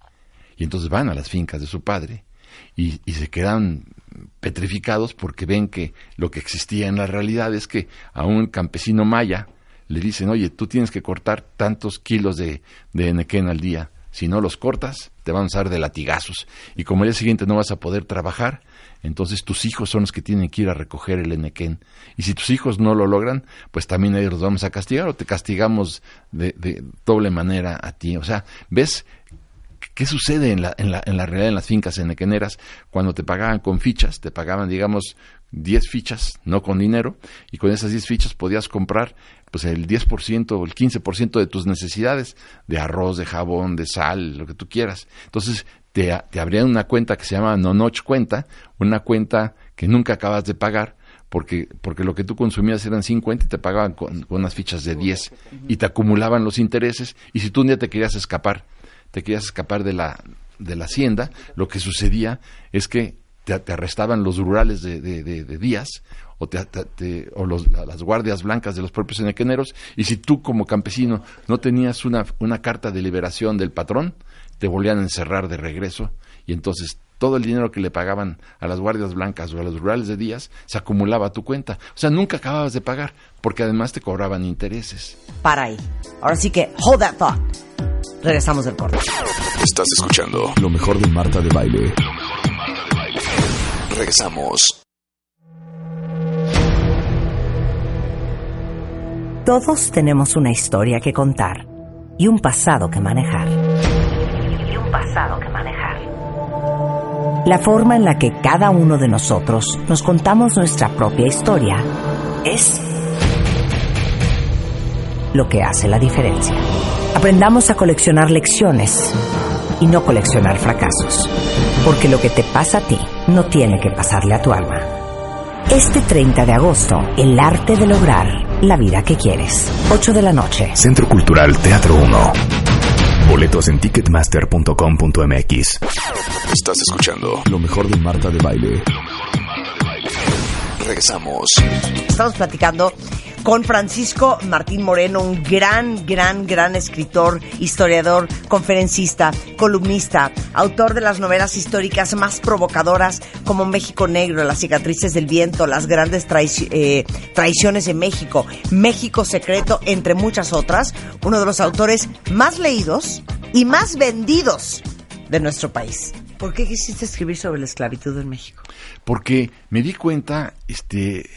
Speaker 7: Y entonces van a las fincas de su padre y, y se quedan petrificados porque ven que lo que existía en la realidad es que a un campesino maya le dicen, oye, tú tienes que cortar tantos kilos de, de al día. Si no los cortas, te van a usar de latigazos. Y como el día siguiente no vas a poder trabajar, entonces tus hijos son los que tienen que ir a recoger el enequén. Y si tus hijos no lo logran, pues también ellos los vamos a castigar o te castigamos de, de doble manera a ti. O sea, ¿ves ¿Qué sucede en la, en la, en la realidad en las fincas enequeneras? Cuando te pagaban con fichas, te pagaban, digamos, 10 fichas, no con dinero, y con esas 10 fichas podías comprar pues el 10% o el 15% de tus necesidades, de arroz, de jabón, de sal, lo que tú quieras. Entonces, te, te abrían una cuenta que se llama Nonoch cuenta, una cuenta que nunca acabas de pagar, porque, porque lo que tú consumías eran 50 y te pagaban con, con unas fichas de 10 y te acumulaban los intereses y si tú un día te querías escapar, te querías escapar de la, de la hacienda, lo que sucedía es que te, te arrestaban los rurales de, de, de- de Díaz o, te- te- te- o los- la- las guardias blancas de los propios enequeneros y si tú como campesino no tenías una, una carta de liberación del patrón, te volvían a encerrar de regreso y entonces todo el dinero que le pagaban a las guardias blancas o a los rurales de Díaz se acumulaba a tu cuenta. O sea, nunca acababas de pagar porque además te cobraban intereses.
Speaker 2: Para ahí. Ahora sí que, hold that thought. Regresamos del corte.
Speaker 1: Estás escuchando lo mejor de Marta de Baile. Regresamos.
Speaker 5: Todos tenemos una historia que contar y un pasado que manejar. Y un pasado que manejar. La forma en la que cada uno de nosotros nos contamos nuestra propia historia es lo que hace la diferencia. Aprendamos a coleccionar lecciones y no coleccionar fracasos. Porque lo que te pasa a ti no tiene que pasarle a tu alma. Este 30 de agosto, el arte de lograr la vida que quieres. 8 de la noche.
Speaker 1: Centro Cultural Teatro 1. Boletos en ticketmaster.com.mx. Estás escuchando lo mejor de Marta de Baile. Regresamos.
Speaker 2: Estamos platicando con Francisco Martín Moreno, un gran, gran, gran escritor, historiador, conferencista, columnista, autor de las novelas históricas más provocadoras como México Negro, Las cicatrices del viento, Las grandes traici- eh, traiciones de México, México Secreto, entre muchas otras, uno de los autores más leídos y más vendidos de nuestro país. ¿Por qué quisiste escribir sobre la esclavitud en México?
Speaker 7: porque me di cuenta, este,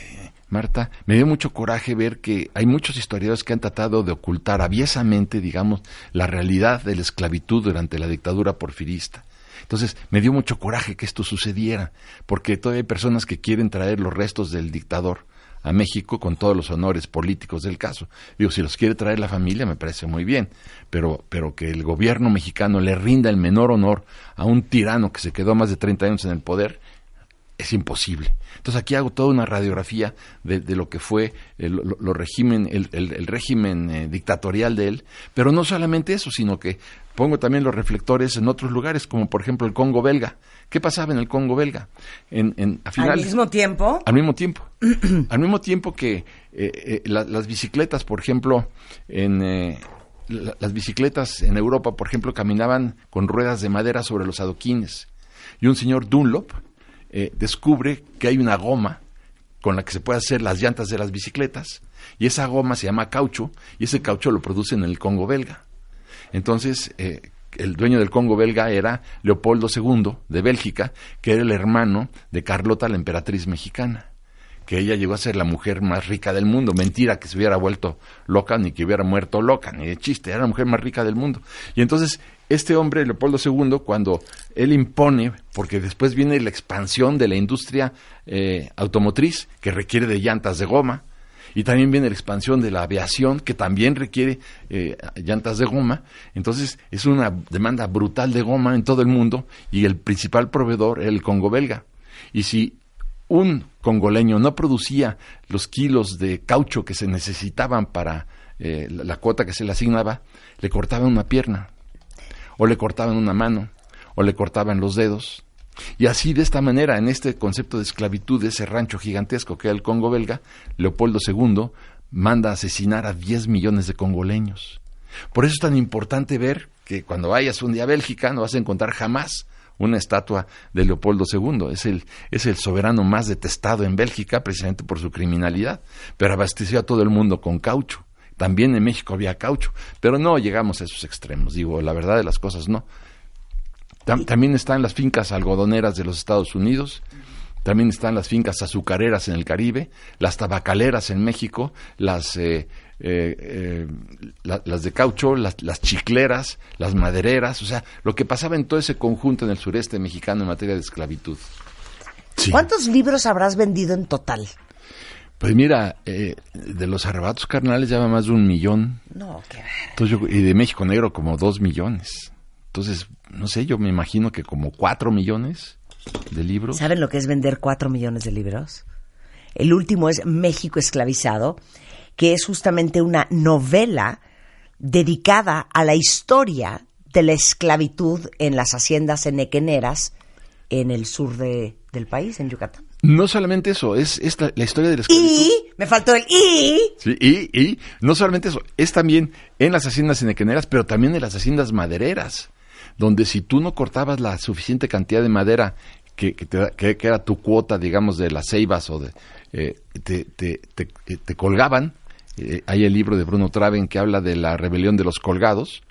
Speaker 7: Marta, me dio mucho coraje ver que hay muchos historiadores que han tratado de ocultar aviesamente, digamos, la realidad de la esclavitud durante la dictadura porfirista. Entonces, me dio mucho coraje que esto sucediera, porque todavía hay personas que quieren traer los restos del dictador a México con todos los honores políticos del caso. Digo, si los quiere traer la familia, me parece muy bien, pero, pero que el gobierno mexicano le rinda el menor honor a un tirano que se quedó más de 30 años en el poder, es imposible. Entonces aquí hago toda una radiografía de, de lo que fue el, lo- lo régimen, el, el- el régimen eh, dictatorial de él, pero no solamente eso, sino que pongo también los reflectores en otros lugares, como por ejemplo el Congo belga. ¿Qué pasaba en el Congo belga? En, en, a
Speaker 2: Al mismo tiempo,
Speaker 7: al mismo tiempo. al mismo tiempo que eh, eh, la- las bicicletas, por ejemplo, en la- las bicicletas en Europa, por ejemplo, caminaban con ruedas de madera sobre los adoquines. Y un señor Dunlop eh, descubre que hay una goma con la que se puede hacer las llantas de las bicicletas. Y esa goma se llama caucho, y ese caucho lo producen en el Congo belga. Entonces, eh, el dueño del Congo belga era Leopoldo II de Bélgica, que era el hermano de Carlota, la emperatriz mexicana que ella llegó a ser la mujer más rica del mundo. Mentira que se hubiera vuelto loca ni que hubiera muerto loca, ni de chiste, era la mujer más rica del mundo. Y entonces este hombre, Leopoldo II, cuando él impone, porque después viene la expansión de la industria eh, automotriz, que requiere de llantas de goma, y también viene la expansión de la aviación, que también requiere eh, llantas de goma. Entonces es una demanda brutal de goma en todo el mundo y el principal proveedor era el Congo belga. Y si un congoleño no producía los kilos de caucho que se necesitaban para eh, la, la cuota que se le asignaba, le cortaban una pierna, o le cortaban una mano, o le cortaban los dedos. Y así, de esta manera, en este concepto de esclavitud de ese rancho gigantesco que era el Congo belga, Leopoldo II manda a asesinar a 10 millones de congoleños. Por eso es tan importante ver que cuando vayas un día a Bélgica no vas a encontrar jamás una estatua de Leopoldo II. Es el, es el soberano más detestado en Bélgica, precisamente por su criminalidad, pero abasteció a todo el mundo con caucho. También en México había caucho, pero no llegamos a esos extremos. Digo, la verdad de las cosas no. Tam- también están las fincas algodoneras de los Estados Unidos, también están las fincas azucareras en el Caribe, las tabacaleras en México, las, eh, eh, eh, la- las de caucho, las, las chicleras, las madereras, o sea, lo que pasaba en todo ese conjunto en el sureste mexicano en materia de esclavitud.
Speaker 2: ¿Cuántos libros habrás vendido en total?
Speaker 7: Pues mira, eh, de los arrebatos carnales ya va más de un millón,
Speaker 2: No, qué
Speaker 7: Entonces yo- y de México Negro como dos millones. Entonces, no sé, yo me imagino que como cuatro millones de libros.
Speaker 2: ¿Saben lo que es vender cuatro millones de libros? El último es México esclavizado, que es justamente una novela dedicada a la historia de la esclavitud en las haciendas enequeneras en el sur de- del país, en Yucatán.
Speaker 7: No solamente eso, es, es la, la historia de la esclavitud.
Speaker 2: Y, me faltó el y,
Speaker 7: Sí, y, y no solamente eso, es también en las haciendas enequeneras, pero también en las haciendas madereras, donde si tú no cortabas la suficiente cantidad de madera que, que, te que- que era tu cuota, digamos, de las ceibas o de... eh, te, te, te- eh, te colgaban. Eh, hay el libro de Bruno Traven que habla de la rebelión de los colgados,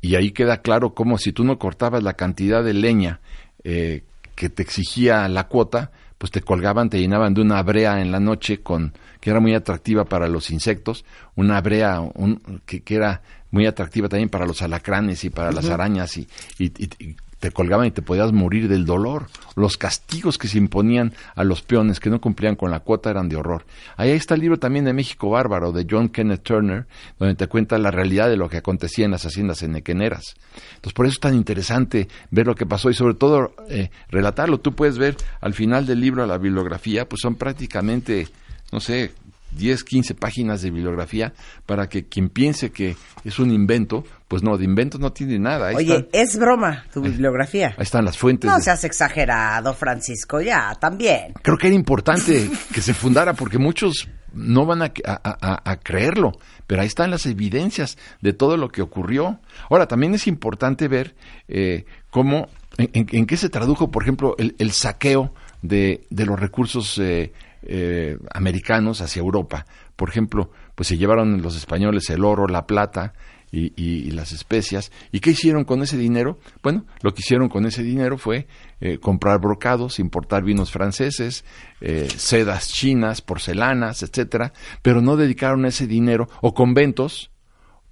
Speaker 7: y ahí queda claro cómo si tú no cortabas la cantidad de leña eh, que te exigía la cuota, pues te colgaban, te llenaban de una brea en la noche con que era muy atractiva para los insectos, una brea un- que, que era muy atractiva también para los alacranes y para las arañas y, y- y- y te colgaban y te podías morir del dolor. Los castigos que se imponían a los peones que no cumplían con la cuota eran de horror. Ahí está el libro también de México Bárbaro de John Kenneth Turner, donde te cuenta la realidad de lo que acontecía en las haciendas enequeneras. Entonces, por eso es tan interesante ver lo que pasó y sobre todo eh, relatarlo. Tú puedes ver al final del libro, la bibliografía, pues son prácticamente, no sé, 10, 15 páginas de bibliografía para que quien piense que es un invento, pues no, de invento no tiene nada. Ahí,
Speaker 2: Oye,
Speaker 7: están,
Speaker 2: es broma tu bibliografía.
Speaker 7: ahí están las fuentes.
Speaker 2: No
Speaker 7: de-
Speaker 2: seas exagerado, Francisco, ya, también.
Speaker 7: creo que era importante que se fundara porque muchos no van a, a- a- a creerlo, pero ahí están las evidencias de todo lo que ocurrió. Ahora, también es importante ver eh, cómo, en, en- en qué se tradujo, por ejemplo, el, el saqueo de, de los recursos eh, eh, americanos hacia Europa. Por ejemplo, pues se llevaron los españoles el oro, la plata, y, las especias. ¿Y qué hicieron con ese dinero? Bueno, lo que hicieron con ese dinero fue eh, comprar brocados, importar vinos franceses, eh, sedas chinas, porcelanas, etcétera, pero no dedicaron ese dinero o conventos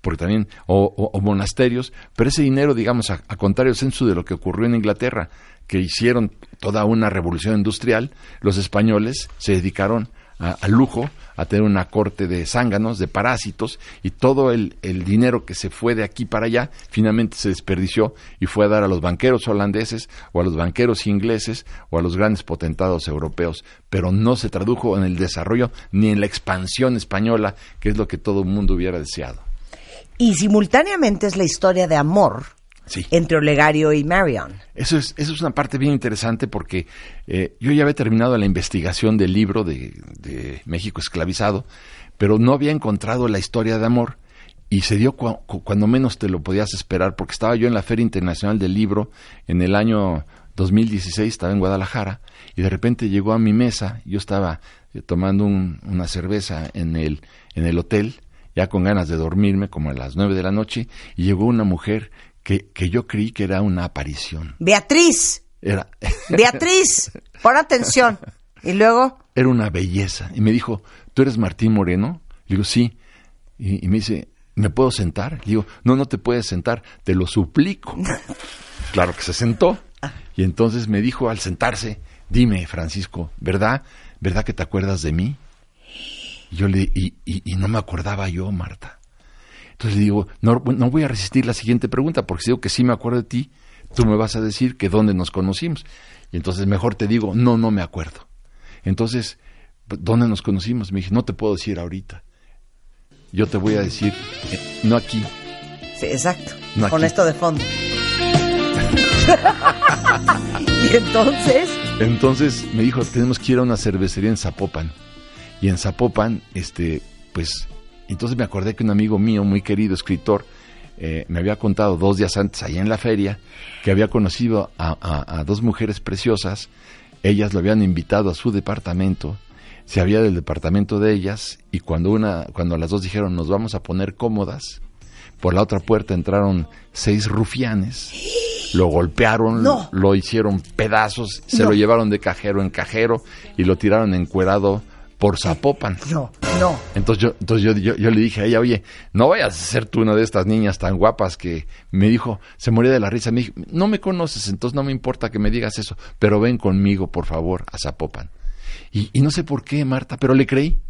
Speaker 7: porque también o, o- monasterios, pero ese dinero, digamos, a, contrario censo de lo que ocurrió en Inglaterra, que hicieron toda una revolución industrial, los españoles se dedicaron al lujo, a tener una corte de zánganos, de parásitos, y todo el, el dinero que se fue de aquí para allá finalmente se desperdició y fue a dar a los banqueros holandeses o a los banqueros ingleses o a los grandes potentados europeos, pero no se tradujo en el desarrollo ni en la expansión española, que es lo que todo el mundo hubiera deseado.
Speaker 2: Y simultáneamente es la historia de amor
Speaker 7: Sí.
Speaker 2: entre Olegario y Marion.
Speaker 7: Eso es, eso es una parte bien interesante porque eh, yo ya había terminado la investigación del libro de, de México esclavizado, pero no había encontrado la historia de amor y se dio cua- cu- cuando menos te lo podías esperar porque estaba yo en la Feria Internacional del Libro en el año 2016, estaba en Guadalajara y de repente llegó a mi mesa, yo estaba eh, tomando un- una cerveza en el, en el hotel ya con ganas de dormirme, como a las nueve de la noche, y llegó una mujer que, que yo creí que era una aparición.
Speaker 2: Beatriz,
Speaker 7: Era,
Speaker 2: Beatriz, pon atención. Y luego,
Speaker 7: era una belleza. Y me dijo, ¿tú eres Martín Moreno? Le digo, sí. Y, y me dice, ¿me puedo sentar? Le digo, no, no te puedes sentar, te lo suplico. claro que se sentó. Y entonces me dijo al sentarse, dime, Francisco, ¿verdad? ¿Verdad que te acuerdas de mí? Y yo le, y, y- y no me acordaba yo, Marta. Entonces le digo, no, no voy a resistir la siguiente pregunta, porque si digo que sí me acuerdo de ti, tú me vas a decir que dónde nos conocimos. Y entonces mejor te digo, no, no me acuerdo. Entonces, ¿dónde nos conocimos? Me dije, no te puedo decir ahorita. Yo te voy a decir, eh, no aquí.
Speaker 2: sí, exacto,
Speaker 7: No,
Speaker 2: con
Speaker 7: aquí.
Speaker 2: esto de fondo. y entonces,
Speaker 7: Entonces me dijo, tenemos que ir a una cervecería en Zapopan. Y en Zapopan, este, pues, entonces me acordé que un amigo mío, muy querido, escritor, eh, me había contado dos días antes, allá en la feria, que había conocido a, a- a dos mujeres preciosas. Ellas lo habían invitado a su departamento. Se había del departamento de ellas y cuando una, cuando las dos dijeron nos vamos a poner cómodas, por la otra puerta entraron seis rufianes, lo golpearon,
Speaker 2: No.
Speaker 7: lo hicieron pedazos, se
Speaker 2: No.
Speaker 7: lo llevaron de cajero en cajero y lo tiraron encuerado por Zapopan.
Speaker 2: no, no.
Speaker 7: Entonces yo, entonces yo, yo, yo le dije a ella, oye, no vayas a ser tú una de estas niñas tan guapas que me dijo, se moría de la risa, me dijo, no me conoces, entonces no me importa que me digas eso, pero ven conmigo, por favor, a Zapopan. Y, y no sé por qué, Marta, pero le creí.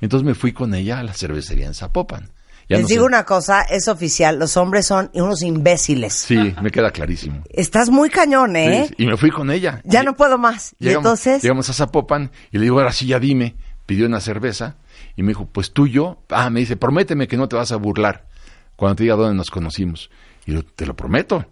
Speaker 7: Entonces me fui con ella a la cervecería en Zapopan. Ya
Speaker 2: Les
Speaker 7: no
Speaker 2: digo
Speaker 7: sé-
Speaker 2: una cosa, es oficial, los hombres son unos imbéciles.
Speaker 7: Sí, me queda clarísimo.
Speaker 2: Estás muy cañón, ¿eh?
Speaker 7: Sí, y me fui con ella.
Speaker 2: Ya
Speaker 7: Y-
Speaker 2: no puedo más. Y
Speaker 7: Llegamos,
Speaker 2: entonces,
Speaker 7: llegamos a Zapopan y le digo, ahora sí, ya dime. Pidió una cerveza y me dijo, pues tú y yo. Ah, me dice, prométeme que no te vas a burlar cuando te diga dónde nos conocimos. Y yo, te lo prometo.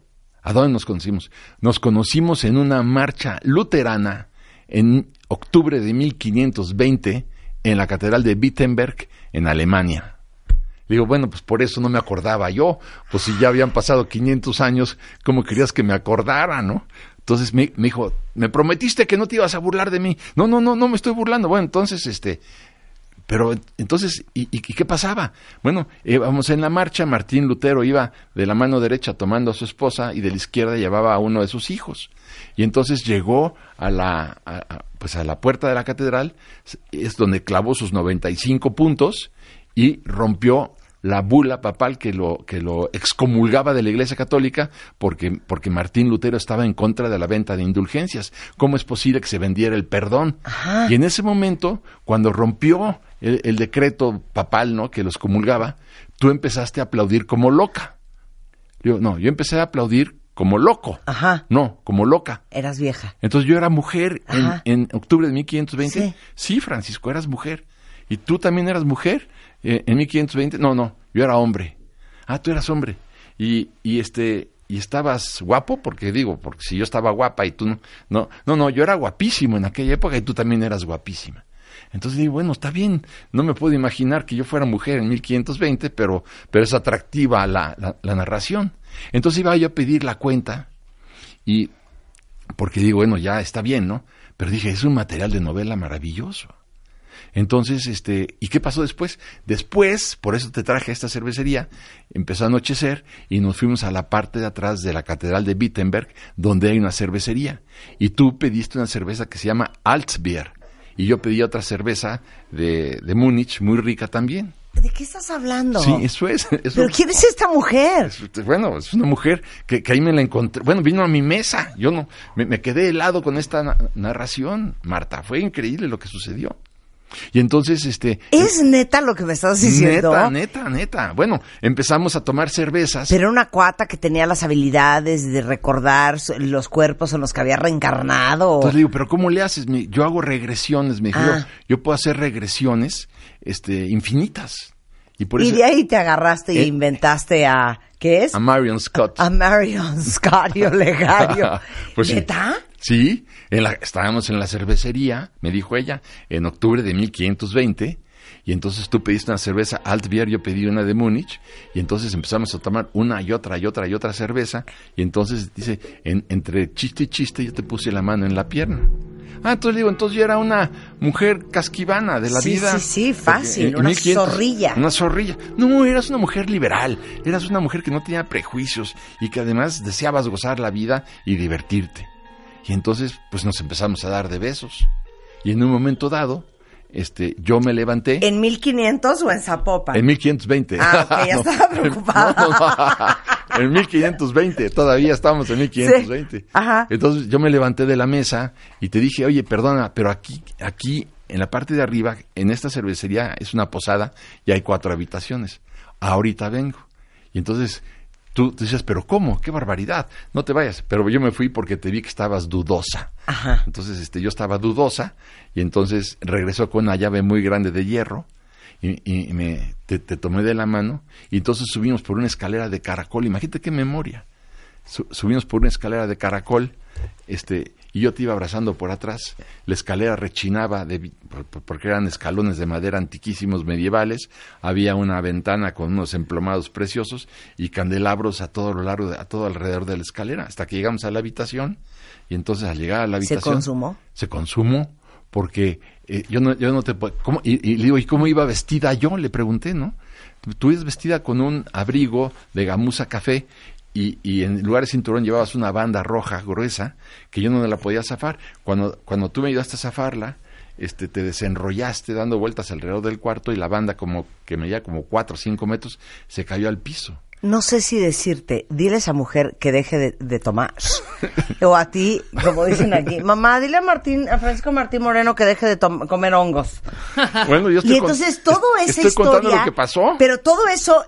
Speaker 7: ¿A dónde nos conocimos? Nos conocimos en una marcha luterana en octubre de 1520 en la Catedral de Wittenberg, en Alemania. Digo, bueno, pues por eso no me acordaba yo. Pues si ya habían pasado 500 años, ¿cómo querías que me acordara, no? Entonces me, me dijo, me prometiste que no te ibas a burlar de mí. No, no, no, no me estoy burlando. Bueno, entonces, este, pero entonces, ¿y, qué pasaba? Bueno, íbamos en la marcha, Martín Lutero iba de la mano derecha tomando a su esposa y de la izquierda llevaba a uno de sus hijos. Y entonces llegó a la, a- pues a la puerta de la catedral, es donde clavó sus 95 puntos y rompió la bula papal que lo, que lo excomulgaba de la Iglesia Católica porque, porque Martín Lutero estaba en contra de la venta de indulgencias. ¿Cómo es posible que se vendiera el perdón? Y en ese momento, cuando rompió el, el decreto papal, ¿no? Que los comulgaba, tú empezaste a aplaudir como loca. Yo, no, yo empecé a aplaudir como loco.
Speaker 2: Ajá.
Speaker 7: No, como loca.
Speaker 2: eras vieja.
Speaker 7: Entonces yo era mujer en octubre de 1520.
Speaker 2: Sí.
Speaker 7: Sí. Francisco, eras mujer. ¿Y tú también eras mujer eh, en 1520? No, no, yo era hombre. Ah, tú eras hombre. Y, y este y estabas guapo porque digo, porque si yo estaba guapa y tú no, no, no, no, yo era guapísimo en aquella época y tú también eras guapísima. Entonces digo, bueno, está bien, no me puedo imaginar que yo fuera mujer en 1520, pero, pero es atractiva la, la, la narración. Entonces iba yo a pedir la cuenta y porque digo, bueno, ya está bien, ¿no? Pero dije, es un material de novela maravilloso. Entonces, este, ¿y qué pasó después? Después, por eso te traje a esta cervecería, empezó a anochecer y nos fuimos a la parte de atrás de la Catedral de Wittenberg, donde hay una cervecería. Y tú pediste una cerveza que se llama Altbier. Y yo pedí otra cerveza de, de Múnich, muy rica también.
Speaker 2: ¿De qué estás hablando?
Speaker 7: Sí, eso es. eso-
Speaker 2: ¿Pero quién es esta mujer?
Speaker 7: es- bueno, es una mujer que, que ahí me la encontré. Bueno, vino a mi mesa. Yo no, me, me quedé helado con esta na- narración, Marta. Fue increíble lo que sucedió. Y entonces, este.
Speaker 2: ¿Es neta lo que me estás diciendo?
Speaker 7: Neta, neta, neta. Bueno, empezamos a tomar cervezas.
Speaker 2: Pero era una cuata que tenía las habilidades de recordar los cuerpos en los que había reencarnado.
Speaker 7: Entonces le digo, pero ¿cómo le haces? Yo hago regresiones, me dijo,
Speaker 2: Ah.
Speaker 7: yo, yo puedo hacer regresiones este, infinitas. Y por
Speaker 2: y
Speaker 7: eso
Speaker 2: de ahí te agarraste
Speaker 7: Eh,
Speaker 2: inventaste a... ¿Qué es?
Speaker 7: a Marion Scott.
Speaker 2: A Marion Scott y Olegario.
Speaker 7: Pues.
Speaker 2: ¿Neta?
Speaker 7: Sí, en la, estábamos en la cervecería, me dijo ella, en octubre de 1520, y entonces tú pediste una cerveza Altbier, yo pedí una de Múnich, y entonces empezamos a tomar una y otra y otra y otra cerveza, y entonces dice, en- entre chiste y chiste yo te puse la mano en la pierna. Ah, entonces digo, entonces yo era una mujer casquivana de la
Speaker 2: Sí,
Speaker 7: vida.
Speaker 2: sí, sí, fácil,
Speaker 7: Porque
Speaker 2: una zorrilla.
Speaker 7: Una zorrilla. No, eras una mujer liberal, eras una mujer que no tenía prejuicios y que además deseabas gozar la vida y divertirte. Y entonces, pues nos empezamos a dar de besos. Y en un momento dado, este, yo me levanté.
Speaker 2: ¿En 1500 o en Zapopan?
Speaker 7: En 1520.
Speaker 2: Ah, ok, ya
Speaker 7: No.
Speaker 2: estaba preocupada.
Speaker 7: No, no, en 1520, todavía estamos en 1520.
Speaker 2: Sí, ajá.
Speaker 7: Entonces yo me levanté de la mesa y te dije, oye, perdona, pero aquí, aquí, en la parte de arriba, en esta cervecería es una posada y hay cuatro habitaciones. Ahorita vengo. Y entonces tú, dices, pero ¿cómo? ¡Qué barbaridad! No te vayas. Pero yo me fui porque te vi que estabas dudosa.
Speaker 2: Ajá.
Speaker 7: Entonces este, yo estaba dudosa y entonces regresó con una llave muy grande de hierro y, y me, te, te tomé de la mano y entonces subimos por una escalera de caracol. Imagínate qué memoria. Su- subimos por una escalera de caracol este, y yo te iba abrazando por atrás. La escalera rechinaba de, porque eran escalones de madera antiquísimos medievales. Había una ventana con unos emplomados preciosos y candelabros a todo lo largo, de- a todo alrededor de la escalera, hasta que llegamos a la habitación. Y entonces al llegar a la
Speaker 2: ¿Se
Speaker 7: habitación
Speaker 2: consumó?
Speaker 7: se consumó porque eh, yo no yo no te puedo- ¿cómo? Y, y le digo y cómo iba vestida yo le pregunté no tú ibas vestida con un abrigo de gamuza café y, y en lugar de cinturón llevabas una banda roja gruesa que yo no me la podía zafar cuando cuando tú me ayudaste a zafarla este te desenrollaste dando vueltas alrededor del cuarto y la banda como que medía como cuatro o cinco metros se cayó al piso
Speaker 2: No sé si decirte, dile a esa mujer que deje de, de tomar. o a ti, como dicen aquí, mamá, dile a Martín, a Francisco Martín Moreno que deje de comer hongos.
Speaker 7: bueno yo estoy
Speaker 2: Y entonces todo esa
Speaker 7: estoy
Speaker 2: historia,
Speaker 7: contando lo que pasó
Speaker 2: pero todo eso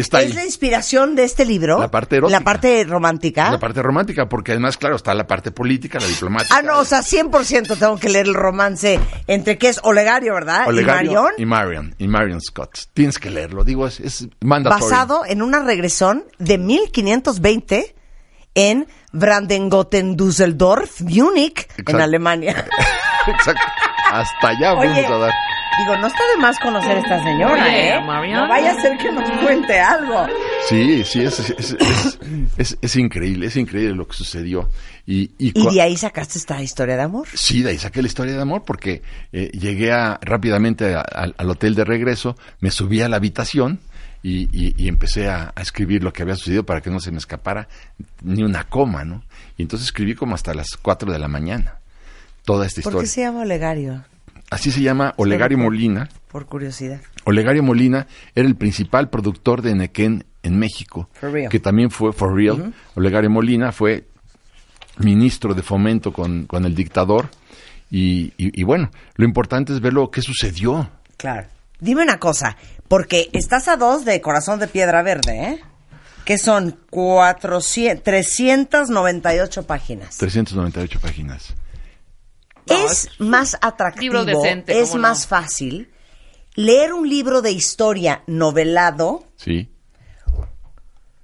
Speaker 7: Está
Speaker 2: es
Speaker 7: ahí.
Speaker 2: la inspiración de este libro.
Speaker 7: La parte erótica.
Speaker 2: La parte romántica.
Speaker 7: la parte romántica porque además claro está la parte política la diplomática
Speaker 2: Ah, no, o sea, 100% tengo que leer el romance entre que es Olegario, ¿verdad?
Speaker 7: Olegario
Speaker 2: y Marion.
Speaker 7: y Marion, y Marion Scott. Tienes que leerlo, digo, es, es mandatorio.
Speaker 2: basado en una regresión de 1520 en Brandengoten, Düsseldorf, Múnich, en. Alemania.
Speaker 7: Exacto. Hasta allá
Speaker 2: Oye,
Speaker 7: vamos a dar.
Speaker 2: Digo, no está de más conocer a esta señora,
Speaker 4: Oye,
Speaker 2: ¿eh? No vaya a ser que nos cuente algo.
Speaker 7: Sí, sí, es, es, es, es- es- es increíble, es increíble lo que sucedió. Y, y,
Speaker 2: Y de ahí sacaste esta historia de amor.
Speaker 7: Sí, de ahí saqué la historia de amor porque eh, llegué a- rápidamente a- al- al hotel de regreso, me subí a la habitación y, y- y empecé a, a escribir lo que había sucedido para que no se me escapara ni una coma, ¿no? Y entonces escribí como hasta las 4 de la mañana toda esta
Speaker 2: ¿Por
Speaker 7: historia.
Speaker 2: qué se llama Olegario?
Speaker 7: Así se llama Olegario
Speaker 2: por-
Speaker 7: Molina.
Speaker 2: Por curiosidad.
Speaker 7: Olegario Molina era el principal productor de Nequén en México,
Speaker 2: For real.
Speaker 7: que también fue for real. Olegario Molina fue ministro de fomento con, con el dictador y, y- y bueno, lo importante es ver lo que sucedió.
Speaker 2: Claro. Dime una cosa, porque estás a dos de Corazón de Piedra Verde, ¿eh? Que son 400, 398 páginas.
Speaker 7: 398 páginas.
Speaker 4: No,
Speaker 2: es más atractivo,
Speaker 4: libro decente,
Speaker 2: es más fácil leer un libro de historia novelado
Speaker 7: Sí.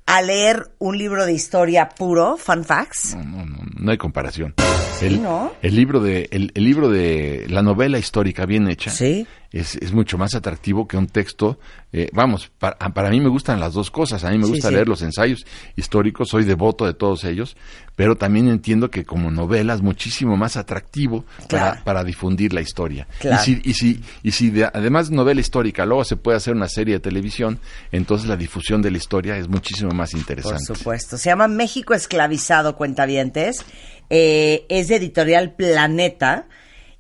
Speaker 2: a leer un libro de historia puro, fun facts.
Speaker 7: No, no, no, no hay comparación. el,
Speaker 2: ¿no?
Speaker 7: el libro de el, el libro de la novela histórica bien hecha
Speaker 2: Sí.
Speaker 7: Es, es mucho más atractivo que un texto. eh, vamos, para, para mí me gustan las dos cosas. A mí me gusta
Speaker 2: sí.
Speaker 7: leer los ensayos históricos, soy devoto de todos ellos, pero también entiendo que como novela es muchísimo más atractivo
Speaker 2: Claro.
Speaker 7: para, para difundir la historia.
Speaker 2: Claro.
Speaker 7: Y si, y si, y si de- además de novela histórica luego se puede hacer una serie de televisión, entonces la difusión de la historia es muchísimo más
Speaker 2: Por
Speaker 7: interesante.
Speaker 2: supuesto. Se llama México Esclavizado, cuentavientes. Eh, es de editorial Planeta.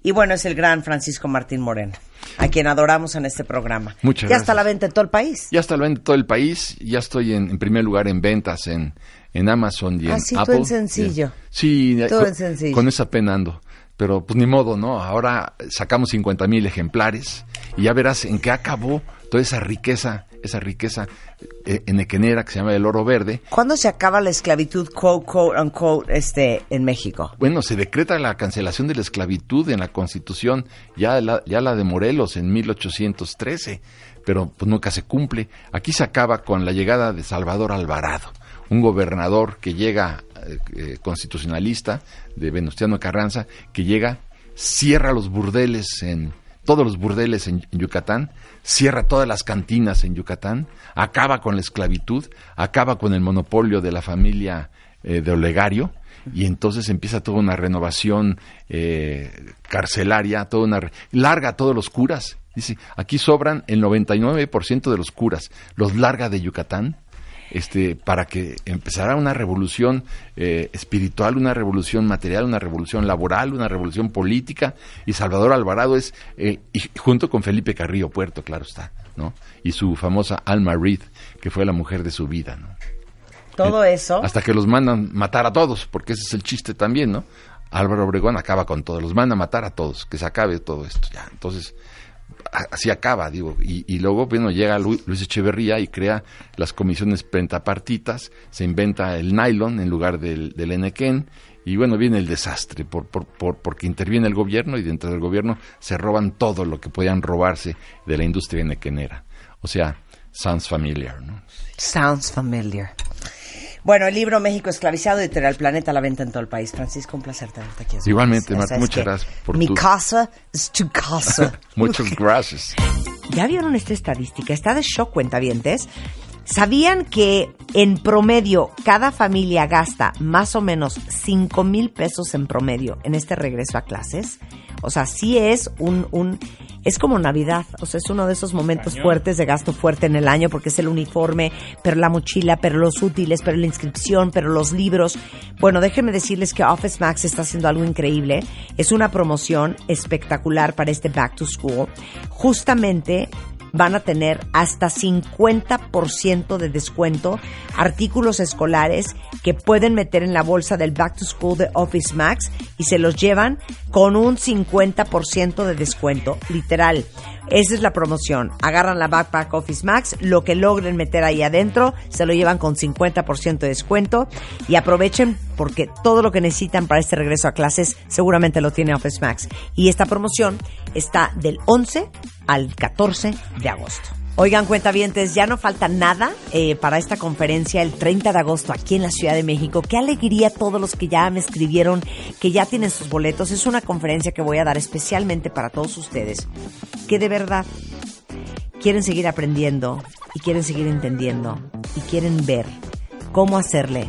Speaker 2: Y bueno, es el gran Francisco Martín Moreno, a quien adoramos en este programa.
Speaker 7: Muchas
Speaker 2: Ya está
Speaker 7: gracias.
Speaker 2: la venta en todo el país.
Speaker 7: Ya está lo vende todo el país, ya estoy en, en primer lugar en ventas en, en Amazon y en
Speaker 2: Ah, sí, tú
Speaker 7: Apple.
Speaker 2: en sencillo.
Speaker 7: Sí, con,
Speaker 2: en sencillo.
Speaker 7: con esa pena ando. Pero pues ni modo, ¿no? Ahora sacamos 50 mil ejemplares y ya verás en qué acabó toda esa riqueza, esa riqueza eh, enequenera que se llama el oro verde.
Speaker 2: ¿Cuándo se acaba la esclavitud, quote, quote, unquote, este, en México?
Speaker 7: Bueno, se decreta la cancelación de la esclavitud en la Constitución, ya la, ya la de Morelos en 1813, pero pues nunca se cumple. Aquí se acaba con la llegada de Salvador Alvarado, un gobernador que llega eh, eh, constitucionalista de Venustiano Carranza, que llega, cierra los burdeles en todos los burdeles en, Yucatán, cierra todas las cantinas en Yucatán, acaba con la esclavitud, acaba con el monopolio de la familia eh, de Olegario y entonces empieza toda una renovación eh, carcelaria, toda una larga a todos los curas. Dice, aquí sobran el 99% de los curas, los larga de Yucatán, este, para que empezara una revolución eh, espiritual, una revolución material, una revolución laboral, una revolución política. Y Salvador Alvarado es, eh, y junto con Felipe Carrillo Puerto, claro está, ¿no? Y su famosa Alma Reed, que fue la mujer de su vida, ¿no?
Speaker 2: Todo eso.
Speaker 7: Hasta que los mandan matar a todos, porque ese es el chiste también, ¿no? Álvaro Obregón acaba con todos, los manda a matar a todos, que se acabe todo esto, ya. Entonces, así acaba, digo. Y, luego, bueno, llega Lu- Luis Echeverría y crea las comisiones pentapartitas, se inventa el nylon en lugar del, del enequén, y bueno, viene el desastre, por, por, por- porque interviene el gobierno y dentro del gobierno se roban todo lo que podían robarse de la industria enequenera. O sea, sounds familiar, ¿no?
Speaker 2: Sounds familiar. Bueno, el libro México esclavizado, editorial Planeta, a la venta en todo el país. Francisco, un placer tenerte aquí.
Speaker 7: Igualmente. Marta, muchas gracias por
Speaker 2: Mi
Speaker 7: tu-
Speaker 2: casa es tu casa.
Speaker 7: Muchas gracias.
Speaker 2: ¿Ya vieron esta estadística? Está de shock, cuentavientes. ¿Sabían que en promedio cada familia gasta más o menos 5 mil pesos en promedio en este regreso a clases? O sea, sí es un, un, es como Navidad, o sea, es uno de esos momentos fuertes de gasto fuerte en el año porque es el uniforme, pero la mochila, pero los útiles, pero la inscripción, pero los libros. Bueno, déjenme decirles que Office Max está haciendo algo increíble. Es una promoción espectacular para este Back to School. Justamente van a tener hasta 50% de descuento artículos escolares que pueden meter en la bolsa del Back to School de Office Max y se los llevan con un 50% de descuento, literal. Esa es la promoción. Agarran la Backpack Office Max, lo que logren meter ahí adentro, se lo llevan con 50% de descuento y aprovechen porque todo lo que necesitan para este regreso a clases seguramente lo tiene Office Max. Y esta promoción está del 11 al 14 de agosto. Oigan, cuentavientes, ya no falta nada eh, para esta conferencia el 30 de agosto aquí en la Ciudad de México. Qué alegría a todos los que ya me escribieron, que ya tienen sus boletos. Es una conferencia que voy a dar especialmente para todos ustedes, que de verdad quieren seguir aprendiendo y quieren seguir entendiendo y quieren ver cómo hacerle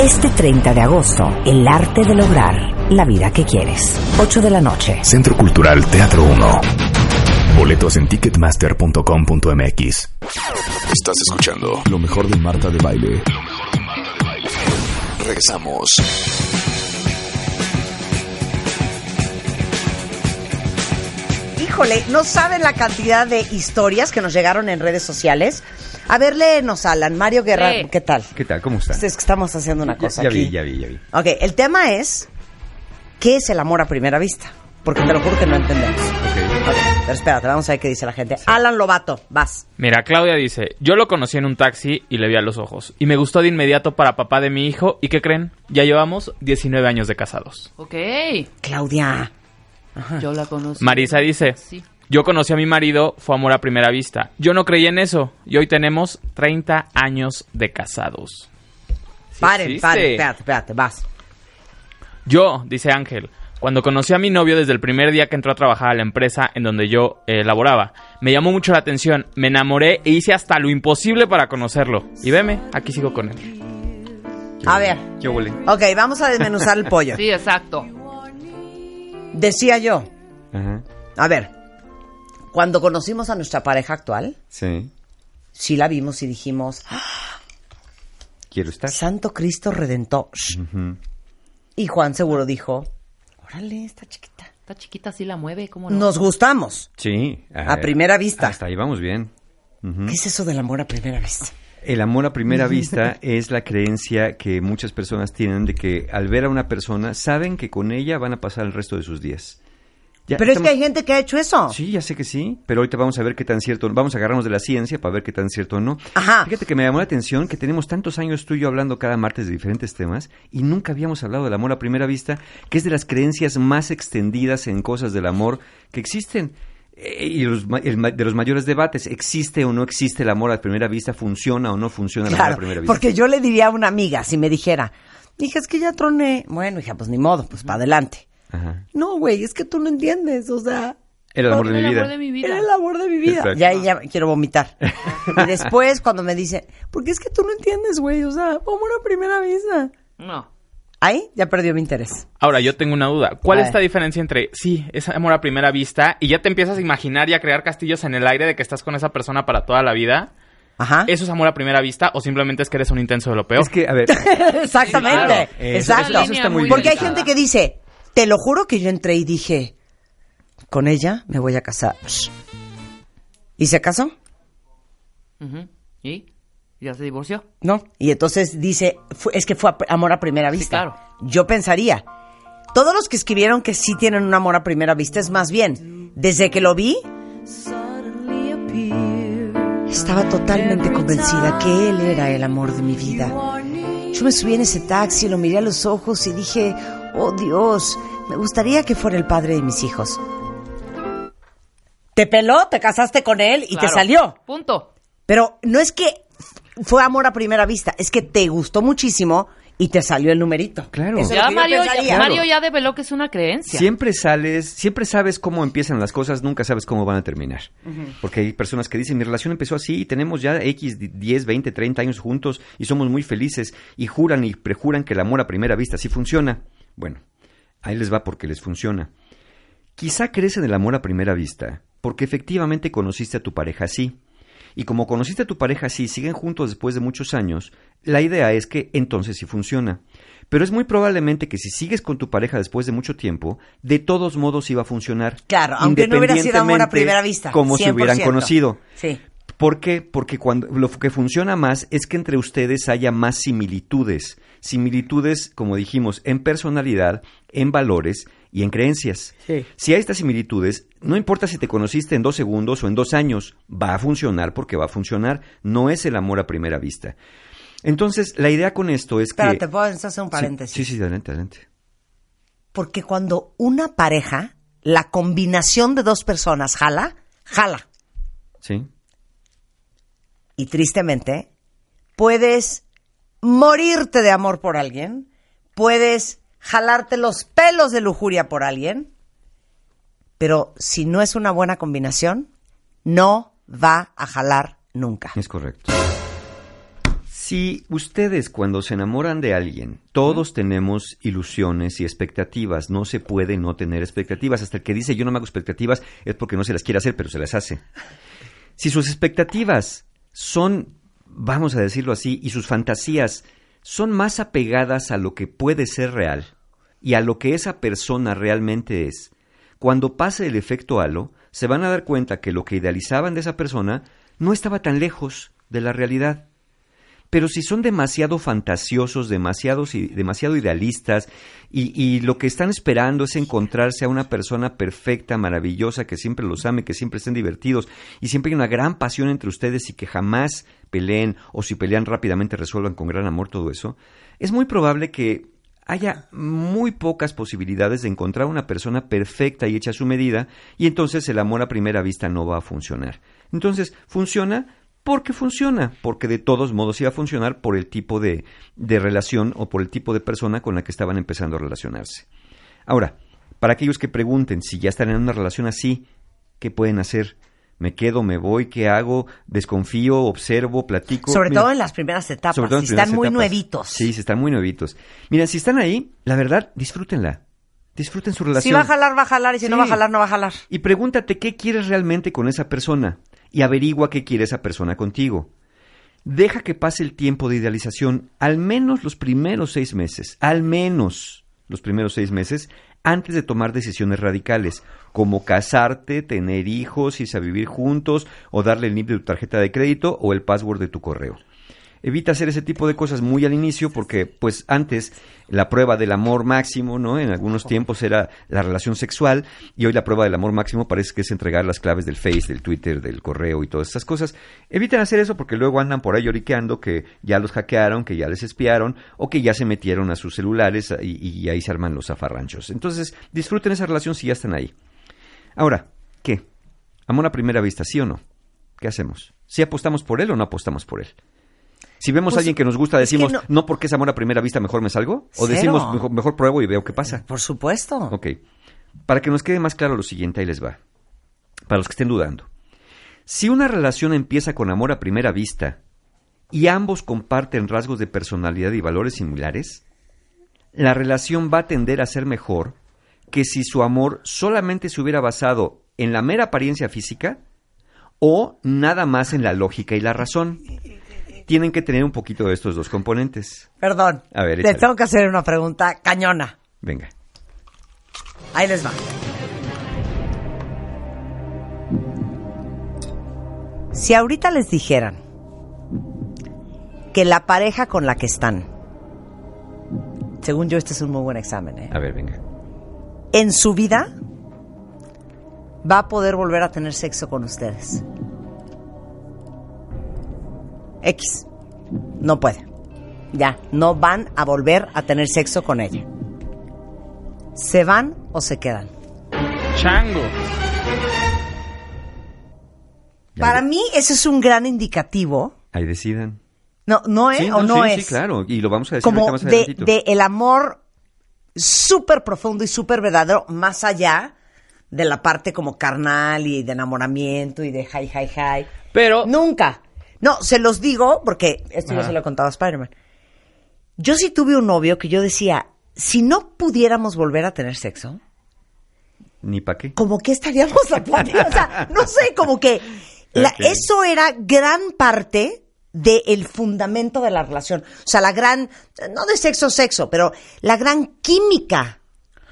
Speaker 5: Este 30 de agosto, el arte de lograr la vida que quieres. 8 de la noche.
Speaker 1: Centro Cultural Teatro 1. Boletos en ticketmaster.com.mx. Estás escuchando lo mejor de Marta de Baile. Lo mejor de Marta de Baile. Regresamos.
Speaker 2: Híjole, no saben la cantidad de historias que nos llegaron en redes sociales. A ver, léenos, Alan. Mario Guerra,
Speaker 4: Sí.
Speaker 2: ¿qué tal?
Speaker 8: ¿Qué tal? ¿Cómo están?
Speaker 2: Es que estamos haciendo una cosa
Speaker 8: ya,
Speaker 2: aquí.
Speaker 8: vi, ya vi, ya vi.
Speaker 2: Ok, el tema es, ¿qué es el amor a primera vista? Porque te lo juro que no entendemos.
Speaker 8: Ok.
Speaker 2: Ok, pero espérate, vamos a ver qué dice la gente. Alan Lobato, vas.
Speaker 9: Mira, Claudia dice, yo lo conocí en un taxi y le vi a los ojos. Y me gustó de inmediato para papá de mi hijo. ¿Y qué creen? Ya llevamos 19 años de casados.
Speaker 4: Ok,
Speaker 2: Claudia.
Speaker 4: yo la conozco.
Speaker 9: Marisa dice,
Speaker 4: Sí.
Speaker 9: Yo conocí a mi marido, fue amor a primera vista. Yo no creí en eso. Y hoy tenemos 30 años de casados. Sí
Speaker 2: Paren, paren, espérate, espérate, vas.
Speaker 9: Yo, dice Ángel, cuando conocí a mi novio desde el primer día que entró a trabajar a la empresa en donde yo eh, laboraba, me llamó mucho la atención, me enamoré e hice hasta lo imposible para conocerlo. Y veme, aquí sigo con él.
Speaker 2: A ver,
Speaker 8: ¿Qué huele?
Speaker 2: ok, vamos a desmenuzar el pollo.
Speaker 4: Sí, exacto.
Speaker 2: Decía yo, a ver, cuando conocimos a nuestra pareja actual,
Speaker 8: Sí.
Speaker 2: sí la vimos y dijimos, "Ah,
Speaker 8: Quiero estar.
Speaker 2: Santo Cristo Redentor. Y Juan seguro dijo, órale, está chiquita.
Speaker 4: Está chiquita, sí la mueve, ¿cómo no?
Speaker 2: Nos gustamos.
Speaker 8: Sí.
Speaker 2: A primera vista.
Speaker 8: Hasta ahí vamos bien.
Speaker 2: ¿Qué es eso del amor a primera vista?
Speaker 8: El amor a primera vista es la creencia que muchas personas tienen de que al ver a una persona saben que con ella van a pasar el resto de sus días. Ya
Speaker 2: Pero es que hay gente que ha hecho eso.
Speaker 8: Sí, ya sé que sí, pero ahorita vamos a ver qué tan cierto, vamos a agarrarnos de la ciencia para ver qué tan cierto o no.
Speaker 2: Ajá.
Speaker 8: Fíjate que me llamó la atención que tenemos tantos años tú y yo hablando cada martes de diferentes temas y nunca habíamos hablado del amor a primera vista, que es de las creencias más extendidas en cosas del amor que existen. Eh, y los el de los mayores debates, ¿existe o no existe el amor a primera vista? ¿Funciona o no funciona el amor
Speaker 2: Claro,
Speaker 8: a primera vista?
Speaker 2: porque yo le diría a una amiga, si me dijera, hija, es que ya troné. Bueno, hija, pues ni modo, pues para adelante.
Speaker 8: Ajá.
Speaker 2: No, güey, es que tú no entiendes, o sea...
Speaker 8: Era el amor de mi vida.
Speaker 4: amor de mi vida.
Speaker 2: Era el amor de mi vida.
Speaker 8: Exacto.
Speaker 2: Ya, ya quiero vomitar. y después, cuando me dice, porque es que tú no entiendes, güey, o sea, amor a primera vista.
Speaker 4: No.
Speaker 2: Ahí ya perdió mi interés.
Speaker 9: Ahora, yo tengo una duda. ¿Cuál
Speaker 2: A
Speaker 9: es esta diferencia entre, sí, es amor a primera vista y ya te empiezas a imaginar y a crear castillos en el aire de que estás con esa persona para toda la vida?
Speaker 2: Ajá.
Speaker 9: ¿Eso es amor a primera vista o simplemente es que eres un intenso de lo peor?
Speaker 8: Es que, a ver,
Speaker 2: Exactamente.
Speaker 8: claro, eso-
Speaker 2: Exacto.
Speaker 8: eso- eso está muy
Speaker 2: Porque hay gente que dice, te lo juro que yo entré y dije, con ella me voy a casar. ¿Y se casó?
Speaker 4: ¿Y? ¿Ya se divorció?
Speaker 2: No. Y entonces dice, fue- es que fue amor a primera vista.
Speaker 4: claro.
Speaker 2: Yo pensaría, todos los que escribieron que sí tienen un amor a primera vista es más bien, desde que lo vi, estaba totalmente convencida que él era el amor de mi vida. Yo me subí en ese taxi, lo miré a los ojos y dije, oh Dios, me gustaría que fuera el padre de mis hijos. Te peló, te casaste con él y te salió.
Speaker 4: Punto.
Speaker 2: Pero no es que fue amor a primera vista, es que te gustó muchísimo y te salió el numerito.
Speaker 8: Claro.
Speaker 4: Ya Mario, ya. Mario ya develó que es una creencia.
Speaker 8: Siempre sales, siempre sabes cómo empiezan las cosas, nunca sabes cómo van a terminar. Porque hay personas que dicen, mi relación empezó así y tenemos ya X, 10, 20, 30 años juntos y somos muy felices y juran y prejuran que el amor a primera vista sí funciona. Bueno, ahí les va porque les funciona. Quizá crees en el amor a primera vista porque efectivamente conociste a tu pareja así. Y como conociste a tu pareja así siguen juntos después de muchos años, la idea es que entonces sí funciona. Pero es muy probablemente que si sigues con tu pareja después de mucho tiempo, de todos modos iba a funcionar.
Speaker 2: Claro, aunque no hubiera sido amor a primera vista.
Speaker 8: Como si hubieran
Speaker 2: 100%.
Speaker 8: conocido.
Speaker 2: Sí.
Speaker 8: ¿Por qué? Porque cuando lo que funciona más es que entre ustedes haya más similitudes. Similitudes, como dijimos, en personalidad, en valores y en creencias.
Speaker 2: Sí.
Speaker 8: Si hay estas similitudes, no importa si te conociste en dos segundos o en dos años, va a funcionar porque va a funcionar. No es el amor a primera vista. Entonces, la idea con esto es que...
Speaker 2: te puedo hacer un paréntesis.
Speaker 8: Sí, sí, sí, adelante, adelante.
Speaker 2: Porque cuando una pareja, la combinación de dos personas jala, jala.
Speaker 8: Sí.
Speaker 2: Y tristemente, puedes morirte de amor por alguien, puedes jalarte los pelos de lujuria por alguien, pero si no es una buena combinación, no va a jalar nunca.
Speaker 8: Es correcto. Si ustedes cuando se enamoran de alguien, todos tenemos ilusiones y expectativas, no se puede no tener expectativas. Hasta el que dice yo no me hago expectativas es porque no se las quiere hacer, pero se las hace. Si sus expectativas son, vamos a decirlo así, y sus fantasías son más apegadas a lo que puede ser real y a lo que esa persona realmente es, cuando pase el efecto halo, se van a dar cuenta que lo que idealizaban de esa persona no estaba tan lejos de la realidad. Pero si son demasiado fantasiosos, demasiados y- demasiado idealistas, y, y lo que están esperando es encontrarse a una persona perfecta, maravillosa, que siempre los ame, que siempre estén divertidos, y siempre hay una gran pasión entre ustedes y que jamás peleen, o si pelean rápidamente resuelvan con gran amor todo eso, es muy probable que haya muy pocas posibilidades de encontrar una persona perfecta y hecha a su medida, y entonces el amor a primera vista no va a funcionar. Entonces, funciona porque funciona, porque de todos modos iba a funcionar por el tipo de, de relación o por el tipo de persona con la que estaban empezando a relacionarse. Ahora, para aquellos que pregunten si ya están en una relación así, ¿qué pueden hacer? ¿Me quedo, me voy, qué hago? ¿Desconfío, observo, platico?
Speaker 2: Sobre
Speaker 8: Mira,
Speaker 2: todo en las primeras etapas,
Speaker 8: sobre todo en
Speaker 2: si están muy
Speaker 8: etapas.
Speaker 2: nuevitos.
Speaker 8: Sí, si están muy nuevitos. Mira, si están ahí, la verdad, disfrútenla. Disfruten su relación.
Speaker 2: Si va a jalar, va a jalar, y si no va a jalar, no va a jalar.
Speaker 8: Y pregúntate qué quieres realmente con esa persona y averigua qué quiere esa persona contigo. Deja que pase el tiempo de idealización, al menos los primeros seis meses, al menos los primeros seis meses, antes de tomar decisiones radicales, como casarte, tener hijos, irse a vivir juntos, o darle el NIP de tu tarjeta de crédito o el password de tu correo. Evita hacer ese tipo de cosas muy al inicio porque, pues, antes la prueba del amor máximo, ¿no? En algunos tiempos era la relación sexual y hoy la prueba del amor máximo parece que es entregar las claves del Face, del Twitter, del correo y todas esas cosas. Eviten hacer eso porque luego andan por ahí lloriqueando que ya los hackearon, que ya les espiaron o que ya se metieron a sus celulares y, y ahí se arman los zafarranchos. Entonces, disfruten esa relación si ya están ahí. Ahora, ¿qué? ¿Amor a primera vista, sí o no? ¿Qué hacemos? ¿Si apostamos por él o no apostamos por él? Si vemos
Speaker 2: Pues,
Speaker 8: a alguien que nos gusta,
Speaker 2: es que
Speaker 8: decimos,
Speaker 2: no-
Speaker 8: no, porque es amor a primera vista, mejor me salgo. O
Speaker 2: Cero.
Speaker 8: decimos, mejor, mejor pruebo y veo qué pasa.
Speaker 2: Por supuesto.
Speaker 8: Ok. Para que nos quede más claro lo siguiente, ahí les va. Para los que estén dudando. Si una relación empieza con amor a primera vista y ambos comparten rasgos de personalidad y valores similares, la relación va a tender a ser mejor que si su amor solamente se hubiera basado en la mera apariencia física o nada más en la lógica y la razón. Tienen que tener un poquito de estos dos componentes.
Speaker 2: Perdón.
Speaker 8: A ver, échale.
Speaker 2: tengo que hacer una pregunta cañona.
Speaker 8: Venga.
Speaker 2: Ahí les va. Si ahorita les dijeran que la pareja con la que están, según yo este es un muy buen examen, ¿eh?
Speaker 8: A ver, venga.
Speaker 2: en su vida va a poder volver a tener sexo con ustedes. X. No puede. Ya, no van a volver a tener sexo con ella. ¿Se van o se quedan?
Speaker 9: Chango.
Speaker 2: Para mí ese es un gran indicativo.
Speaker 8: Ahí decidan.
Speaker 2: No, no es
Speaker 8: Sí,
Speaker 2: o no
Speaker 8: sí,
Speaker 2: es.
Speaker 8: Sí, claro. Y lo vamos a decir
Speaker 2: Como
Speaker 8: más
Speaker 2: de, de el amor súper profundo y súper verdadero, más allá de la parte como carnal y de enamoramiento y de hi, hi, hi.
Speaker 9: Pero
Speaker 2: Nunca. No, se los digo porque esto ya
Speaker 9: Ajá.
Speaker 2: se lo he contado a Spider-Man. Yo sí tuve un novio que yo decía, si no pudiéramos volver a tener sexo,
Speaker 8: Ni para qué.
Speaker 2: como que estaríamos a. O sea, no sé, como que la- eso era gran parte del fundamento de la relación. O sea, la gran, no de sexo, sexo, pero la gran química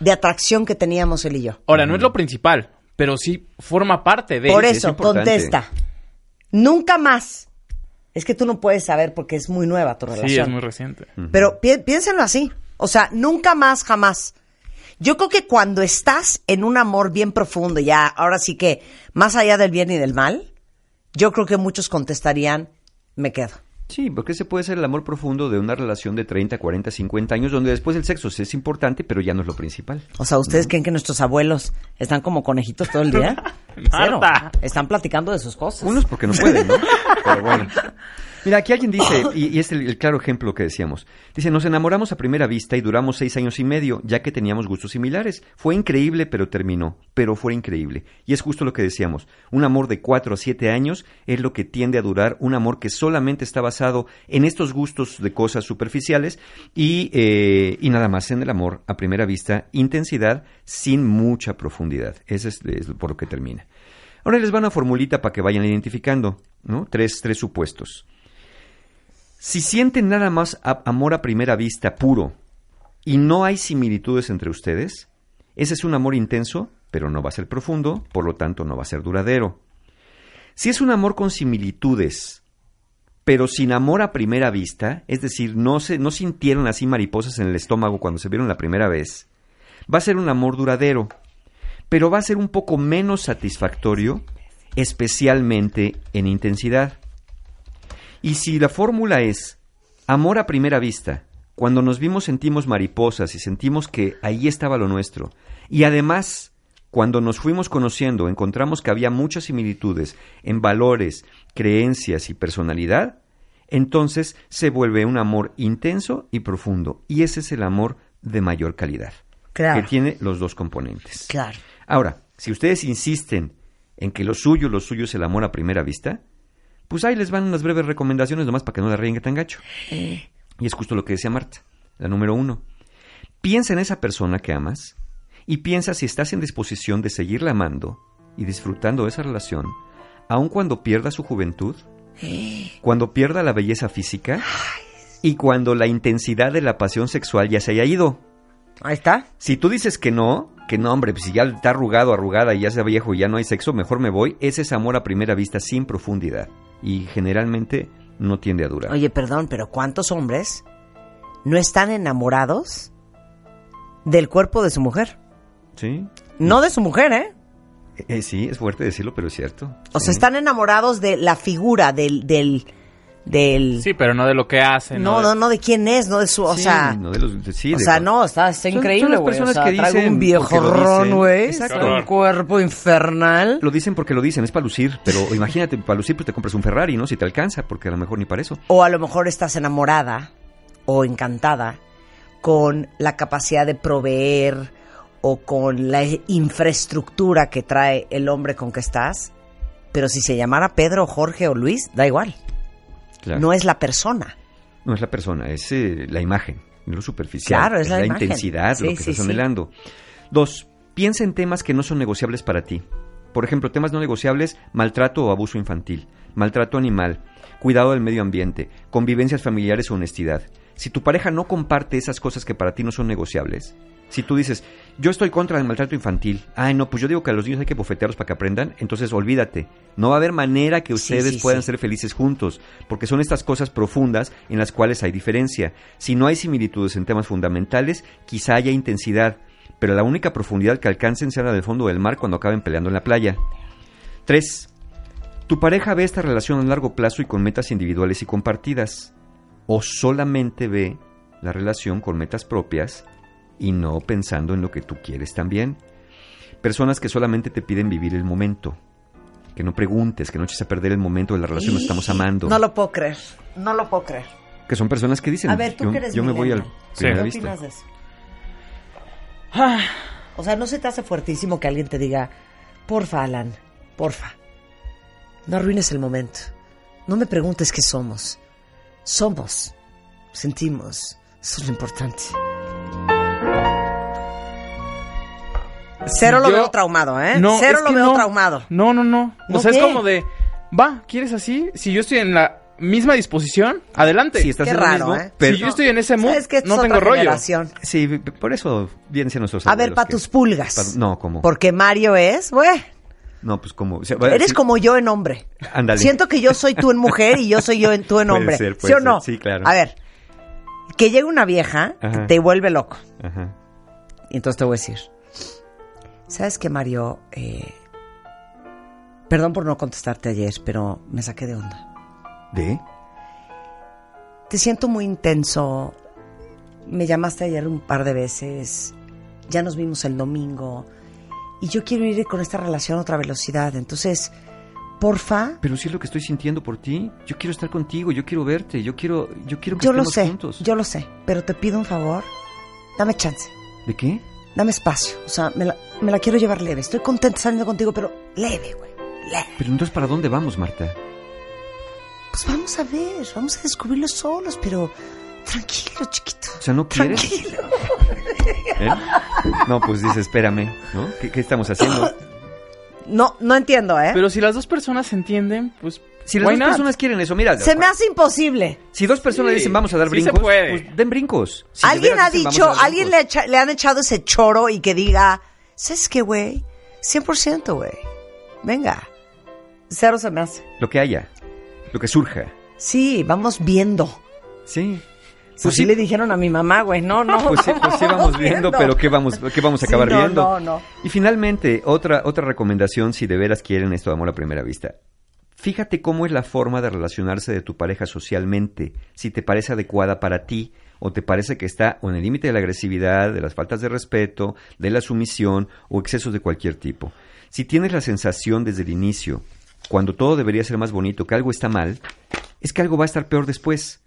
Speaker 2: de atracción que teníamos él y yo.
Speaker 9: ahora no es lo principal, pero sí forma parte de.
Speaker 2: Por
Speaker 8: es
Speaker 2: eso, contesta. Nunca más. Es que tú no puedes saber porque es muy nueva tu relación.
Speaker 9: Sí, es muy reciente.
Speaker 2: Pero pi- piénsenlo así. O sea, nunca más, jamás. Yo creo que cuando estás en un amor bien profundo, ya, ahora sí que, más allá del bien y del mal, yo creo que muchos contestarían, me quedo.
Speaker 8: Sí, porque ese puede ser el amor profundo de una relación de 30, 40, 50 años, donde después el sexo sí es importante, pero ya no es lo principal.
Speaker 2: O sea, ¿ustedes creen que nuestros abuelos están como conejitos todo el día? Cero. Están platicando de sus cosas.
Speaker 8: Unos porque no pueden, ¿no? Pero bueno. Mira, aquí alguien dice, y, y es el, claro ejemplo que decíamos, dice, nos enamoramos a primera vista y duramos seis años y medio, ya que teníamos gustos similares. Fue increíble, pero terminó. Pero fue increíble. Y es justo lo que decíamos, un amor de cuatro a siete años es lo que tiende a durar, un amor que solamente está basado en estos gustos de cosas superficiales y, eh, y nada más en el amor a primera vista, intensidad sin mucha profundidad. Ese es, es por lo que termina. Ahora les va una formulita para que vayan identificando, ¿no? Tres, tres supuestos. Si sienten nada más amor a primera vista puro y no hay similitudes entre ustedes, ese es un amor intenso, pero no va a ser profundo, por lo tanto no va a ser duradero. Si es un amor con similitudes, pero sin amor a primera vista, es decir, no, se, no sintieron así mariposas en el estómago cuando se vieron la primera vez, va a ser un amor duradero, pero va a ser un poco menos satisfactorio, especialmente en intensidad. Y si la fórmula es amor a primera vista, cuando nos vimos sentimos mariposas y sentimos que ahí estaba lo nuestro, y además cuando nos fuimos conociendo encontramos que había muchas similitudes en valores, creencias y personalidad, entonces se vuelve un amor intenso y profundo, y ese es el amor de mayor calidad,
Speaker 2: Claro.
Speaker 8: que tiene los dos componentes.
Speaker 2: Claro.
Speaker 8: Ahora, si ustedes insisten en que lo suyo, lo suyo es el amor a primera vista, pues ahí les van unas breves recomendaciones nomás para que no la ríen tan gacho. Y es justo lo que decía Marta, la número uno. Piensa en esa persona que amas y piensa si estás en disposición de seguirla amando y disfrutando de esa relación, aun cuando pierda su juventud, cuando pierda la belleza física y cuando la intensidad de la pasión sexual ya se haya ido.
Speaker 2: Ahí está.
Speaker 8: Si tú dices que no, que no, hombre, pues si ya está arrugado, arrugada y ya sea viejo y ya no hay sexo, mejor me voy, ese es amor a primera vista sin profundidad. Y generalmente no tiende a durar.
Speaker 2: Oye, perdón, pero ¿cuántos hombres no están enamorados del cuerpo de su mujer?
Speaker 8: Sí.
Speaker 2: No de su mujer, ¿eh?
Speaker 8: Eh, sí, es fuerte decirlo, pero es cierto.
Speaker 2: O
Speaker 8: Sí.
Speaker 2: sea, están enamorados de la figura, del... del, del
Speaker 9: Sí, pero no de lo que hace.
Speaker 2: no, no, no de quién es, no de su... O
Speaker 8: Sí,
Speaker 2: sea...
Speaker 8: no de los- de- sí,
Speaker 2: o
Speaker 8: de-
Speaker 2: sea, no, está, está
Speaker 8: Son- son
Speaker 2: increíble,
Speaker 8: las
Speaker 2: güey. O
Speaker 8: personas
Speaker 2: sea,
Speaker 8: que
Speaker 2: traigo
Speaker 8: dicen
Speaker 2: un
Speaker 8: porque
Speaker 2: viejo
Speaker 8: lo dicen.
Speaker 2: ron, güey.
Speaker 8: Exacto.
Speaker 2: Un cuerpo infernal.
Speaker 8: Lo dicen porque lo dicen, es para lucir, pero imagínate, para lucir pues te compras un Ferrari, ¿no? Si te alcanza, porque a lo mejor ni para eso.
Speaker 2: O a lo mejor estás enamorada o encantada con la capacidad de proveer o con la infraestructura que trae el hombre con que estás. Pero si se llamara Pedro, Jorge o Luis, da igual.
Speaker 8: Claro.
Speaker 2: No es la persona.
Speaker 8: No es la persona, es eh, la imagen, lo superficial.
Speaker 2: Claro, es la imagen.
Speaker 8: intensidad,
Speaker 2: Sí,
Speaker 8: lo que
Speaker 2: sí,
Speaker 8: estás
Speaker 2: sí.
Speaker 8: anhelando. Dos, piensa en temas que no son negociables para ti. Por ejemplo, temas no negociables, maltrato o abuso infantil, maltrato animal, cuidado del medio ambiente, convivencias familiares o honestidad. Si tu pareja no comparte esas cosas que para ti no son negociables, si tú dices, yo estoy contra el maltrato infantil, ay no, pues yo digo que a los niños hay que bofetearlos para que aprendan, entonces olvídate, no va a haber manera que ustedes
Speaker 2: sí,
Speaker 8: puedan
Speaker 2: sí.
Speaker 8: ser felices juntos, porque son estas cosas profundas en las cuales hay diferencia. Si no hay similitudes en temas fundamentales, quizá haya intensidad, pero la única profundidad que alcancen la del fondo del mar cuando acaben peleando en la playa. 3. Tu pareja ve esta relación a largo plazo y con metas individuales y compartidas, o solamente ve la relación con metas propias y no pensando en lo que tú quieres también. Personas que solamente te piden vivir el momento, que no preguntes, que no eches a perder el momento de la relación, nos estamos amando.
Speaker 2: No lo puedo creer. No lo puedo creer.
Speaker 8: Que son personas que dicen,
Speaker 2: A ver, tú
Speaker 8: yo,
Speaker 2: que eres
Speaker 8: yo me voy al primera
Speaker 2: ¿Qué
Speaker 8: vista.
Speaker 2: opinas de eso? O sea, ¿no se te hace fuertísimo que alguien te diga, porfa, Alan, porfa, no arruines el momento. No me preguntes qué somos. Somos. Sentimos. Eso es lo importante. Cero lo
Speaker 9: Yo-
Speaker 2: veo traumado, ¿eh?
Speaker 9: No,
Speaker 2: Cero lo
Speaker 9: que
Speaker 2: veo
Speaker 9: no.
Speaker 2: traumado.
Speaker 9: No, no, no.
Speaker 2: ¿No
Speaker 9: o sea,
Speaker 2: qué?
Speaker 9: es como de, va, ¿quieres así? Si yo estoy en la misma disposición, adelante.
Speaker 8: Si estás
Speaker 2: Qué raro,
Speaker 8: mismo,
Speaker 2: ¿eh?
Speaker 8: pero-
Speaker 9: si yo estoy en ese mood.
Speaker 2: Esta
Speaker 9: no
Speaker 2: es
Speaker 9: tengo
Speaker 2: otra
Speaker 9: rollo.
Speaker 2: generación.
Speaker 8: Sí, por eso vienen siendo nuestros
Speaker 2: A ver, para
Speaker 8: que-
Speaker 2: tus pulgas.
Speaker 8: pa- no, como.
Speaker 2: Porque Mario es, güey,
Speaker 8: No, pues como. o sea,
Speaker 2: eres
Speaker 8: sí,
Speaker 2: como yo en hombre.
Speaker 8: Ándale.
Speaker 2: Siento que yo soy tú en mujer y yo soy yo en tú en
Speaker 8: Puede
Speaker 2: hombre.
Speaker 8: ser,
Speaker 2: ¿Sí o no?
Speaker 8: ser, sí, claro.
Speaker 2: A ver, que llegue una vieja que te vuelve loco.
Speaker 8: Ajá.
Speaker 2: Y entonces te voy a decir, ¿sabes qué, Mario? Eh, perdón por no contestarte ayer, pero me saqué de onda.
Speaker 8: ¿De?
Speaker 2: Te siento muy intenso. Me llamaste ayer un par de veces. Ya nos vimos el domingo. Y yo quiero ir con esta relación a otra velocidad. Entonces, porfa,
Speaker 8: Pero si es lo que estoy sintiendo por ti. Yo quiero estar contigo, yo quiero verte, yo quiero, yo quiero que
Speaker 2: yo lo
Speaker 8: estemos
Speaker 2: sé,
Speaker 8: juntos.
Speaker 2: yo lo sé. Pero te pido un favor. Dame chance.
Speaker 8: ¿De qué?
Speaker 2: Dame espacio. O sea, me la, me la quiero llevar leve. Estoy contenta saliendo contigo, pero leve, güey. Leve.
Speaker 8: Pero entonces, ¿para dónde vamos, Marta?
Speaker 2: Pues vamos a ver, vamos a descubrirlo solos, pero tranquilo, chiquito.
Speaker 8: O sea, ¿no quieres?
Speaker 2: Tranquilo.
Speaker 8: ¿Eh? No, pues dice, espérame, ¿no? ¿Qué, qué estamos haciendo?
Speaker 2: No, no entiendo, ¿eh?
Speaker 9: Pero si las dos personas se entienden, pues.
Speaker 8: Si las
Speaker 9: why
Speaker 8: dos
Speaker 9: not?
Speaker 8: personas quieren eso, mira.
Speaker 2: Se me hace imposible.
Speaker 8: Si dos personas
Speaker 9: Sí,
Speaker 8: dicen vamos a dar
Speaker 9: sí se
Speaker 8: brincos,
Speaker 9: puede.
Speaker 8: pues den brincos. Si de
Speaker 2: alguien
Speaker 8: veras
Speaker 2: ha
Speaker 8: dicen,
Speaker 2: dicho,
Speaker 8: "Vamos a dar
Speaker 2: alguien
Speaker 8: brincos".
Speaker 2: le, echa- le han echado ese choro y que diga, ¿sabes qué, güey? 100%, güey. Venga. Cero se me hace.
Speaker 8: Lo que haya, lo que surja.
Speaker 2: Sí, vamos viendo.
Speaker 8: Sí.
Speaker 2: Pues sí, le dijeron a mi mamá, güey. No, no.
Speaker 8: Pues sí, pues sí vamos viendo, pero ¿qué vamos, qué vamos a
Speaker 2: Sí,
Speaker 8: acabar
Speaker 2: no,
Speaker 8: viendo?
Speaker 2: no, no.
Speaker 8: Y finalmente, otra, otra recomendación si de veras quieren esto de amor a primera vista. Fíjate cómo es la forma de relacionarse de tu pareja socialmente, si te parece adecuada para ti o te parece que está en el límite de la agresividad, de las faltas de respeto, de la sumisión o excesos de cualquier tipo. Si tienes la sensación desde el inicio, cuando todo debería ser más bonito, que algo está mal, es que algo va a estar peor después.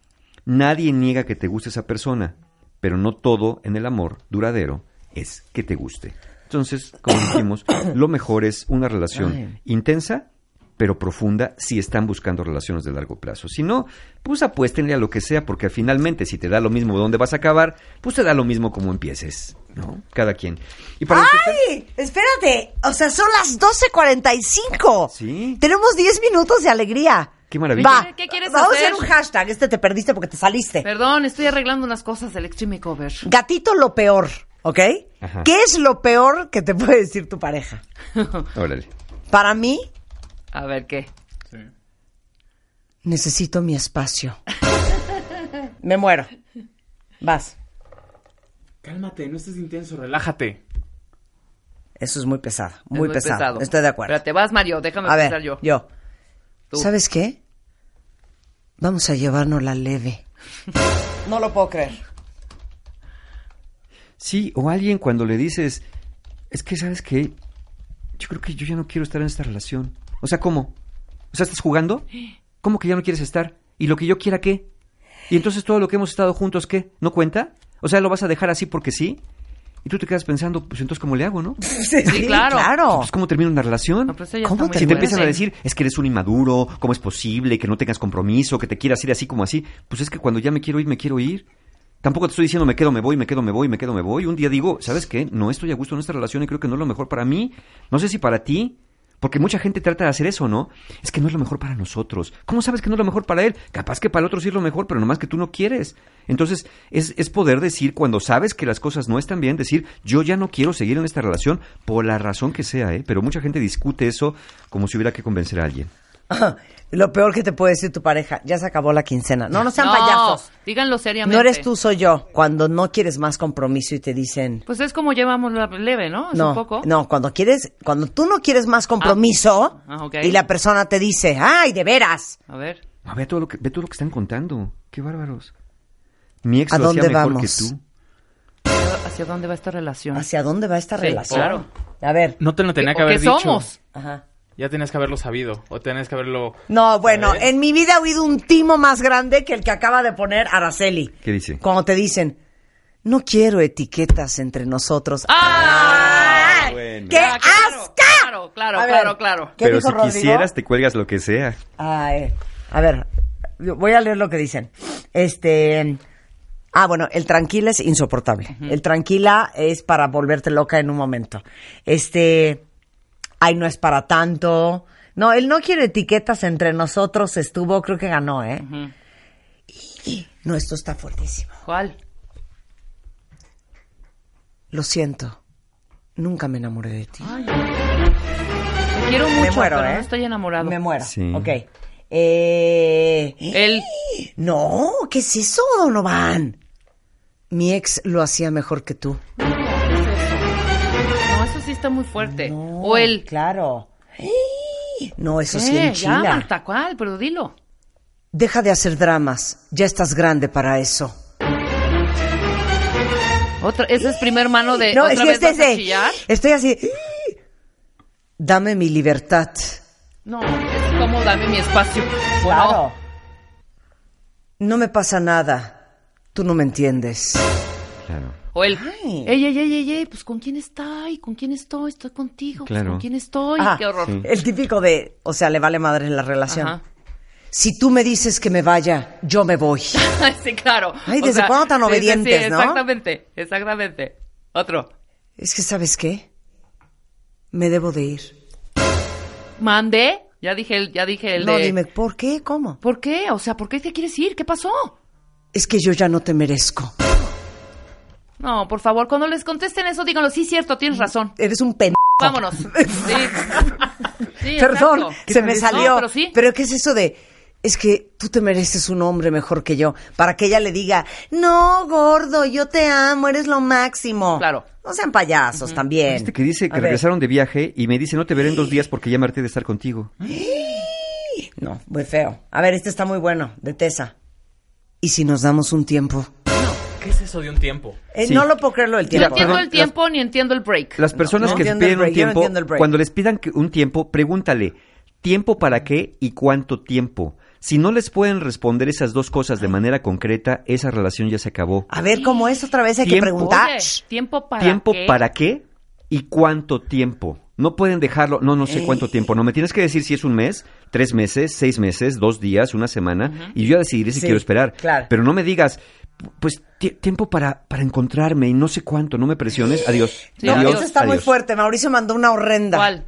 Speaker 8: Nadie niega que te guste esa persona, pero no todo en el amor duradero es que te guste. Entonces, como dijimos, lo mejor es una relación intensa, pero profunda si están buscando relaciones de largo plazo. Si no, pues apuéstenle a lo que sea, porque finalmente si te da lo mismo dónde vas a acabar, pues te da lo mismo como empieces, ¿no? Cada quien. Y para
Speaker 2: ¡Ay! Espérate. O sea, son las 12.45.
Speaker 8: Sí.
Speaker 2: Tenemos 10 minutos de alegría.
Speaker 8: Qué maravilla.
Speaker 2: Va.
Speaker 4: ¿Qué quieres
Speaker 2: Vamos
Speaker 4: hacer?
Speaker 2: a hacer un hashtag. Este te perdiste porque te saliste.
Speaker 4: Perdón, estoy arreglando unas cosas del Extreme Cover.
Speaker 2: Gatito lo peor. ¿Ok?
Speaker 8: Ajá.
Speaker 2: ¿Qué es lo peor que te puede decir tu pareja?
Speaker 8: Órale.
Speaker 2: Para mí,
Speaker 4: A ver, ¿qué?
Speaker 2: necesito mi espacio. Me muero. Vas.
Speaker 9: Cálmate, no estés intenso, relájate.
Speaker 2: Eso es muy pesado,
Speaker 4: Es
Speaker 2: muy, pesado. Estoy de acuerdo.
Speaker 4: Pero te vas, Mario, déjame
Speaker 2: A ver,
Speaker 4: yo.
Speaker 2: yo.
Speaker 4: Tú.
Speaker 2: ¿Sabes qué? Vamos a llevarnos la leve. no lo puedo creer.
Speaker 8: Sí, o alguien cuando le dices, es que, ¿sabes qué? Yo creo que yo ya no quiero estar en esta relación. O sea, ¿cómo? O sea, ¿estás jugando? ¿Cómo que ya no quieres estar? ¿Y lo que yo quiera qué? ¿Y entonces todo lo que hemos estado juntos qué? ¿No cuenta? O sea, ¿lo vas a dejar así porque sí? Y tú te quedas pensando, pues entonces, ¿cómo le hago, no?
Speaker 2: Sí,
Speaker 4: claro.
Speaker 2: claro.
Speaker 8: Pues, ¿cómo termina una relación?
Speaker 4: No, pero eso ya
Speaker 2: ¿Cómo
Speaker 4: está muy
Speaker 2: te
Speaker 8: Si te empiezan a decir, es que eres un inmaduro, ¿cómo es posible que no tengas compromiso, que te quieras ir así como así? Pues es que cuando ya me quiero ir, me quiero ir. Tampoco te estoy diciendo me quedo, me voy, me quedo, me voy, me quedo, me voy. Un día digo, ¿sabes qué? No estoy a gusto en esta relación y creo que no es lo mejor para mí. No sé si para ti. Porque mucha gente trata de hacer eso, ¿no? Es que no es lo mejor para nosotros. ¿Cómo sabes que no es lo mejor para él? Capaz que para el otro sí es lo mejor, pero nomás que tú no quieres. Entonces, es, es poder decir, cuando sabes que las cosas no están bien, decir, yo ya no quiero seguir en esta relación por la razón que sea, ¿eh? Pero mucha gente discute eso como si hubiera que convencer a alguien.
Speaker 2: Lo peor que te puede decir tu pareja, ya se acabó la quincena. No, no sean
Speaker 4: No,
Speaker 2: payasos.
Speaker 4: díganlo seriamente.
Speaker 2: No eres tú, soy yo. Cuando no quieres más compromiso y te dicen...
Speaker 4: Pues es como llevamos la leve, ¿no? Es
Speaker 2: No,
Speaker 4: un poco.
Speaker 2: no, cuando quieres, cuando tú no quieres más compromiso
Speaker 4: Ah, ok.
Speaker 2: y la persona te dice, ay, de veras,
Speaker 4: A ver.
Speaker 8: No, ve todo lo que, ve todo lo que están contando. Qué bárbaros. Mi ex
Speaker 2: ¿A
Speaker 8: lo hacía
Speaker 2: dónde
Speaker 8: mejor
Speaker 2: vamos?
Speaker 8: que tú.
Speaker 4: ¿Hacia dónde va esta relación?
Speaker 2: ¿hacia dónde va esta
Speaker 4: Sí,
Speaker 2: relación?
Speaker 4: claro.
Speaker 2: A ver.
Speaker 9: No te lo tenía
Speaker 4: ¿Qué-
Speaker 9: que haber
Speaker 4: qué
Speaker 9: dicho.
Speaker 4: somos?
Speaker 2: Ajá.
Speaker 9: Ya tenías que haberlo sabido. O tenías que haberlo.
Speaker 2: No, bueno,
Speaker 9: ¿Sabes?
Speaker 2: en mi vida he oído un timo más grande que el que acaba de poner Araceli.
Speaker 8: ¿Qué dice?
Speaker 2: Cuando te dicen, no quiero etiquetas entre nosotros.
Speaker 4: ¡Ah!
Speaker 8: bueno.
Speaker 2: ¡Qué
Speaker 4: Ah, claro,
Speaker 2: asca!
Speaker 4: Claro, claro,
Speaker 2: ver.
Speaker 4: claro, claro.
Speaker 2: ¿Qué
Speaker 8: Pero
Speaker 2: dijo
Speaker 8: si
Speaker 2: Rodrigo?
Speaker 8: quisieras, te cuelgas lo que sea.
Speaker 2: Ay, a ver, voy a leer lo que dicen. Este. Ah, bueno, el tranquila es insoportable. El tranquila es para volverte loca en un momento. Este. Ay, no es para tanto. No, él no quiere etiquetas entre nosotros. Estuvo, creo que ganó, ¿eh? Y- No, esto está fuertísimo.
Speaker 4: ¿Cuál?
Speaker 2: Lo siento. Nunca me enamoré de ti.
Speaker 4: Ay, te quiero mucho,
Speaker 2: me muero,
Speaker 4: pero
Speaker 2: ¿eh?
Speaker 4: no estoy enamorado.
Speaker 2: Me muero.
Speaker 8: Sí.
Speaker 2: Ok. Eh.
Speaker 4: Él.
Speaker 2: No, ¿qué es eso, Donovan? Mi ex lo hacía mejor que tú.
Speaker 4: Sí está muy fuerte.
Speaker 2: No,
Speaker 4: o él.
Speaker 2: Claro. No, eso sí
Speaker 4: Eh,
Speaker 2: enchila.
Speaker 4: ya, tal cual, pero dilo.
Speaker 2: Deja de hacer dramas. Ya estás grande para eso.
Speaker 4: Otra, ese es primer mano de.
Speaker 2: no,
Speaker 4: ¿otra
Speaker 2: es que
Speaker 4: vez
Speaker 2: este
Speaker 4: vas a chillar?
Speaker 2: Estoy así. Dame mi libertad.
Speaker 4: No, es como dame mi espacio.
Speaker 2: Claro. No me pasa nada. Tú no me entiendes.
Speaker 8: Claro.
Speaker 4: O él.
Speaker 2: Ay.
Speaker 4: Ey, ey, ey, ey, ey, pues ¿con quién está? ¿Y con quién estoy? Estoy contigo. pues,
Speaker 8: Claro.
Speaker 4: ¿Con quién estoy?
Speaker 2: Ah,
Speaker 4: Qué horror.
Speaker 8: sí.
Speaker 2: El típico de, o sea, le vale madre la relación.
Speaker 4: Ajá.
Speaker 2: Si tú me dices que me vaya, yo me voy.
Speaker 4: sí, claro.
Speaker 2: Ay,
Speaker 4: O
Speaker 2: ¿desde
Speaker 4: sea,
Speaker 2: cuándo tan
Speaker 4: sí, sí, sí,
Speaker 2: obedientes, no?
Speaker 4: Exactamente, exactamente. Otro.
Speaker 2: Es que, ¿sabes qué? Me debo de ir.
Speaker 4: Mande. Ya dije el, ya dije el
Speaker 2: no,
Speaker 4: de.
Speaker 2: dime, ¿por qué? ¿Cómo?
Speaker 4: ¿Por qué? O sea, ¿por qué te quieres ir? ¿Qué pasó?
Speaker 2: Es que yo ya no te merezco.
Speaker 4: No, por favor, cuando les contesten eso, díganlo. Sí, cierto, tienes razón.
Speaker 2: Eres un pen...
Speaker 4: Vámonos. Sí. Sí,
Speaker 2: Perdón,
Speaker 4: exacto.
Speaker 2: se me
Speaker 4: No,
Speaker 2: salió.
Speaker 4: pero sí.
Speaker 2: Pero ¿qué es eso de...? Es que tú te mereces un hombre mejor que yo. Para que ella le diga, no, gordo, yo te amo, eres lo máximo.
Speaker 4: Claro.
Speaker 2: No sean payasos también.
Speaker 8: Este que dice
Speaker 2: A
Speaker 8: que
Speaker 2: ver.
Speaker 8: regresaron de viaje y me dice, no te veré en dos días porque ya me harté de estar contigo.
Speaker 2: No, muy feo. A ver, este está muy bueno, de Tessa. ¿Y si nos damos un tiempo?
Speaker 9: ¿Qué es eso de un tiempo?
Speaker 2: Eh,
Speaker 8: Sí.
Speaker 2: No lo puedo creerlo del
Speaker 4: No
Speaker 2: tiempo.
Speaker 4: entiendo
Speaker 8: perdón,
Speaker 4: el tiempo ni entiendo el break.
Speaker 8: Las personas
Speaker 2: no
Speaker 8: que
Speaker 2: entiendo
Speaker 8: piden un
Speaker 2: break, no
Speaker 8: tiempo,
Speaker 2: entiendo el break.
Speaker 8: cuando les pidan que- un tiempo, pregúntale, ¿tiempo para qué y cuánto tiempo? Si no les pueden responder esas dos cosas de manera concreta, esa relación ya se acabó.
Speaker 2: A ver, ¿cómo es? Otra vez hay que
Speaker 8: Tiempo.
Speaker 2: preguntar.
Speaker 4: Oye, ¿tiempo para
Speaker 8: ¿Tiempo
Speaker 4: qué?
Speaker 8: para qué y cuánto tiempo? No pueden dejarlo, no, no sé cuánto tiempo. No, me tienes que decir si es un mes, tres meses, seis meses, dos días, una semana, y yo ya decidiré si
Speaker 2: Sí,
Speaker 8: quiero esperar.
Speaker 2: claro.
Speaker 8: Pero no me digas, pues ti- tiempo para, para encontrarme y no sé cuánto, no me presiones. Adiós.
Speaker 4: Sí,
Speaker 2: No,
Speaker 8: adiós,
Speaker 2: está muy fuerte. Mauricio mandó una horrenda.
Speaker 4: ¿Cuál?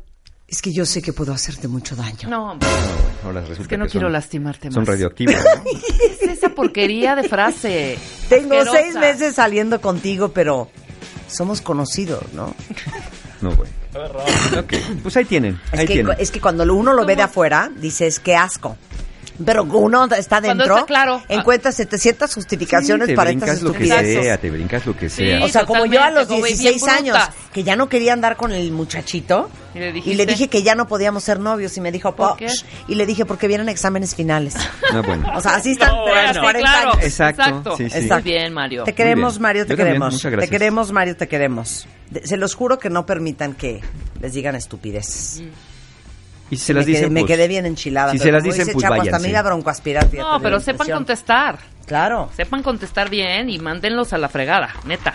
Speaker 2: Es que yo sé que puedo hacerte mucho daño.
Speaker 4: No, hombre,
Speaker 8: Ahora resulta
Speaker 4: es que no quiero
Speaker 8: son-
Speaker 4: lastimarte más.
Speaker 8: Son radioactivos. ¿no?
Speaker 4: ¿Qué es esa porquería de frase?
Speaker 2: Tengo
Speaker 4: Asquerosa.
Speaker 2: seis meses saliendo contigo, pero somos conocidos, ¿no?
Speaker 8: No, güey. Ok, Pues ahí tienen.
Speaker 2: Es
Speaker 8: ahí
Speaker 2: que,
Speaker 8: tienen.
Speaker 2: es que cuando uno lo ve de afuera, dices, qué asco. Pero uno está
Speaker 4: Cuando
Speaker 2: dentro,
Speaker 4: está claro.
Speaker 2: encuentra 700 justificaciones
Speaker 8: Sí, te
Speaker 2: para
Speaker 8: brincas
Speaker 2: estas
Speaker 8: lo que sea, te brincas lo que sea.
Speaker 4: Sí.
Speaker 2: O sea, como yo a los
Speaker 4: totalmente, como bien
Speaker 2: 16 años, que ya no quería andar con el muchachito,
Speaker 4: Y le
Speaker 2: y
Speaker 4: dijiste.
Speaker 2: le dije que ya no podíamos ser novios, y me dijo,
Speaker 4: ¿Por
Speaker 2: "Po-".
Speaker 4: qué?
Speaker 2: y le dije, porque vienen exámenes finales.
Speaker 8: No, bueno.
Speaker 2: O sea, así están
Speaker 9: No,
Speaker 2: de las
Speaker 9: bueno.
Speaker 2: 40
Speaker 4: claro.
Speaker 2: años.
Speaker 8: Exacto, sí, sí.
Speaker 2: Exacto.
Speaker 4: Muy bien, Mario.
Speaker 2: Te queremos. Mario, te
Speaker 8: Yo también,
Speaker 2: queremos.
Speaker 8: muchas
Speaker 2: Te queremos, Mario, te queremos. Se los juro que no permitan que les digan estupideces.
Speaker 8: Y se las
Speaker 2: me me
Speaker 8: pues,
Speaker 2: quedé bien enchilada.
Speaker 8: Si se las dicen,
Speaker 2: dice,
Speaker 8: pues
Speaker 2: Chapo,
Speaker 8: váyanse.
Speaker 2: Hasta me iba broncoaspirar.
Speaker 4: No, pero sepan contestar.
Speaker 2: Claro.
Speaker 4: Sepan contestar bien y mándenlos a la fregada, neta.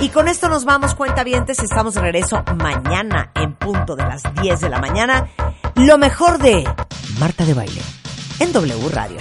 Speaker 2: Y con esto nos vamos, cuentavientes. Estamos de regreso mañana en punto de las 10 de la mañana. Lo mejor de Marta de Baile en W Radio.